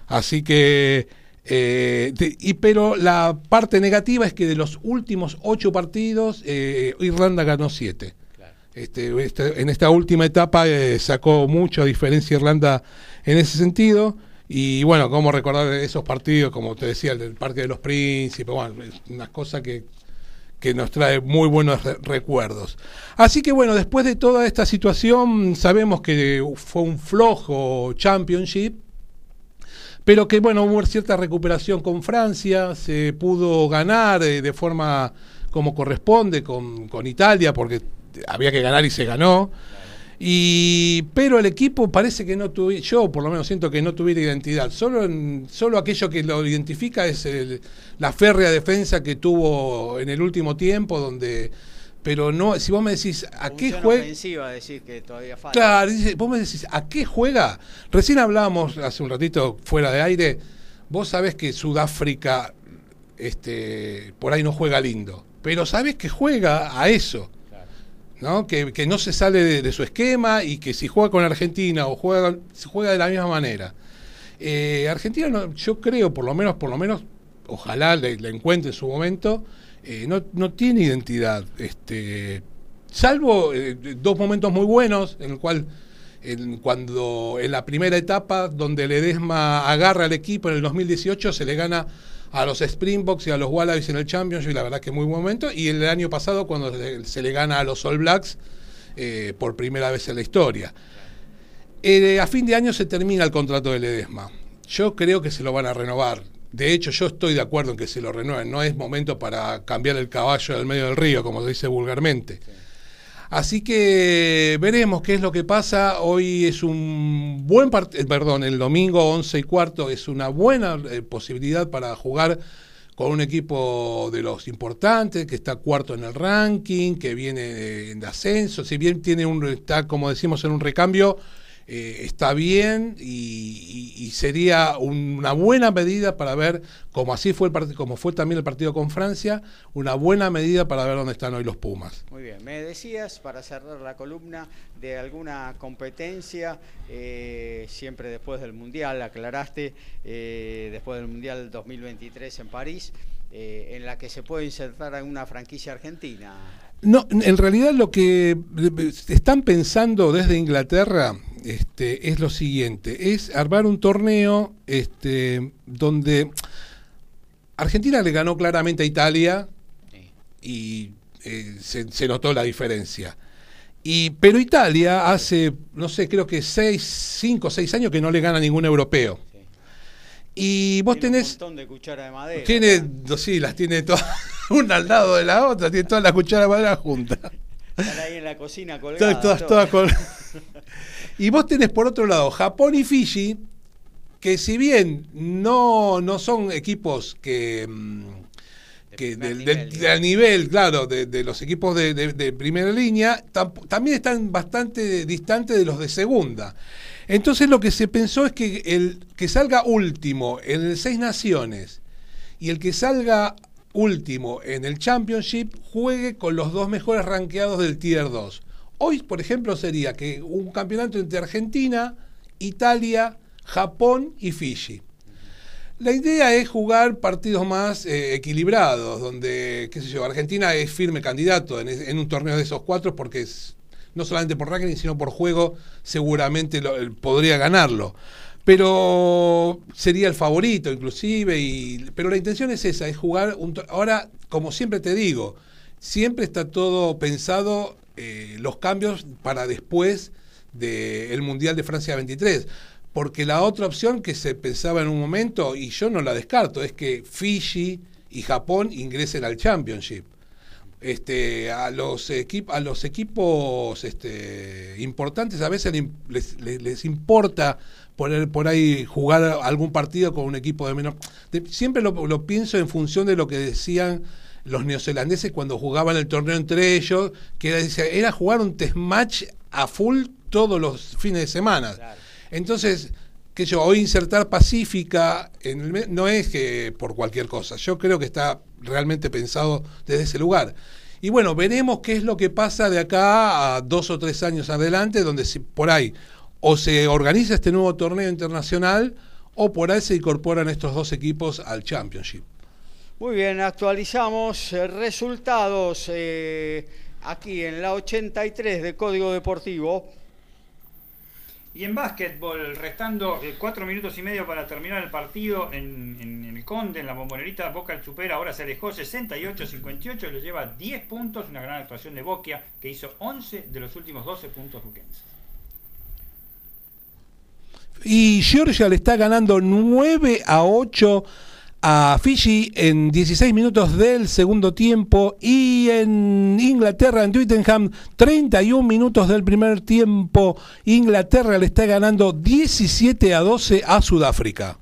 Así que eh, y pero la parte negativa es que de los últimos ocho partidos, eh, Irlanda ganó siete. Este, este, en esta última etapa eh, sacó mucha diferencia Irlanda en ese sentido. Y bueno, cómo recordar esos partidos, como te decía, el del Parque de los Príncipes, bueno, es una cosa que, que nos trae muy buenos recuerdos. Así que bueno, después de toda esta situación, sabemos que fue un flojo championship, pero que bueno, hubo cierta recuperación con Francia, se pudo ganar eh, de forma como corresponde con, Italia, porque había que ganar y se ganó. Y, pero el equipo parece que no tuvo, yo por lo menos siento que no tuviera identidad. Solo, en, solo aquello que lo identifica es la férrea defensa que tuvo en el último tiempo, donde pero no, si vos me decís a qué juega. decir que todavía falta. Claro, vos me decís a qué juega. Recién hablábamos hace un ratito fuera de aire. Vos sabés que Sudáfrica este, por ahí no juega lindo, pero sabés que juega a eso. ¿no? Que, que no se sale de, su esquema y que si juega con Argentina o juega, juega de la misma manera. Eh, Argentina, yo creo, por lo menos, por lo menos, ojalá le, le encuentre en su momento eh, no, tiene identidad. Este, salvo eh, dos momentos muy buenos, en el cual en, cuando en la primera etapa, donde Ledesma agarra al equipo en el 2018, se le gana a los Springboks y a los Wallabies en el Championship, la verdad que muy buen momento, y el año pasado cuando se, le gana a los All Blacks eh, por primera vez en la historia. Eh, a fin de año se termina el contrato de Ledesma. Yo creo que se lo van a renovar. De hecho, yo estoy de acuerdo en que se lo renueven. No es momento para cambiar el caballo del medio del río, como se dice vulgarmente. Así que veremos qué es lo que pasa. Hoy es un buen partido, eh, perdón, el domingo 11 y cuarto es una buena eh, posibilidad para jugar con un equipo de los importantes, que está cuarto en el ranking, que viene en ascenso, si bien tiene un, está como decimos en un recambio, eh, está bien y, sería una buena medida para ver, como así fue el como fue también el partido con Francia, una buena medida para ver dónde están hoy los Pumas. Muy bien, me decías para cerrar la columna de alguna competencia, eh, siempre después del Mundial, aclaraste, eh, después del Mundial 2023 en París, en la que se puede insertar en una franquicia argentina. No, en realidad lo que están pensando desde Inglaterra este, es lo siguiente, es armar un torneo este, donde Argentina le ganó claramente a Italia y eh, se, notó la diferencia. Y, pero Italia hace, no sé, creo que seis, cinco o seis años que no le gana a ningún europeo. Y vos tenés. Un montón de cuchara de madera. Tiene, sí, las tiene todas, una al lado de la otra, tiene todas las cucharas de madera juntas. Están ahí en la cocina colgadas. Todas, todas, y vos tenés por otro lado Japón y Fiji, que si bien no, no son equipos que, mm, que del, nivel, nivel, claro, de, los equipos de, primera línea, también están bastante distantes de los de segunda. Entonces lo que se pensó es que el que salga último en el Seis Naciones y el que salga último en el Championship juegue con los dos mejores ranqueados del Tier 2. Hoy, por ejemplo, sería que un campeonato entre Argentina, Italia, Japón y Fiji. La idea es jugar partidos más eh, equilibrados, donde, qué sé yo, Argentina es firme candidato en, un torneo de esos cuatro porque es, no solamente por ranking, sino por juego, seguramente podría ganarlo. Pero sería el favorito inclusive, y, pero la intención es esa, es jugar un... Ahora, como siempre te digo, siempre está todo pensado eh, los cambios para después del Mundial de Francia 23. Porque la otra opción que se pensaba en un momento, y yo no la descarto, es que Fiji y Japón ingresen al Championship. Este, a los a los equipos este, importantes a veces les, importa poner por ahí jugar algún partido con un equipo de menor. siempre lo, lo, pienso en función de lo que decían los neozelandeses cuando jugaban el torneo entre ellos, que era, era jugar un test match a full todos los fines de semana. Entonces, que yo, hoy insertar Pacífica en el, no es que por cualquier cosa, yo creo que está realmente pensado desde ese lugar. Y bueno, veremos qué es lo que pasa de acá a dos o tres años adelante, donde si, por ahí o se organiza este nuevo torneo internacional o por ahí se incorporan estos dos equipos al Championship. Muy bien, actualizamos eh, resultados eh, aquí en la 83 de Código Deportivo. Y en básquetbol, restando eh, cuatro minutos y medio para terminar el partido en, el Conde, en la bombonerita, Boca el supera, ahora se alejó 68-58, le lleva 10 puntos, una gran actuación de Boquia, que hizo 11 de los últimos 12 puntos buquenses. Y Georgia le está ganando 9 a 8 a Fiji en 16 minutos del segundo tiempo y en Inglaterra, en Twittenham, 31 minutos del primer tiempo. Inglaterra le está ganando 17 a 12 a Sudáfrica.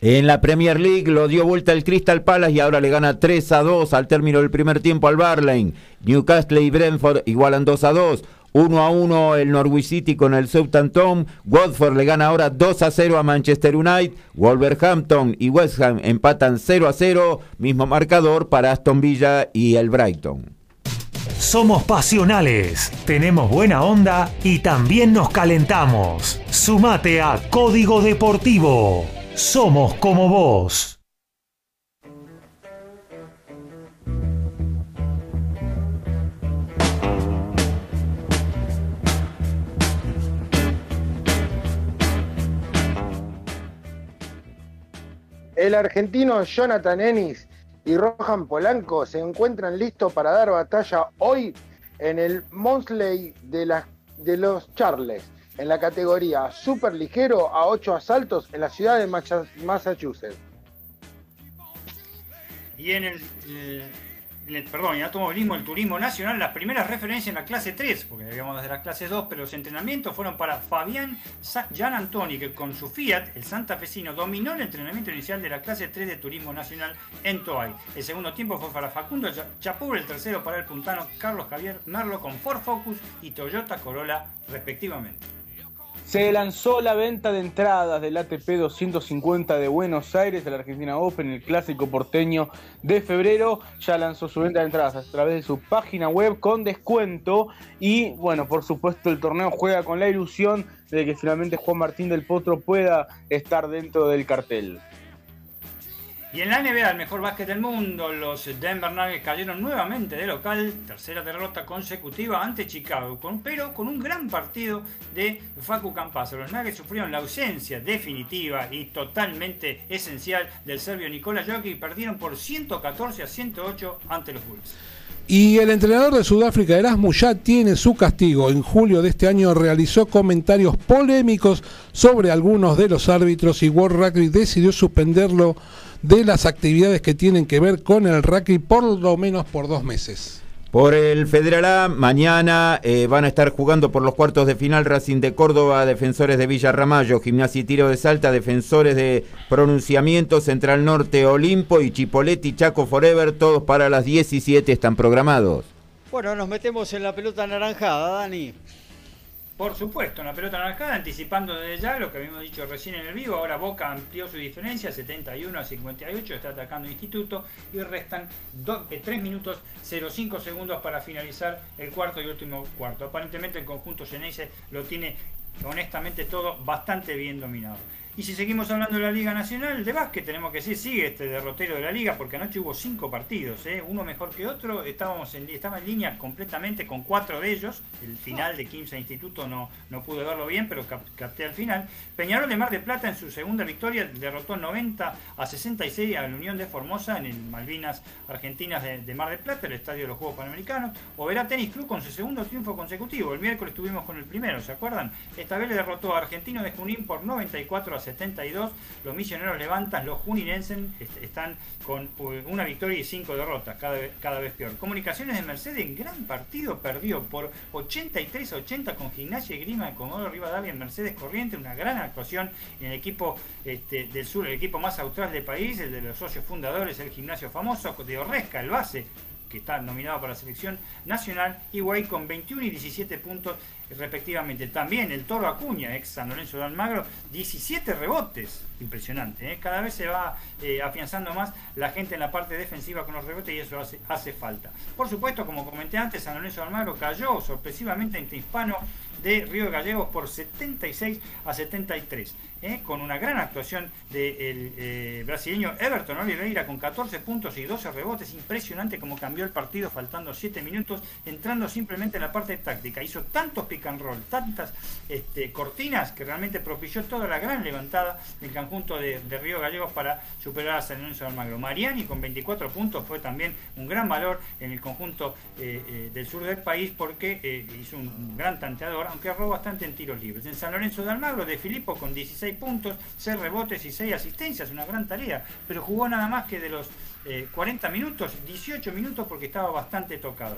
En la Premier League lo dio vuelta el Crystal Palace y ahora le gana 3 a 2 al término del primer tiempo al Barley. Newcastle y Brentford igualan 2 a 2. 1 a 1 el Norwich City con el Southampton. Watford le gana ahora 2 a 0 a Manchester United. Wolverhampton y West Ham empatan 0 a 0. Mismo marcador para Aston Villa y el Brighton. Somos pasionales, tenemos buena onda y también nos calentamos. Sumate a Código Deportivo. Somos como vos. El argentino Jonathan Ennis y Rohan Polanco se encuentran listos para dar batalla hoy en el Monsley de, los Charles, en la categoría super ligero a 8 asaltos en la ciudad de Massachusetts. Y en el, eh, el, perdón, el automovilismo, el turismo nacional, las primeras referencias en la clase 3, porque habíamos desde la clase 2, pero los entrenamientos fueron para Fabián Gian Antoni, que con su Fiat, el santafesino, dominó el entrenamiento inicial de la clase 3 de turismo nacional en Toay. El segundo tiempo fue para Facundo Chapur, el tercero para el puntano Carlos Javier Merlo con Ford Focus y Toyota Corolla respectivamente. Se lanzó la venta de entradas del ATP 250 de Buenos Aires de la Argentina Open, el clásico porteño de febrero. Ya lanzó su venta de entradas a través de su página web con descuento. Y bueno, por supuesto, el torneo juega con la ilusión de que finalmente Juan Martín del Potro pueda estar dentro del cartel. Y en la NBA, el mejor básquet del mundo, los Denver Nuggets cayeron nuevamente de local, tercera derrota consecutiva ante Chicago, pero con un gran partido de Facu Campazo. Los Nuggets sufrieron la ausencia definitiva y totalmente esencial del serbio Nikola Jokic y perdieron por 114 a 108 ante los Bulls. Y el entrenador de Sudáfrica, Erasmus, ya tiene su castigo. En julio de este año realizó comentarios polémicos sobre algunos de los árbitros y World Rugby decidió suspenderlo de las actividades que tienen que ver con el rugby por lo menos por dos meses. Por el Federal A, mañana eh, van a estar jugando por los cuartos de final Racing de Córdoba, Defensores de Villa Ramallo, Gimnasia y Tiro de Salta, Defensores de Pronunciamiento, Central Norte, Olimpo y Chipoletti, Chaco Forever, todos para las 17 están programados. Bueno, nos metemos en la pelota anaranjada, Dani. Por supuesto, una pelota naranjada, anticipando desde ya lo que habíamos dicho recién en el vivo. Ahora Boca amplió su diferencia, 71 a 58, está atacando Instituto y restan 3 eh, minutos 05 segundos para finalizar el cuarto y último cuarto. Aparentemente el conjunto Geneise lo tiene honestamente todo bastante bien dominado. Y si seguimos hablando de la Liga Nacional de Básquet, tenemos que decir, sigue este derrotero de la Liga, porque anoche hubo cinco partidos, ¿eh? uno mejor que otro, estábamos en, estaba en línea completamente con cuatro de ellos, el final de Quimsa Instituto no, no pude verlo bien, pero capté al final. Peñarol de Mar de Plata en su segunda victoria derrotó 90 a 66 a la Unión de Formosa en el Malvinas Argentinas de, Mar de Plata, el estadio de los Juegos Panamericanos. Oberá Tenis Club con su segundo triunfo consecutivo, el miércoles estuvimos con el primero, ¿se acuerdan? Esta vez le derrotó a Argentino de Junín por 94 a 72. Los misioneros levantan, los juninenses están con una victoria y cinco derrotas, cada cada vez peor. Comunicaciones de Mercedes en gran partido perdió por 83 a 80 con Gimnasia y Grima Comodoro Rivadavia en Mercedes Corriente, una gran actuación en el equipo este, del sur, el equipo más austral del país, el de los socios fundadores, el gimnasio famoso de Orresca, el base, que está nominado para la selección nacional, Guay con 21 y 17 puntos respectivamente. También el Toro Acuña, ex San Lorenzo de Almagro, 17 rebotes. Impresionante. ¿eh? Cada vez se va eh, afianzando más la gente en la parte defensiva con los rebotes y eso hace, falta. Por supuesto, como comenté antes, San Lorenzo de Almagro cayó sorpresivamente entre Hispano de Río Gallegos por 76 a 73, ¿eh? con una gran actuación del eh, brasileño Everton Oliveira con 14 puntos y 12 rebotes, impresionante como cambió el partido faltando 7 minutos, entrando simplemente en la parte táctica, hizo tantos pick and roll, tantas este, cortinas que realmente propició toda la gran levantada del conjunto de, Río Gallegos para superar a San Lorenzo de Almagro. Mariani con 24 puntos fue también un gran valor en el conjunto eh, del sur del país porque hizo un gran tanteador aunque erró bastante en tiros libres. En San Lorenzo de Almagro, de Filippo con 16 puntos, 6 rebotes y 6 asistencias, una gran tarea, pero jugó nada más que de los 40 eh, minutos, 18 minutos porque estaba bastante tocado.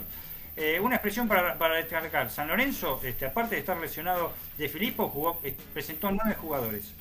Eh, una expresión para, destacar, San Lorenzo, este, aparte de estar lesionado de Filippo, jugó, eh, presentó nueve jugadores,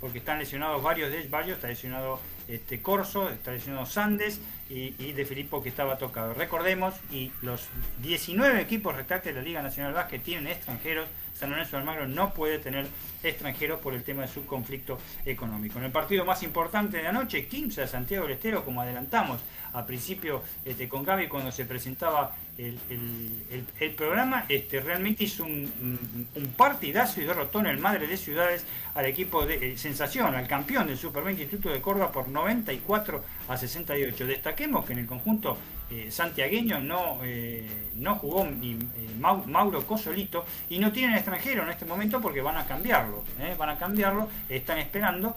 porque están lesionados varios de varios, está lesionado este, Corso, está lesionado Sandes y, de Filippo que estaba tocado. Recordemos, y los 19 equipos restantes de la Liga Nacional Básquet tienen extranjeros, San Lorenzo de Almagro no puede tener extranjeros por el tema de su conflicto económico. En el partido más importante de la noche, 15 de Santiago del Estero, como adelantamos a principio este, con Gaby cuando se presentaba el, programa, este, realmente hizo un, partidazo y derrotó en el Madre de Ciudades al equipo de eh, Sensación, al campeón del Super 20 Instituto de Córdoba por 94 a 68. Destaquemos que en el conjunto eh, santiagueño no, eh, no jugó ni Mauro Cosolito y no tienen extranjero en este momento porque van a cambiarlo, van a cambiarlo, están esperando,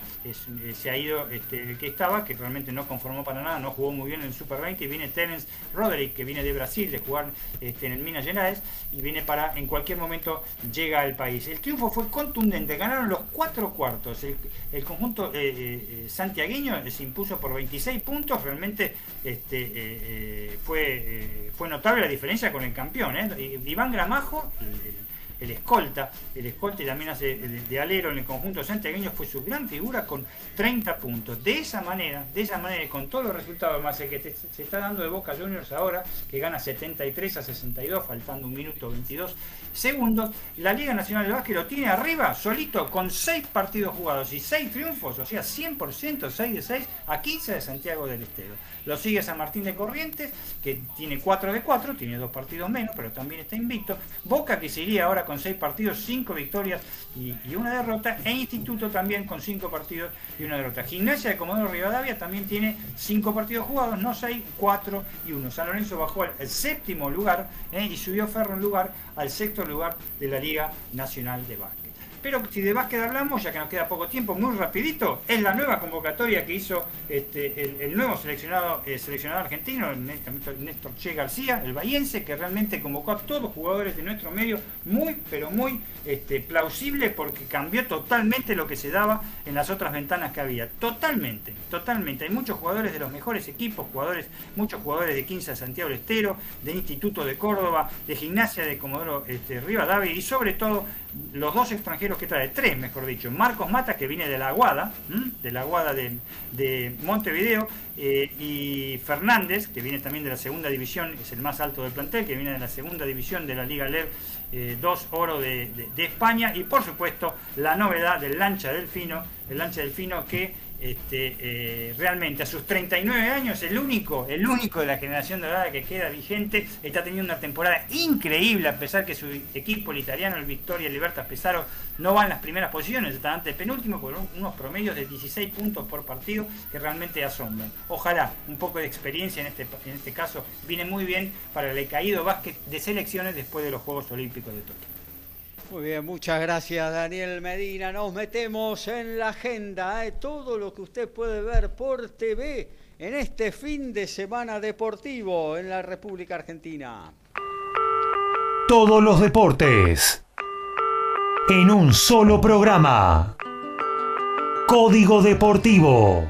se ha ido este, el que estaba, que realmente no conformó para nada, no jugó muy bien en el Super 20 y viene Terence Roderick que viene de Brasil de jugar este, en el Minas Gerais y viene para en cualquier momento llega al país. El triunfo fue contundente, ganaron los cuatro cuartos, el, conjunto santiagueño se impuso por 26 puntos, realmente este, fue, fue notable la diferencia con el campeón. ¿eh? Iván Gramajo, el, escolta, el escolta y también hace de, alero en el conjunto santiagueño, fue su gran figura con 30 puntos. De esa manera, de esa manera, con todos los resultados más el que se está dando de Boca Juniors ahora, que gana 73 a 62, faltando un minuto 22 segundos, la Liga Nacional de Básquet lo tiene arriba, solito, con 6 partidos jugados y 6 triunfos, o sea, 100%, 6 de 6 a 15 de Santiago del Estero. Lo sigue San Martín de Corrientes, que tiene 4 de 4, tiene 2 partidos menos, pero también está invicto. Boca, que se iría ahora con 6 partidos, 5 victorias y, una derrota. E Instituto también con 5 partidos y una derrota. Gimnasia de Comodoro Rivadavia también tiene 5 partidos jugados, no 6, 4 y 1. San Lorenzo bajó al séptimo lugar eh, y subió Ferro en lugar al sexto lugar de la Liga Nacional de Básquet. Pero si de básquet hablamos, ya que nos queda poco tiempo, muy rapidito, es la nueva convocatoria que hizo este, el, nuevo seleccionado, eh, seleccionado argentino, Néstor Che García, el bahiense, que realmente convocó a todos los jugadores de nuestro medio, muy, pero muy este, plausible porque cambió totalmente lo que se daba en las otras ventanas que había. Totalmente, totalmente. Hay muchos jugadores de los mejores equipos, jugadores, muchos jugadores de 15 de Santiago del Estero, de Instituto de Córdoba, de Gimnasia de Comodoro este, Rivadavia y sobre todo los dos extranjeros que trae, tres mejor dicho, Marcos Mata que viene de la Aguada, de la Aguada de, Montevideo, eh, y Fernández que viene también de la segunda división, es el más alto del plantel, que viene de la segunda división de la Liga LEV eh, dos oro de, España, y por supuesto la novedad del Lancha Delfino, el Lancha Delfino que este, eh, realmente a sus 39 años, el único, el único de la generación dorada que queda vigente, está teniendo una temporada increíble, a pesar que su equipo, el italiano, el Victoria Libertas Pesaro, no va en las primeras posiciones, está antes penúltimo con unos promedios de 16 puntos por partido que realmente asombran. Ojalá un poco de experiencia en este, en este caso viene muy bien para el caído básquet de selecciones después de los Juegos Olímpicos de Tokio. Muy bien, muchas gracias Daniel Medina. Nos metemos en la agenda, ¿eh? todo lo que usted puede ver por TV en este fin de semana deportivo en la República Argentina. Todos los deportes en un solo programa. Código Deportivo.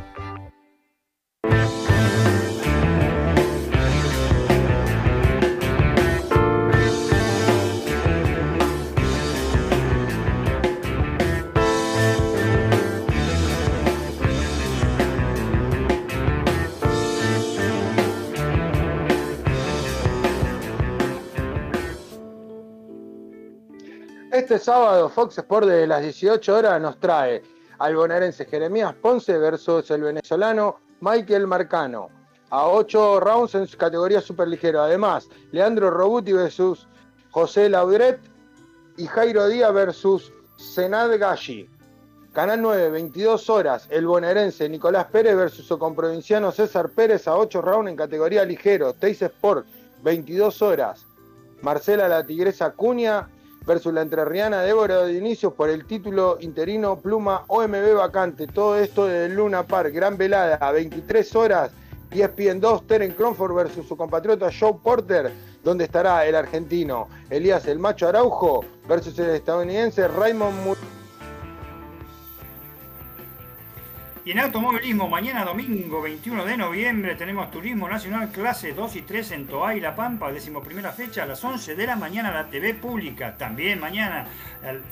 Este sábado Fox Sport de las 18 horas nos trae al bonaerense Jeremías Ponce versus el venezolano Michael Marcano a 8 rounds en su categoría superligero. Además, Leandro Robuti versus José Laudret y Jairo Díaz versus Senad Gashi. Canal 9, 22 horas, el bonaerense Nicolás Pérez versus su comprovinciano César Pérez a 8 rounds en categoría ligero. Teis Sport, 22 horas. Marcela La Tigresa Cuña versus la entrerriana Débora de Inicios por el título interino Pluma OMB vacante. Todo esto de Luna Park, gran velada, a 23 horas. ESPN 2, Teren Cronford versus su compatriota Joe Porter, donde estará el argentino Elías el Macho Araujo versus el estadounidense Raymond En automovilismo, mañana domingo 21 de noviembre tenemos Turismo Nacional clase 2 y 3 en Toa y La Pampa, primera fecha a las 11 de la mañana la TV pública. También mañana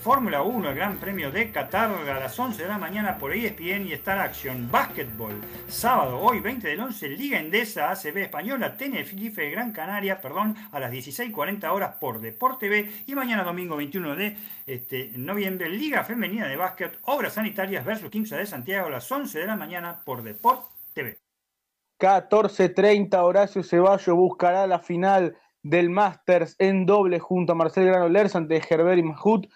Fórmula 1, el Gran Premio de Qatar a las 11 de la mañana por ESPN y Star Action. Básquetbol, sábado, hoy 20 del 11, Liga Endesa, ACB Española, Tenerife Gran Canaria, perdón, a las 16.40 horas por Deporte TV. Y mañana domingo 21 de este, noviembre, Liga Femenina de Básquet, Obras Sanitarias versus 15 de Santiago a las 11 de la mañana por Deport TV. 14.30 Horacio Ceballos buscará la final del Masters en doble junto a Marcel Granollers ante Herbert y Mahut.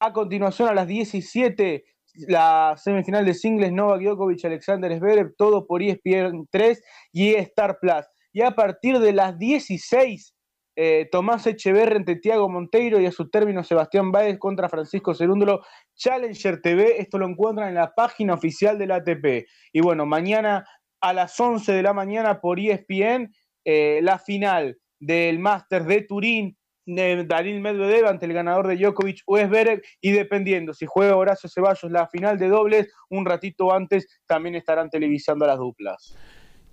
A continuación a las 17 la semifinal de singles Novak Djokovic, Alexander Zverev, todo por ESPN 3 y Star Plus. Y a partir de las 16 eh, Tomás Echeverri ante Tiago Monteiro y a su término Sebastián Báez contra Francisco Cerúndulo. Challenger TV, esto lo encuentran en la página oficial del ATP. Y bueno, mañana a las 11 de la mañana por ESPN, eh, la final del Máster de Turín, de Daniel Medvedev ante el ganador de Djokovic, Westberg, y dependiendo si juega Horacio Ceballos la final de dobles, un ratito antes también estarán televisando las duplas.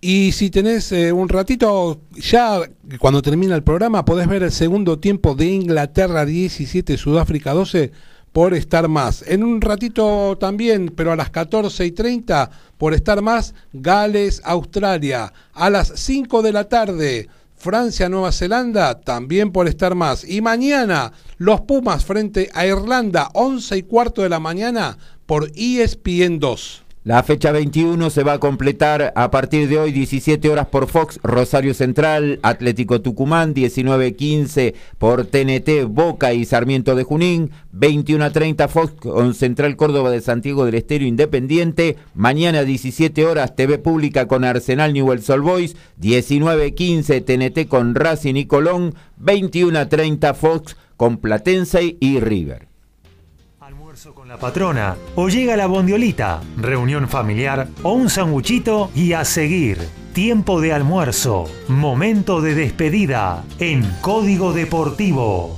Y si tenés eh, un ratito, ya cuando termina el programa, podés ver el segundo tiempo de Inglaterra 17, Sudáfrica 12 por estar más. En un ratito también, pero a las 14 y 30, por estar más, Gales, Australia. A las 5 de la tarde, Francia, Nueva Zelanda, también por estar más. Y mañana, los Pumas frente a Irlanda, 11 y cuarto de la mañana, por ESPN 2. La fecha 21 se va a completar a partir de hoy, 17 horas por Fox, Rosario Central, Atlético Tucumán, 19.15 por TNT, Boca y Sarmiento de Junín, 21.30 Fox con Central Córdoba de Santiago del Estero Independiente, mañana 17 horas TV Pública con Arsenal Newell's Old Boys, 19.15 TNT con Racing y Colón, 21.30 Fox con Platense y River con la patrona, o llega la bondiolita, reunión familiar o un sanguchito y a seguir. Tiempo de almuerzo, momento de despedida en Código Deportivo.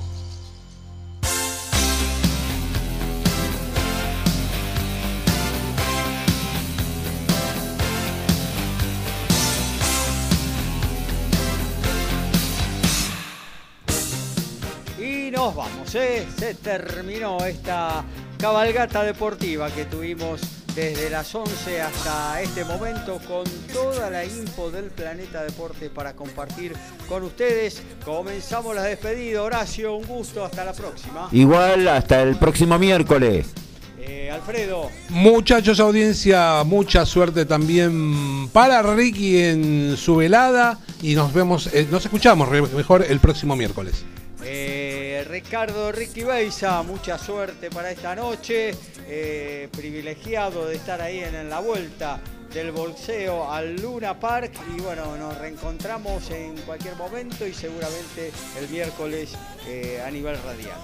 Y nos vamos, ¿eh? se terminó esta cabalgata deportiva que tuvimos desde las 11 hasta este momento con toda la info del Planeta Deporte para compartir con ustedes. Comenzamos la despedida. Horacio, un gusto. Hasta la próxima. Igual, hasta el próximo miércoles. Eh, Alfredo. Muchachos, audiencia, mucha suerte también para Ricky en su velada y nos vemos, eh, nos escuchamos mejor el próximo miércoles. Eh, Ricardo Ricky Beisa, mucha suerte para esta noche. Eh, privilegiado de estar ahí en, la vuelta del bolseo al Luna Park. Y bueno, nos reencontramos en cualquier momento y seguramente el miércoles eh, a nivel radial.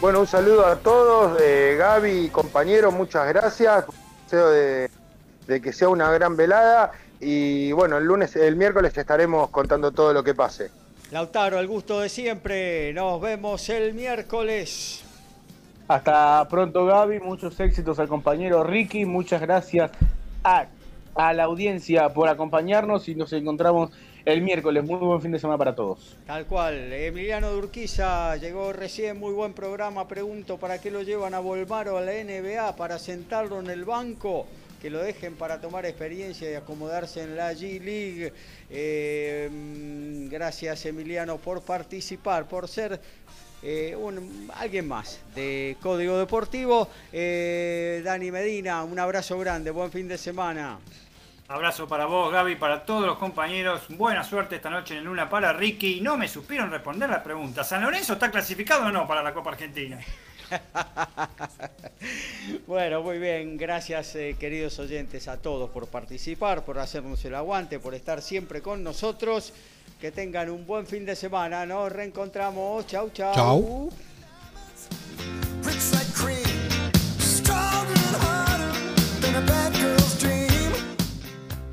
Bueno, un saludo a todos, Gaby, compañero, muchas gracias. Deseo de, de que sea una gran velada y bueno, el lunes, el miércoles estaremos contando todo lo que pase. Lautaro, el gusto de siempre. Nos vemos el miércoles. Hasta pronto, Gaby. Muchos éxitos al compañero Ricky. Muchas gracias a, la audiencia por acompañarnos y nos encontramos el miércoles. Muy buen fin de semana para todos. Tal cual. Emiliano Durquiza llegó recién. Muy buen programa. Pregunto, ¿para qué lo llevan a Volmaro a la NBA? ¿Para sentarlo en el banco? Que lo dejen para tomar experiencia y acomodarse en la G League. Eh, mm, gracias Emiliano por participar, por ser eh, alguien más de Código Deportivo. Eh, Dani Medina, un abrazo grande, buen fin de semana. Abrazo para vos, Gaby, para todos los compañeros. Buena suerte esta noche en Luna para Ricky. No me supieron responder la pregunta. ¿San Lorenzo está clasificado o no para la Copa Argentina? bueno, muy bien. Gracias, eh, queridos oyentes, a todos por participar, por hacernos el aguante, por estar siempre con nosotros. Que tengan un buen fin de semana. Nos reencontramos. Chau. Chau.